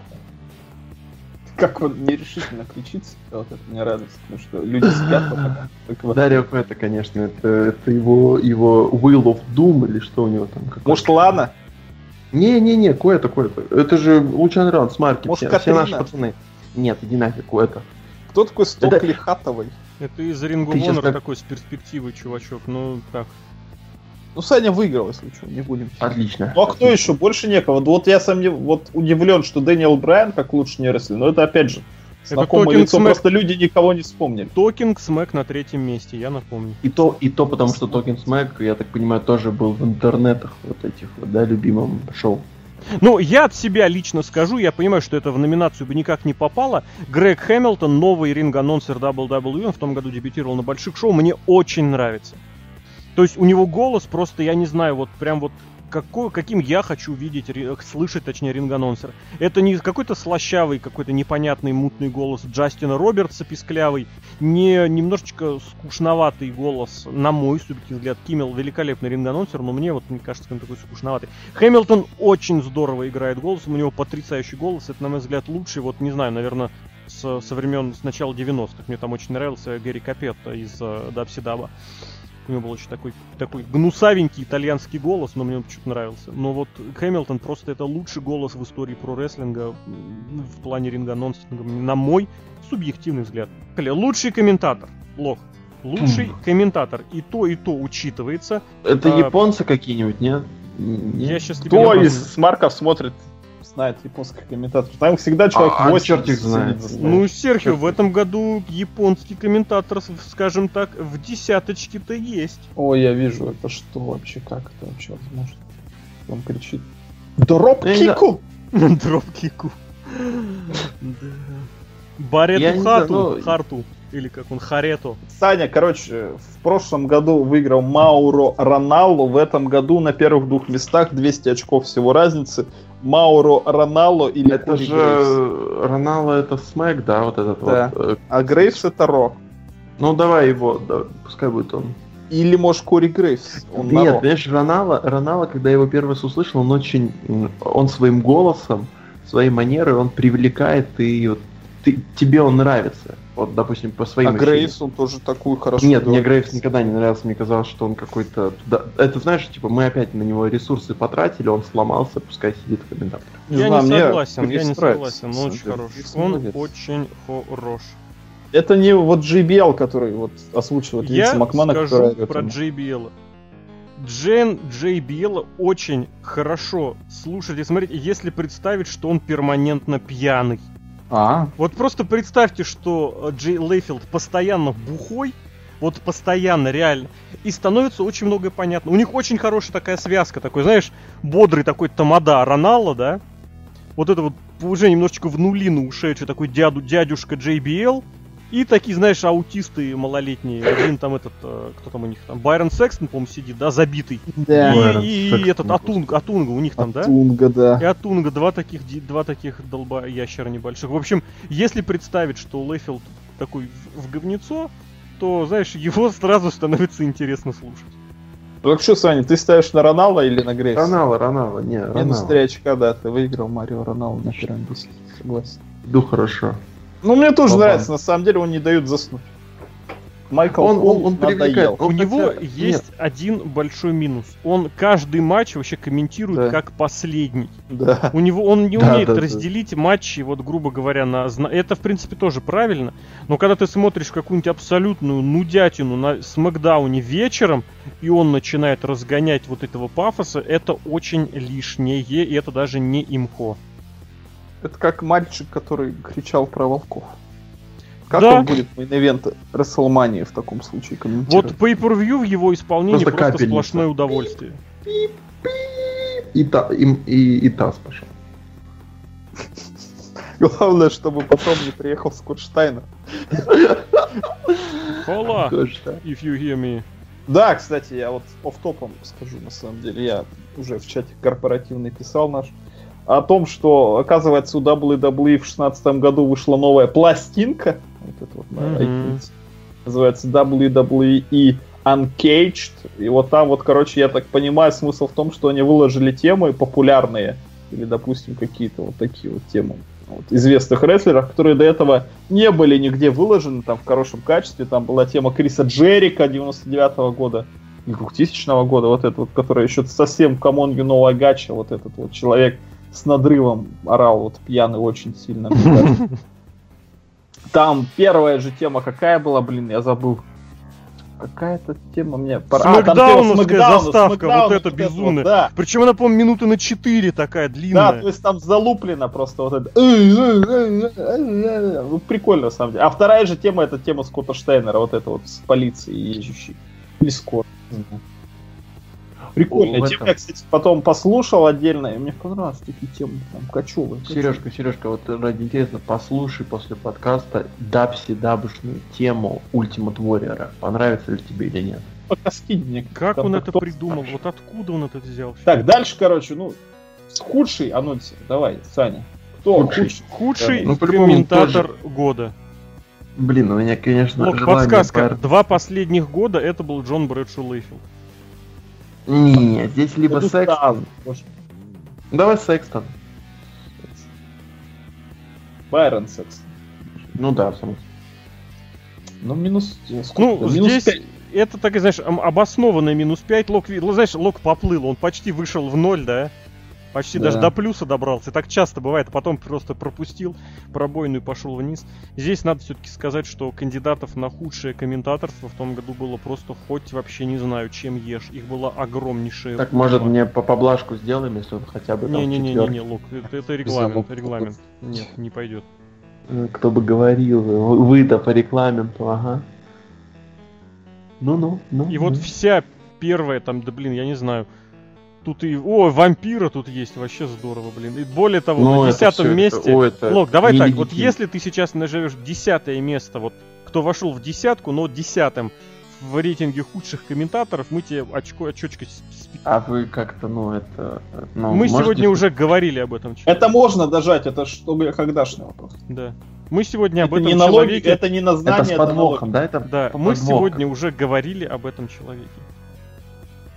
Как он нерешительно кричит, вот это мне радость, потому что люди спят вот так. так вот. Дарио это, конечно, это, это его, его Will of Doom или что у него там? Может, Лана? Не-не-не, Куэта, Куэта. Это же Лучан Раунд, Смарки, Может, все, все наши пацаны. Нет, иди нафиг, Куэта. Кто такой Стокли Это- Хатауэй? Это из Ring of Ты щас Honor как- такой с перспективой, чувачок. Ну, так. Ну, Саня выиграл, если что, не будем. Отлично. Ну, а кто еще? Больше некого. Вот я сам не- вот удивлен, что Дэниел Брайан как лучше не рестлер, но это опять же знакомое Talking лицо, Smack. просто люди никого не вспомнили. Talking Smack на третьем месте, я напомню. И то, и то потому, что Talking Smack, я так понимаю, тоже был в интернетах вот этих вот, да, любимом шоу. Ну, я от себя лично скажу, я понимаю, что это в номинацию бы никак не попало. Грег Хэмилтон, новый ринг-анонсер WWE, он в том году дебютировал на больших шоу, мне очень нравится. То есть у него голос просто, я не знаю, вот прям вот какой, каким я хочу видеть, слышать, точнее, ринг-анонсер. Это не какой-то слащавый, какой-то непонятный мутный голос Джастина Робертса писклявый, не немножечко скучноватый голос, на мой субъективный взгляд. Киммел великолепный ринг-анонсер, но мне вот, мне кажется, он такой скучноватый. Хэмилтон очень здорово играет голос, у него потрясающий голос, это, на мой взгляд, лучший, вот, не знаю, наверное, с, со времен, с начала 90-х. Мне там очень нравился Гэри Капетто из э, Дабси Даба. У него был очень такой, такой гнусавенький итальянский голос, но мне он почему-то нравился. Но вот Хэмилтон просто это лучший голос в истории про рестлинга в плане ринга-анонсинга, на мой субъективный взгляд. Лучший комментатор. Лох. Лучший комментатор. И то, и то учитывается. Это А, японцы какие-нибудь, нет? Нет? Я сейчас. Кто из смарков смотрит, знает японских комментаторов? Там всегда человек А, а 80 черт их знает. Ну, Серхио, в этом году японский комментатор, скажем так, в десяточке-то есть. Ой, я вижу, это что вообще, как это вообще возможно? Он кричит. Дроп кику! Дропкику. Да. Барету хату, ну- харту. Или как он, харето. Саня, короче, в прошлом году выиграл Мауро Роналло, в этом году на первых двух местах 200 очков всего разницы. Мауро Роналло или Это Коди же Грейвс. Роналдо это Смэк, да, вот этот Да. вот. э, А Грейвс это Ро. Ну давай его, да, пускай будет он. Или, может, Кори Грейвс. Он Нет, понимаешь, Ронало, Ронало, когда я его первый раз услышал, он очень, он своим голосом, своей манерой, он привлекает и вот ты, тебе он нравится. Вот, допустим, по своим А ощущениям. Грейвс, он тоже такую хорошо Нет, мне. Грейвс никогда не нравился, мне казалось, что он какой-то... да, это знаешь, типа, мы опять на него ресурсы потратили, он сломался, пускай сидит в комментаторе. Не я знаю, не мне согласен, я не согласен, он очень деле. хорош. Грейвс Он молодец. очень хорош. Это не вот JBL, который вот озвучивает Я Винса Макмана, который скажу про ему. JBL. Джен JBL очень хорошо слушать и смотреть, если представить, что он перманентно пьяный. А, Вот просто представьте, что э, Джей Лейфилд постоянно бухой, вот постоянно, реально, и становится очень многое понятно. У них очень хорошая такая связка, такой, знаешь, бодрый такой тамада Роналло, да? Вот это вот уже немножечко в нулину ушедший такой дяду, дядюшка JBL, и такие, знаешь, аутисты малолетние. Один там этот, э, кто там у них там, Байрон Секстон, по-моему, сидит, да, забитый. да. И- и, этот Атунга, Атунга у них там, да? Тунга, да. И Атунга, два таких, два таких долба ящера небольших. В общем, если представить, что Лейфилд такой в, говнецо, то, знаешь, его сразу становится интересно слушать. Ну так что, Саня, ты ставишь на Роналда или на Грейвса? Ронало, Ронало, не, Минус Ронало. 3 очка, да, ты выиграл Марио Роналду на первом месте. Согласен. Иду хорошо. Ну, мне тоже Ага. нравится, на самом деле он не дает заснуть. Майкл Он- он- он привлекает. У Он него хотя- есть один большой минус. Он каждый матч вообще комментирует Да. как последний. Да. У него он не Да, умеет да, да. разделить матчи, вот грубо говоря, на это в принципе тоже правильно. Но когда ты смотришь какую-нибудь абсолютную нудятину на Смакдауне вечером, и он начинает разгонять вот этого пафоса, это очень лишнее, и это даже не имхо. Это как мальчик, который кричал про волков. Как Да. он будет мейн-эвент Расселмании в таком случае комментировать? Вот pay-per-view в его исполнении Просто просто, сплошное удовольствие. И, та, и, и, и таз пошел. Главное, чтобы потом не приехал Скотт Штайнер. Хола, if you hear me. Да, кстати, я вот оф-топом скажу, на самом деле. Я уже в чате корпоративный писал наш. О том, что, оказывается, у WWE в 2016 году вышла новая пластинка. Вот это вот на Мгм. iTunes. Называется WWE Uncaged. И вот там вот, короче, я так понимаю, смысл в том, что они выложили темы популярные. Или, допустим, какие-то вот такие вот темы вот, известных рестлеров, которые до этого не были нигде выложены там в хорошем качестве. Там была тема Криса Джерика 99 года и 2000 года, вот этот вот, который еще совсем know I gotcha, вот этот вот человек с надрывом орал, вот пьяный очень сильно. Там первая же тема какая была, блин, я забыл. Какая-то тема мне... пора- А, Смэкдауновская Смэкдауна, заставка, вот это вот безумная. да. Причем она, по-моему, минуты на 4 такая Да, длинная. то есть там залуплено просто вот это. Ну, прикольно, на самом деле. А вторая же тема, это тема Скотта Штайнера, вот это вот с полицией езжущей. Или скоро. Тема. этом- Я, кстати, потом послушал отдельно, и мне понравилось такие темы, там, кочевые. Сережка, Сережка, вот ради интересно, послушай после подкаста дабси-дабушную тему Ultimate Warrior. Понравится ли тебе или нет? Пока скинь мне. Как там он это придумал? старше. Вот откуда он это взял? Так, дальше, короче, ну, худший анонсер. Давай, Саня. Кто Худший. худший? Ну, комментатор года. Блин, у меня, конечно, Лок, желание подсказка. пар- Два последних года это был Джон Брэдшоу Лейфилд. Не, здесь либо Ну, секс. да, может, Давай Секстон. Байрон Секс. Ну да, в смысле. Ну, минус... сколько? Ну, минус здесь пять. это, так знаешь, обоснованный минус 5. Лок, ну, знаешь, Лок поплыл, он почти вышел в ноль, да? Почти Да. даже до плюса добрался. Так часто бывает, а потом просто пропустил пробойную и пошел вниз. Здесь надо все-таки сказать, что кандидатов на худшее комментаторство в том году было просто хоть вообще не знаю, чем ешь. Их было огромнейшее. Так, может, количество. мне по поблажку сделаем, если он хотя бы там Не-не-не, четвёртый? не, Лок, это, это регламент, регламент. Нет, не пойдет. Э, Кто бы говорил, вы- вы-то по регламенту, ага. Ну-ну, ну. И вот ну. вся первая там, да блин, я не знаю. Тут и... О, вампира тут есть, вообще здорово, блин. И более того, Ну, на это десятом месте... это- о, это Лок, давай так, вот если ты сейчас наживешь десятое место, вот кто вошел в десятку, но десятым в рейтинге худших комментаторов, мы тебе очко, очечко А вы как-то, ну, это... Ну, Мы можете- сегодня уже говорили об этом человеке. Это можно дожать, это чтобы когдашний вопрос. Да. Мы сегодня об Это этом не налоги, человеке... это не на знание, Это с это подвохом, налоги. да? Это Да, мы подвох. сегодня уже говорили об этом человеке.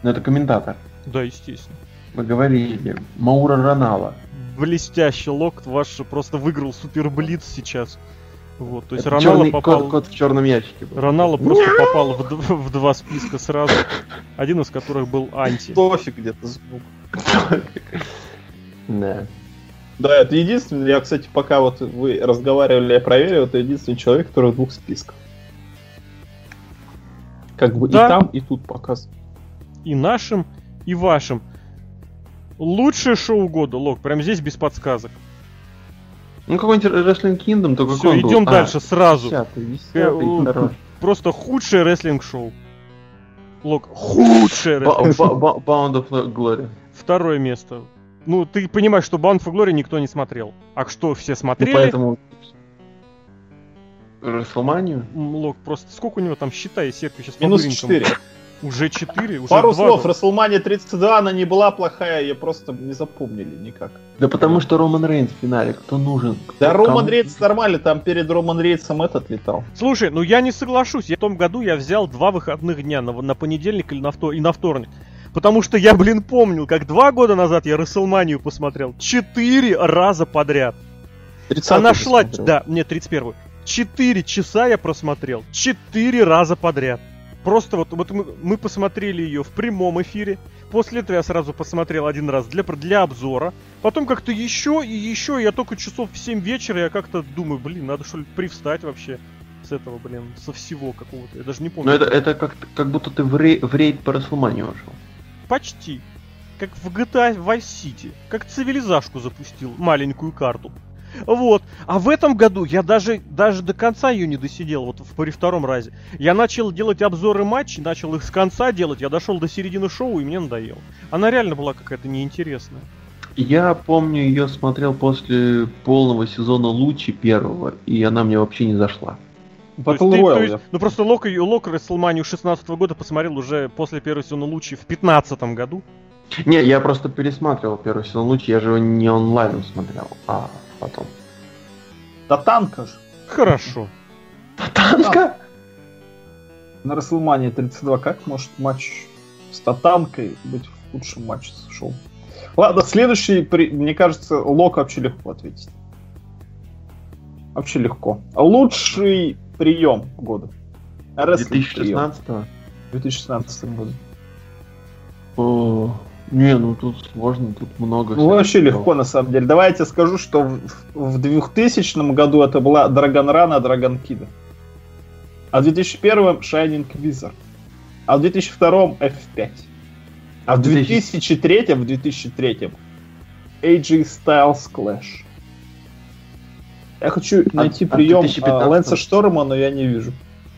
Ну, это комментатор. Да, естественно. Мы говорили. Маура Ронала. Блестящий лок ваш просто выиграл супер блиц сейчас. Вот, то есть Это чёрный- попал... кот, кот в черном ящике. был. Ронало просто попал в, д- в два списка сразу, один из которых был анти. Дофиг где-то звук. Да. Да, это единственный, я, кстати, пока вот вы разговаривали, я проверил, это единственный человек, который в двух списках. Как бы Да. и там, и тут показывает. И нашим, и вашим. Лучшее шоу года, Лок, прям здесь без подсказок. Ну, какой-нибудь Wrestling Kingdom, то Все, какой был? идем А, дальше сразу. десятый, Э, десятый, у- хорош. Просто худшее рестлинг-шоу. Лок, худшее Ба- рестлинг ба- ба- Bound of Glory. Второе место. Ну, ты понимаешь, что Bound for Glory никто не смотрел. А что все Ну, смотрели? поэтому... Расселманию? Лок, просто сколько у него там считай, Серпи сейчас Минус по 4. Уже 4, уже Пару слов, года. WrestleMania 32, она не была плохая, ее просто не запомнили никак. Да потому что Роман Рейнс в финале. Кто нужен? Кто- Да, кому- Роман Рейнс нормально, там перед Роман Рейнсом этот летал. Слушай, ну я не соглашусь. Я в том году я взял два выходных дня на, на понедельник или на втор- и на вторник. Потому что я, блин, помнил, как два года назад я Расселманию посмотрел. Четыре раза подряд. 30 Она шла, да, мне 31 Четыре часа я просмотрел. Четыре раза подряд. Просто вот, вот мы, мы посмотрели ее в прямом эфире. После этого я сразу посмотрел один раз для, для обзора. Потом как-то еще и еще. Я только часов в 7 вечера я как-то думаю, блин, надо что ли привстать вообще с этого, блин, со всего какого-то. Я даже не помню. Ну это, это как, как будто ты в, рей- в рейд по Расселманию вошел. Почти. Как в GTA Vice City. Как цивилизашку запустил. Маленькую карту. Вот. А в этом году я даже, даже до конца ее не досидел, вот в, при втором разе. Я начал делать обзоры матчей, начал их с конца делать, я дошел до середины шоу, и мне надоело. Она реально была какая-то неинтересная. Я помню, ее смотрел после полного сезона Лучи первого, и она мне вообще не зашла. То есть Battle ты- то Royale. есть- ну просто Лок, Лок Расселманию 16 года посмотрел уже после первого сезона Лучи в 15 году. Не, я просто пересматривал первый сезон Лучи, я же его не онлайном смотрел, а потом. Да танка же. Хорошо. Танка? На WrestleMania 32 как может матч с Татанкой быть в худшем матче с шоу? Ладно, следующий, при- мне кажется, Лок вообще легко ответить. Вообще легко. Лучший прием года. Рестлинг-прием 2016 в 2016 году. О, не, ну тут сложно, тут много. Ну, вообще дел. легко, на самом деле. Давайте я скажу, что в, в 2000 году это была Драгон Рана Драгон Кида. А в 2001 Shining Wizard. А в 2002 F5. А в 2003 в 2003 AJ Styles Clash. Я хочу найти а в прием 2015? Лэнса Шторма, но я не вижу.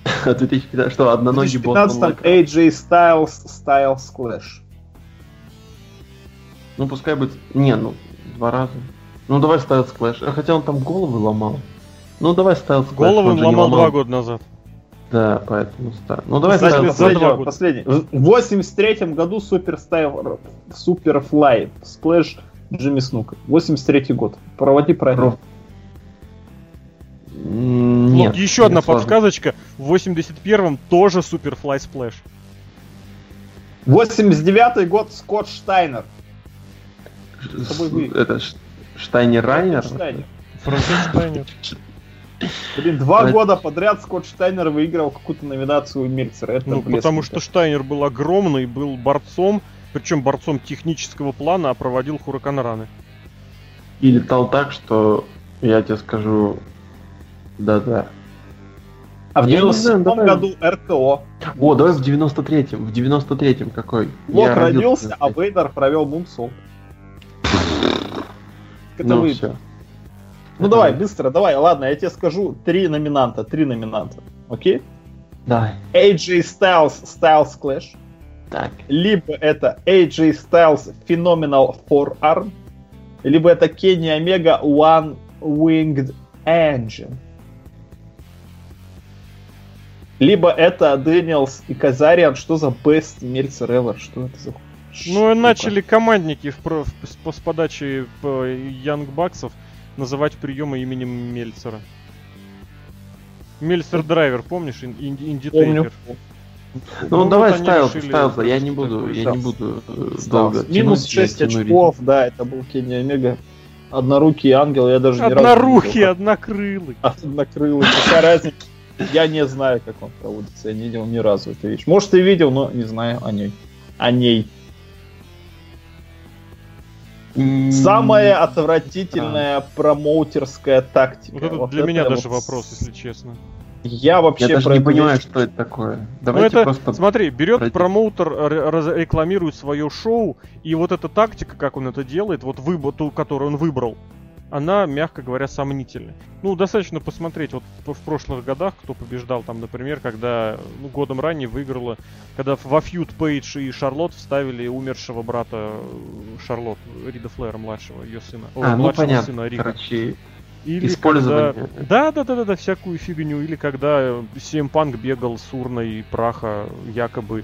А 2015 что, В одноногий босс 2015 AJ Styles Styles Clash. Ну, пускай будет... Не, ну, два раза. Ну, давай Clash. А Хотя он там головы ломал. Ну, давай он он же не ломал два года назад. Да, поэтому... ста- Ну, давай Кстати, за Clash. два года. последний. В 83 году Super Style Superfly Splash Джимми Снука. 83 год. Проводи правильно. Нет. еще одна сложно. подсказочка. В 81-м тоже Superfly Splash. 89 год Скотт Штайнер. Это Штайнер Райнер? Штайнер. Франкенштайнер. Блин, два Давай. года подряд Скотт Штайнер выиграл какую-то номинацию у Мельцера. Это Ну, блеск, потому что. Штайнер был огромный, был борцом, причем борцом технического плана, а проводил хуракан-раны. И летал так, что я тебе скажу... Да-да. А в Я не 97 знаю, давай. году РКО. О, давай в 93-м. В 93-м какой? Лок Я родился, а Вейдер провел мунсол. Это Ну, вы. все. Ну давай, быстро, давай, ладно, я тебе скажу три номинанта, три номинанта. Окей? Давай. AJ Styles Styles Clash. Так. Либо это AJ Styles Phenomenal Forearm. Либо это Kenny Omega One Winged Engine. Либо это Дэниелс и Казариан. Что за Best Meltzer Ever? Что это за... Ну, и штука? начали командники в, с, с подачи Янг Баксов называть приемы именем Мельцера. Meltzer Driver, помнишь? Ин- инди-. Помню. Ну, вот давай они Стайлз, решили Стайлза, я не буду, я не буду э, Стайлз. долго Минус тянуть, я 6 тяну очков, да, это был Кенни Омега. Однорукий ангел, я даже разу не Однорухий, видел. однокрылый. Однокрылый. Какая разница? Я не знаю, как он проводится. Я не видел ни разу эту вещь. Может, и видел, но не знаю о ней. О ней. Самая отвратительная промоутерская тактика. Вот это Вот для меня я даже вот вопрос, если честно. Я вообще Я даже не понимаю, вещь- что это такое. Ну Давайте это, просто... смотри, берет пройти. промоутер, рекламирует свое шоу, и вот эта тактика, как он это делает, вот выбор, ту, которую он выбрал, она, мягко говоря, сомнительная. Ну, достаточно посмотреть вот в прошлых годах, кто побеждал там, например, когда ну, годом ранее выиграла, когда во фьюд Пейдж и Шарлотт вставили умершего брата э, Шарлотт, Рида Флэра, младшего, ее сына. А, ну младшего понятно. сына Рида. Короче, Или использование. когда- Да, да, да, да, да, всякую фигню. Или когда CM Панк бегал с урной праха, якобы.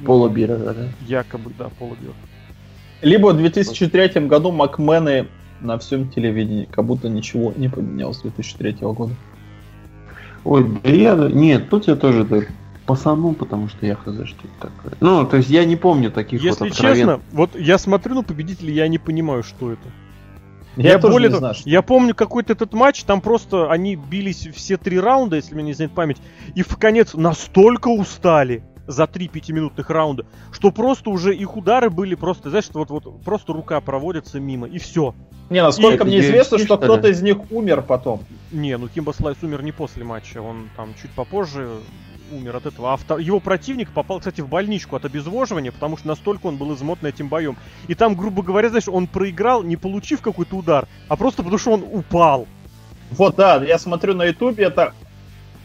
ну, Пола Бира, да? Якобы, да, Пола Бира. Либо в 2003 году Макмены на всем телевидении. Как будто ничего не поменялось с 2003 года. Ой, да я... Нет, тут я тоже так пасану, потому что я хз, что это такое. Ну, то есть я не помню таких Если вот откровен- честно, вот я смотрю на победителей, я не понимаю, что это. Я, тоже более не того, знаю, что- я помню какой-то этот матч, там просто они бились все три раунда, если мне не знает память, и в конец настолько устали за три пятиминутных раунда, что просто уже их удары были просто, знаешь, что вот, вот просто рука проводится мимо, и все. Не, насколько И- мне известно, UFC, что кто-то из них умер потом. Не, ну Кимба Слайс умер не после матча, он там чуть попозже умер от этого. А втор- его противник попал, кстати, в больничку от обезвоживания, потому что настолько он был измотан этим боем. И там, грубо говоря, знаешь, он проиграл, не получив какой-то удар, а просто потому что он упал. Вот, да, я смотрю на ютубе, это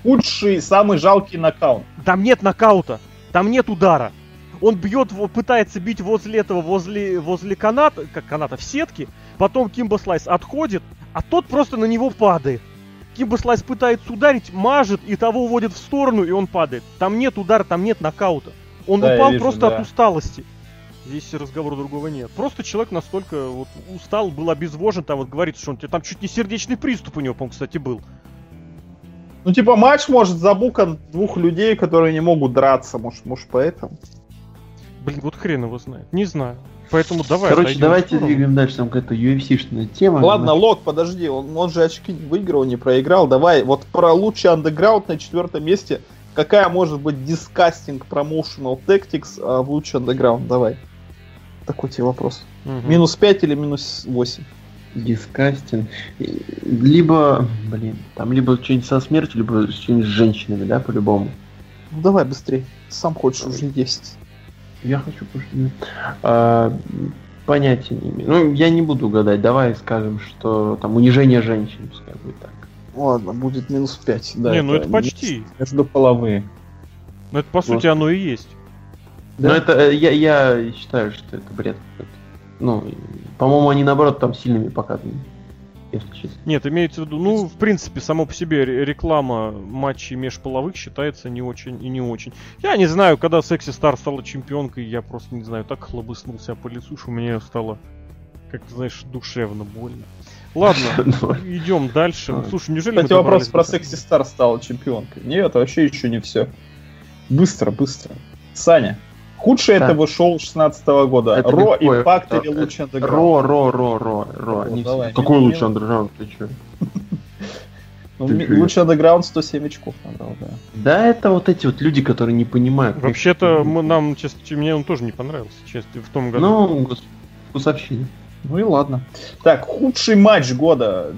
худший, самый жалкий нокаут. Там нет нокаута, там нет удара. Он бьет, пытается бить возле этого, возле, возле каната, как каната, в сетке. Потом Кимбо Слайс отходит, а тот просто на него падает. Кимбо Слайс пытается ударить, мажет, и того уводит в сторону, и он падает. Там нет удара, там нет нокаута. Он Да, упал вижу, просто да. от усталости. Здесь разговора другого нет. Просто человек настолько вот устал, был обезвожен, там вот говорится, что он там чуть не сердечный приступ у него, по-моему, кстати, был. Ну, типа, матч может забукан двух людей, которые не могут драться. Может, может поэтому. Блин, вот хрен его знает. Не знаю. Поэтому давай. Короче, давайте двигаем дальше, там какая-то UFC-шная тема. Ладно, Лок, подожди, он, он же очки не выиграл, не проиграл. Давай, вот про лучший андеграунд на четвертом месте. Какая может быть disgusting promotional tactics а, в лучший андеграунд? Давай. Такой тебе вопрос. Мгм. Минус 5 или минус 8? Дискастинг. Либо, блин, там либо что-нибудь со смертью, либо что-нибудь с женщинами, да, по-любому. Ну давай быстрее. Сам хочешь уже есть. Я хочу. А, понятия не имею. Ну, я не буду гадать. Давай скажем, что там унижение женщин, пускай будет так. Ладно, будет минус 5. Да, не, ну это почти. Между половые. Ну это по сути Просто. оно и есть. Но это э, я, я считаю, что это бред какой-то. Ну, по-моему, они наоборот там сильными показаны. Нет, имеется в виду, ну, в принципе, само по себе ре- реклама матчей межполовых считается не очень и не очень. Я не знаю, когда Секси Стар стала чемпионкой, я просто не знаю, так хлобыснулся по лицу, что мне стало, как ты знаешь, душевно больно. Ладно, Ну, идем дальше. А. Слушай, неужели Кстати, вопрос про Секси Стар стала чемпионкой. Нет, это вообще еще не все. Быстро, быстро. Саня, худшее Так. этого шоу 16 года. Это Ро, какое? Импакт Это- или Луч Underground? Ро, Ро, Ро, Ро, Ро. Ну, Не- давай, Какой мин- лучше андерграунд, ты чё? Ну, Ты ми- чё? Луч Underground 107 очков набрал, да. Да, это вот эти вот люди, которые не понимают. Вообще-то мы, нам, честно, мне он тоже не понравился, честно, в том году. Ну, вкусовщина. Ну и ладно. Так, худший матч года.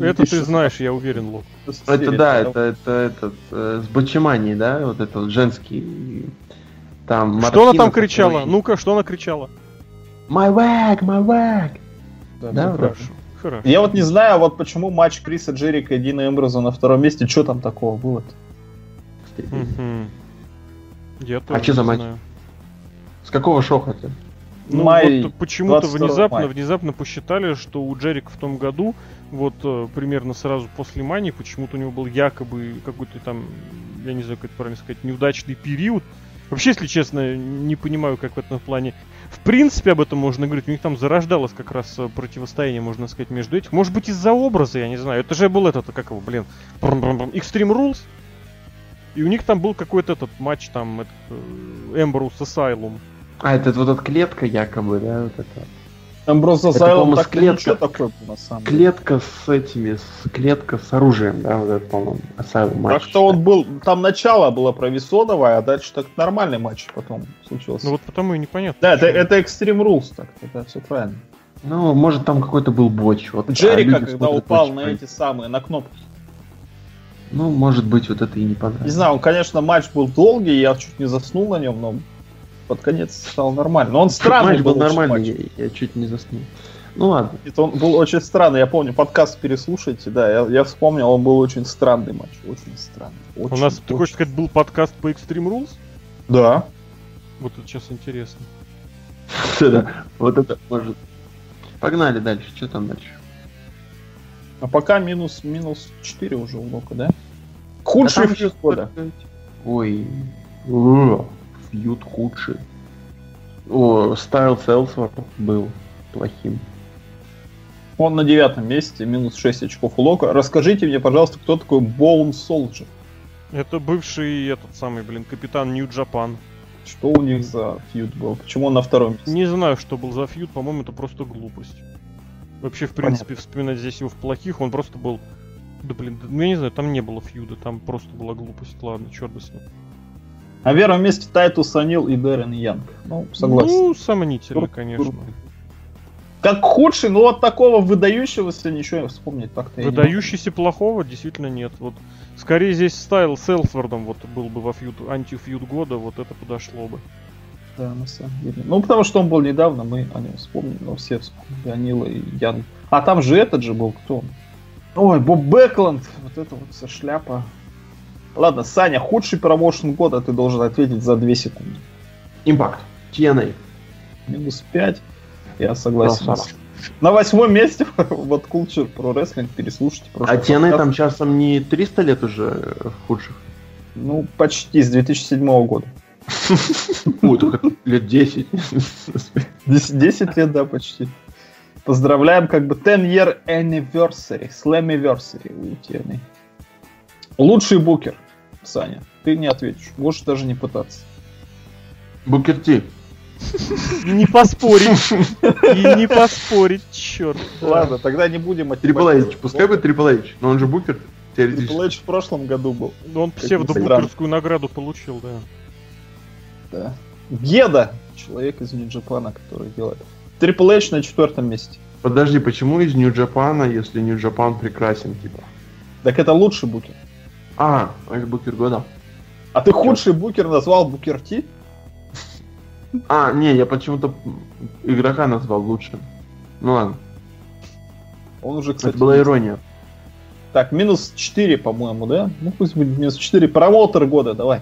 это ты знаешь, я уверен, Лок. Это да, это, это этот э, с Бачимани, да, вот это вот женский. Там что она там кричала? который- Ну-ка, что она кричала? My wag, my wag. Да, Да, да, вроде. Хорошо. Хорошо. Я вот не знаю, вот почему матч Криса Джерика и Дина Эмброза на втором месте, что там такого было Мгм. Я тоже чё за матч? знаю. С какого шоу хотя? Ну Май вот почему-то 22 внезапно, мая. внезапно посчитали, что у Джерика в том году, вот э, примерно сразу после Мани, почему-то у него был якобы какой-то там, я не знаю, как это правильно сказать, неудачный период. Вообще, если честно, не понимаю, как в этом плане. В принципе, об этом можно говорить. У них там зарождалось как раз э, противостояние, можно сказать, между этих. Может быть, из-за образа, я не знаю. Это же был этот, как его, блин, Extreme Rules. И у них там был какой-то этот матч, там, этот, э, Asylum. А, это вот эта клетка якобы, да, вот это. Эмброз Это, Асайлум по-моему, так такое был, на самом деле. Клетка с этими, с клетка с оружием, да, вот это, по-моему, Asylum матч. Так-то он был, там начало было провисоновое, а дальше так нормальный матч потом случился. Ну вот потому и непонятно. да, это, это Extreme Rules, так, это все правильно. Ну, может, там какой-то был боч. Вот, а Джерика, люди когда смотрят упал на эти самые, на кнопки. Ну, может быть, вот это и не понравилось. Не знаю, он, конечно, матч был долгий, я чуть не заснул на нем, но под конец стал нормально. Но он странный Матч был очень нормальный, матч. я, я чуть не заснул. Ну ладно. Это он был очень странный, я помню, подкаст переслушайте, да, я, я вспомнил, он был очень странный матч, очень странный. У очень, нас, ты очень. хочешь сказать, был подкаст по Extreme Rules? Да. Вот это сейчас интересно. Да, Вот это может. Погнали дальше. Что там дальше? А пока минус, минус 4 уже у Лока, да? Худший А фьюз года. Ой. О, Фьюд худший. О, Стайл Селсворт был плохим. Он на девятом месте, минус 6 очков у Лока. Расскажите мне, пожалуйста, кто такой Bone Soldier? Это бывший этот самый, блин, капитан Нью Джапан. Что у них за фьюд был? Почему он на втором месте? Не знаю, что был за фьюд, по-моему, это просто глупость. Вообще, в принципе, вспоминать здесь его в плохих, он просто был... Да блин, да, ну я не знаю, там не было feud а, там просто была глупость. Ладно, черт бы с ним. На первом месте Тайтус О'Нил и Дэрен Янг. Ну, согласен. Ну, сомнительно, конечно. Как худший, но вот такого выдающегося ничего вспомнить так-то. Выдающийся плохого действительно нет. Вот скорее здесь Стайлз с Эллсвортом вот был бы во feud, анти feud года, вот это подошло бы. Да, на самом деле. Ну, потому что он был недавно, мы о нем вспомнили, но все вспомнили Анила и Ян. А там же этот же был кто? Ой, Боб Бэкланд, вот это вот вся шляпа. Ладно, Саня, худший промоушен года ты должен ответить за 2 секунды. Импакт. TNA. Минус 5. Я согласен. Красава. На восьмом месте вот Culture Pro Wrestling переслушайте. А TNA подкаст. там часом не 300 лет уже э, худших? Ну, почти, с 2007 года. Ой, только лет 10. 10, 10 лет, да, почти. Поздравляем, как бы 10 year anniversary, slammiversary у TNA. Лучший букер, Саня. Ты не ответишь. Можешь даже не пытаться. Букер Ти. Не поспорить. И не поспорить, черт. Ладно, тогда не будем Трипл Эйч. Пускай бы Трипл Эйч, но он же букер. Трипл Теоретически. Эйч в прошлом году был. Он псевдобукерскую награду получил, да. Да. Геда, человек из Нью-Джапана, который делает. Трипл Эйч на четвертом месте. Подожди, почему из Нью-Джапана, если Нью-Джапан прекрасен, типа? Так это лучший букер. А, это букер года. А ты худший букер назвал Букер Ти? А, не, я почему-то игрока назвал лучшим. Ну ладно, Он уже, кстати... это была ирония. Так, минус 4, по-моему, да? Ну пусть будет минус 4. Промоутер года, давай.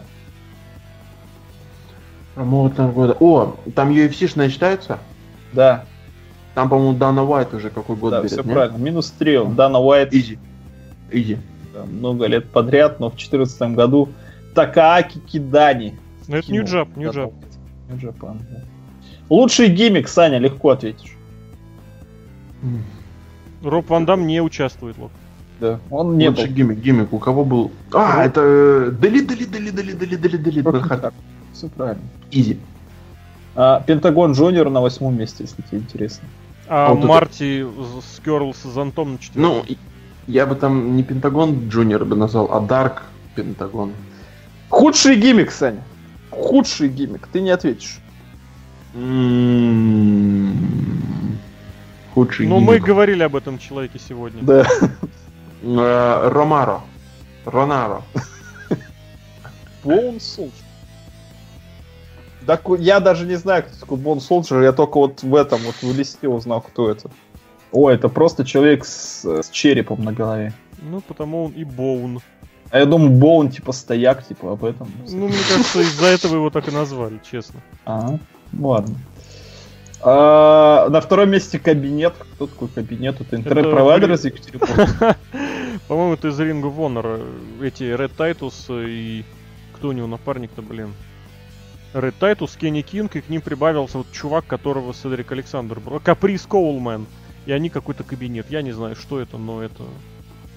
Промоутер года. О, там UFC-шная считается? Да. Там, по-моему, Дана Уайт уже какой год да, берет, все нет? правильно. Минус 3. Дана Уайт Easy. Easy. Да, много лет подряд, но в 2014 году Такааки Кидани. Ну это New Jap, New Jap. New Japan, да. Лучший gimmick, Саня, легко ответишь. Роб Ван Дам не участвует, вот. Да. Он не Лучший был. gimmick, gimmick. У кого был... А, это... э, Delete, delete, delete, delete, delete, delete, delete. Брэд Все правильно. Изи. А, Пентагон Джуниор на восьмом месте, если тебе интересно. А, А вот это- Марти С- Скерлл с зонтом на четвертом. Ну, я бы там не Пентагон Джуниор бы назвал, а Дарк Пентагон. Худший гиммик, Саня. Худший гиммик. Ты не ответишь. М, Худший Ну, мы говорили об этом человеке сегодня. Да. Э, Ромаро. Ронаро. Soldier. Так я даже не знаю, кто такой Bone Soldier, я только вот в этом, вот в листе узнал, кто это. О, это просто человек с, с черепом на голове. Ну, потому он и Боун. А я думаю, Боун типа стояк, типа об этом. Ну, мне кажется, из-за этого его так и назвали, честно. А, ладно. А, на втором месте кабинет. Кто такой кабинет? Это интернет-провайдер из Екатеринбурга. По-моему, это из Ring of Honor. Эти Red Titus и... Кто у него напарник-то, блин? Red Titus, Кенни Кинг, и к ним прибавился вот чувак, которого Седрик Александр брал. Каприз Коулмен. И они какой-то кабинет. Я не знаю, что это, но это...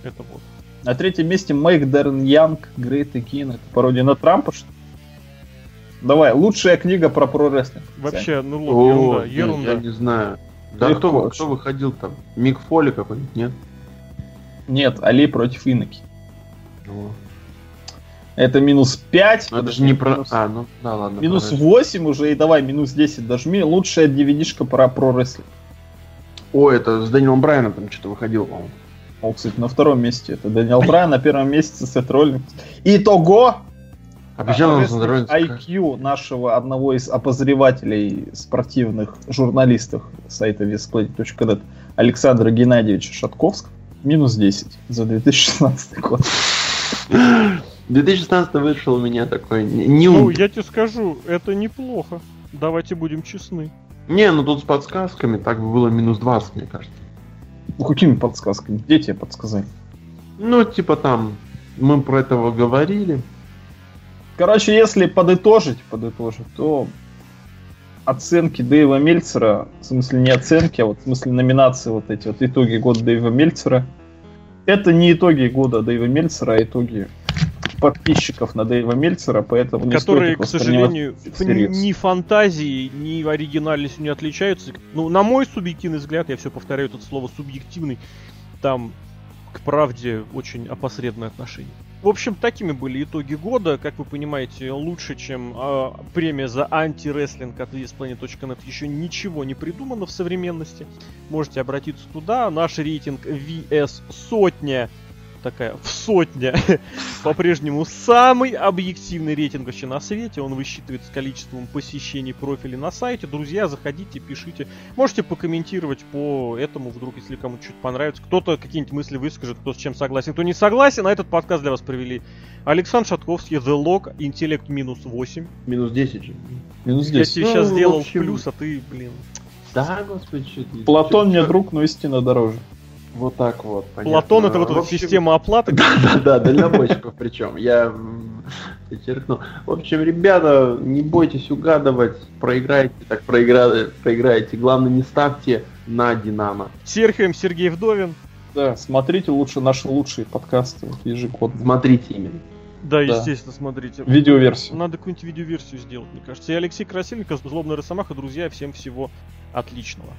Это вот. На третьем месте Make Darren Young Great Again. Это пародия на Трампа, что ли? Давай, лучшая книга про про-рестлинг. Вообще, ну, лоб, О, ерунда, я- ерунда. Я не знаю. Да Легко кто, кто выходил там? Мик Фоли какой-нибудь, нет? Нет, Али против Иноки. Ну, Это минус 5. ну, это же не про... А, ну, да, ладно. Минус про 8 уже, и давай, минус 10 дожми. Лучшая DVD-шка про про-рестлинг. О, это с Дэниелом Брайаном там что-то выходило, по-моему. О, кстати, на втором месте это Дэниел Брайан, на первом месте Сет Роллинг. Итого, Обещал дороге. IQ нашего одного из обозревателей спортивных журналистов сайта westplay.net Александра Геннадьевича Шатковского минус 10 за 2016 год. 2016 вышел у меня такой не- Ну, я тебе скажу, это неплохо. Давайте будем честны. Не, ну тут с подсказками так бы было минус 20, мне кажется. Ну, какими подсказками? Где тебе подсказали? Ну, типа там, мы про этого говорили. Короче, если подытожить, подытожить, то оценки Дэйва Мельцера, в смысле не оценки, а вот в смысле номинации вот эти вот итоги года Дэйва Мельцера, это не итоги года Дэйва Мельцера, а итоги подписчиков на Дэйва Мельцера, поэтому не которые, стоит к сожалению, всерьез. ни фантазией, ни оригинальностью не отличаются. Ну, на мой субъективный взгляд, я все повторяю это слово субъективный, там к правде очень опосредованное отношение. В общем, такими были итоги года. Как вы понимаете, лучше, чем а, премия за антирестлинг от VSPlanet.net еще ничего не придумано в современности. Можете обратиться туда. Наш рейтинг VS сотня такая в сотня по-прежнему самый объективный рейтинг вообще на свете. Он высчитывается количеством посещений профиля на сайте. Друзья, заходите, пишите. Можете покомментировать по этому, вдруг, если кому-то что-то понравится. Кто-то какие-нибудь мысли выскажет, кто с чем согласен, кто не согласен. А этот подкаст для вас провели Александр Шатковский, The Log, интеллект минус 8. Минус 10 же. Минус Я 10. тебе Ну, сейчас сделал общем- плюс, а ты, блин. Да, господи, что ты- Платон чё- мне друг, но истина дороже. Вот так вот. понятно. Платон это вот эта общем, система оплаты. Да, да, дальнобойщиков причем. Я м, подчеркнул. В общем, ребята, не бойтесь угадывать. Проиграете, так проигра- проиграете. Главное, не ставьте на Динамо. Серхием Сергей Вдовин. Да, смотрите лучше наши лучшие подкасты вот, ежегодно. Смотрите именно. Да, Да. естественно, смотрите. Видеоверсию. Надо какую-нибудь видеоверсию сделать, мне кажется. И Алексей Красильников, Злобный Росомаха, друзья, всем всего отличного.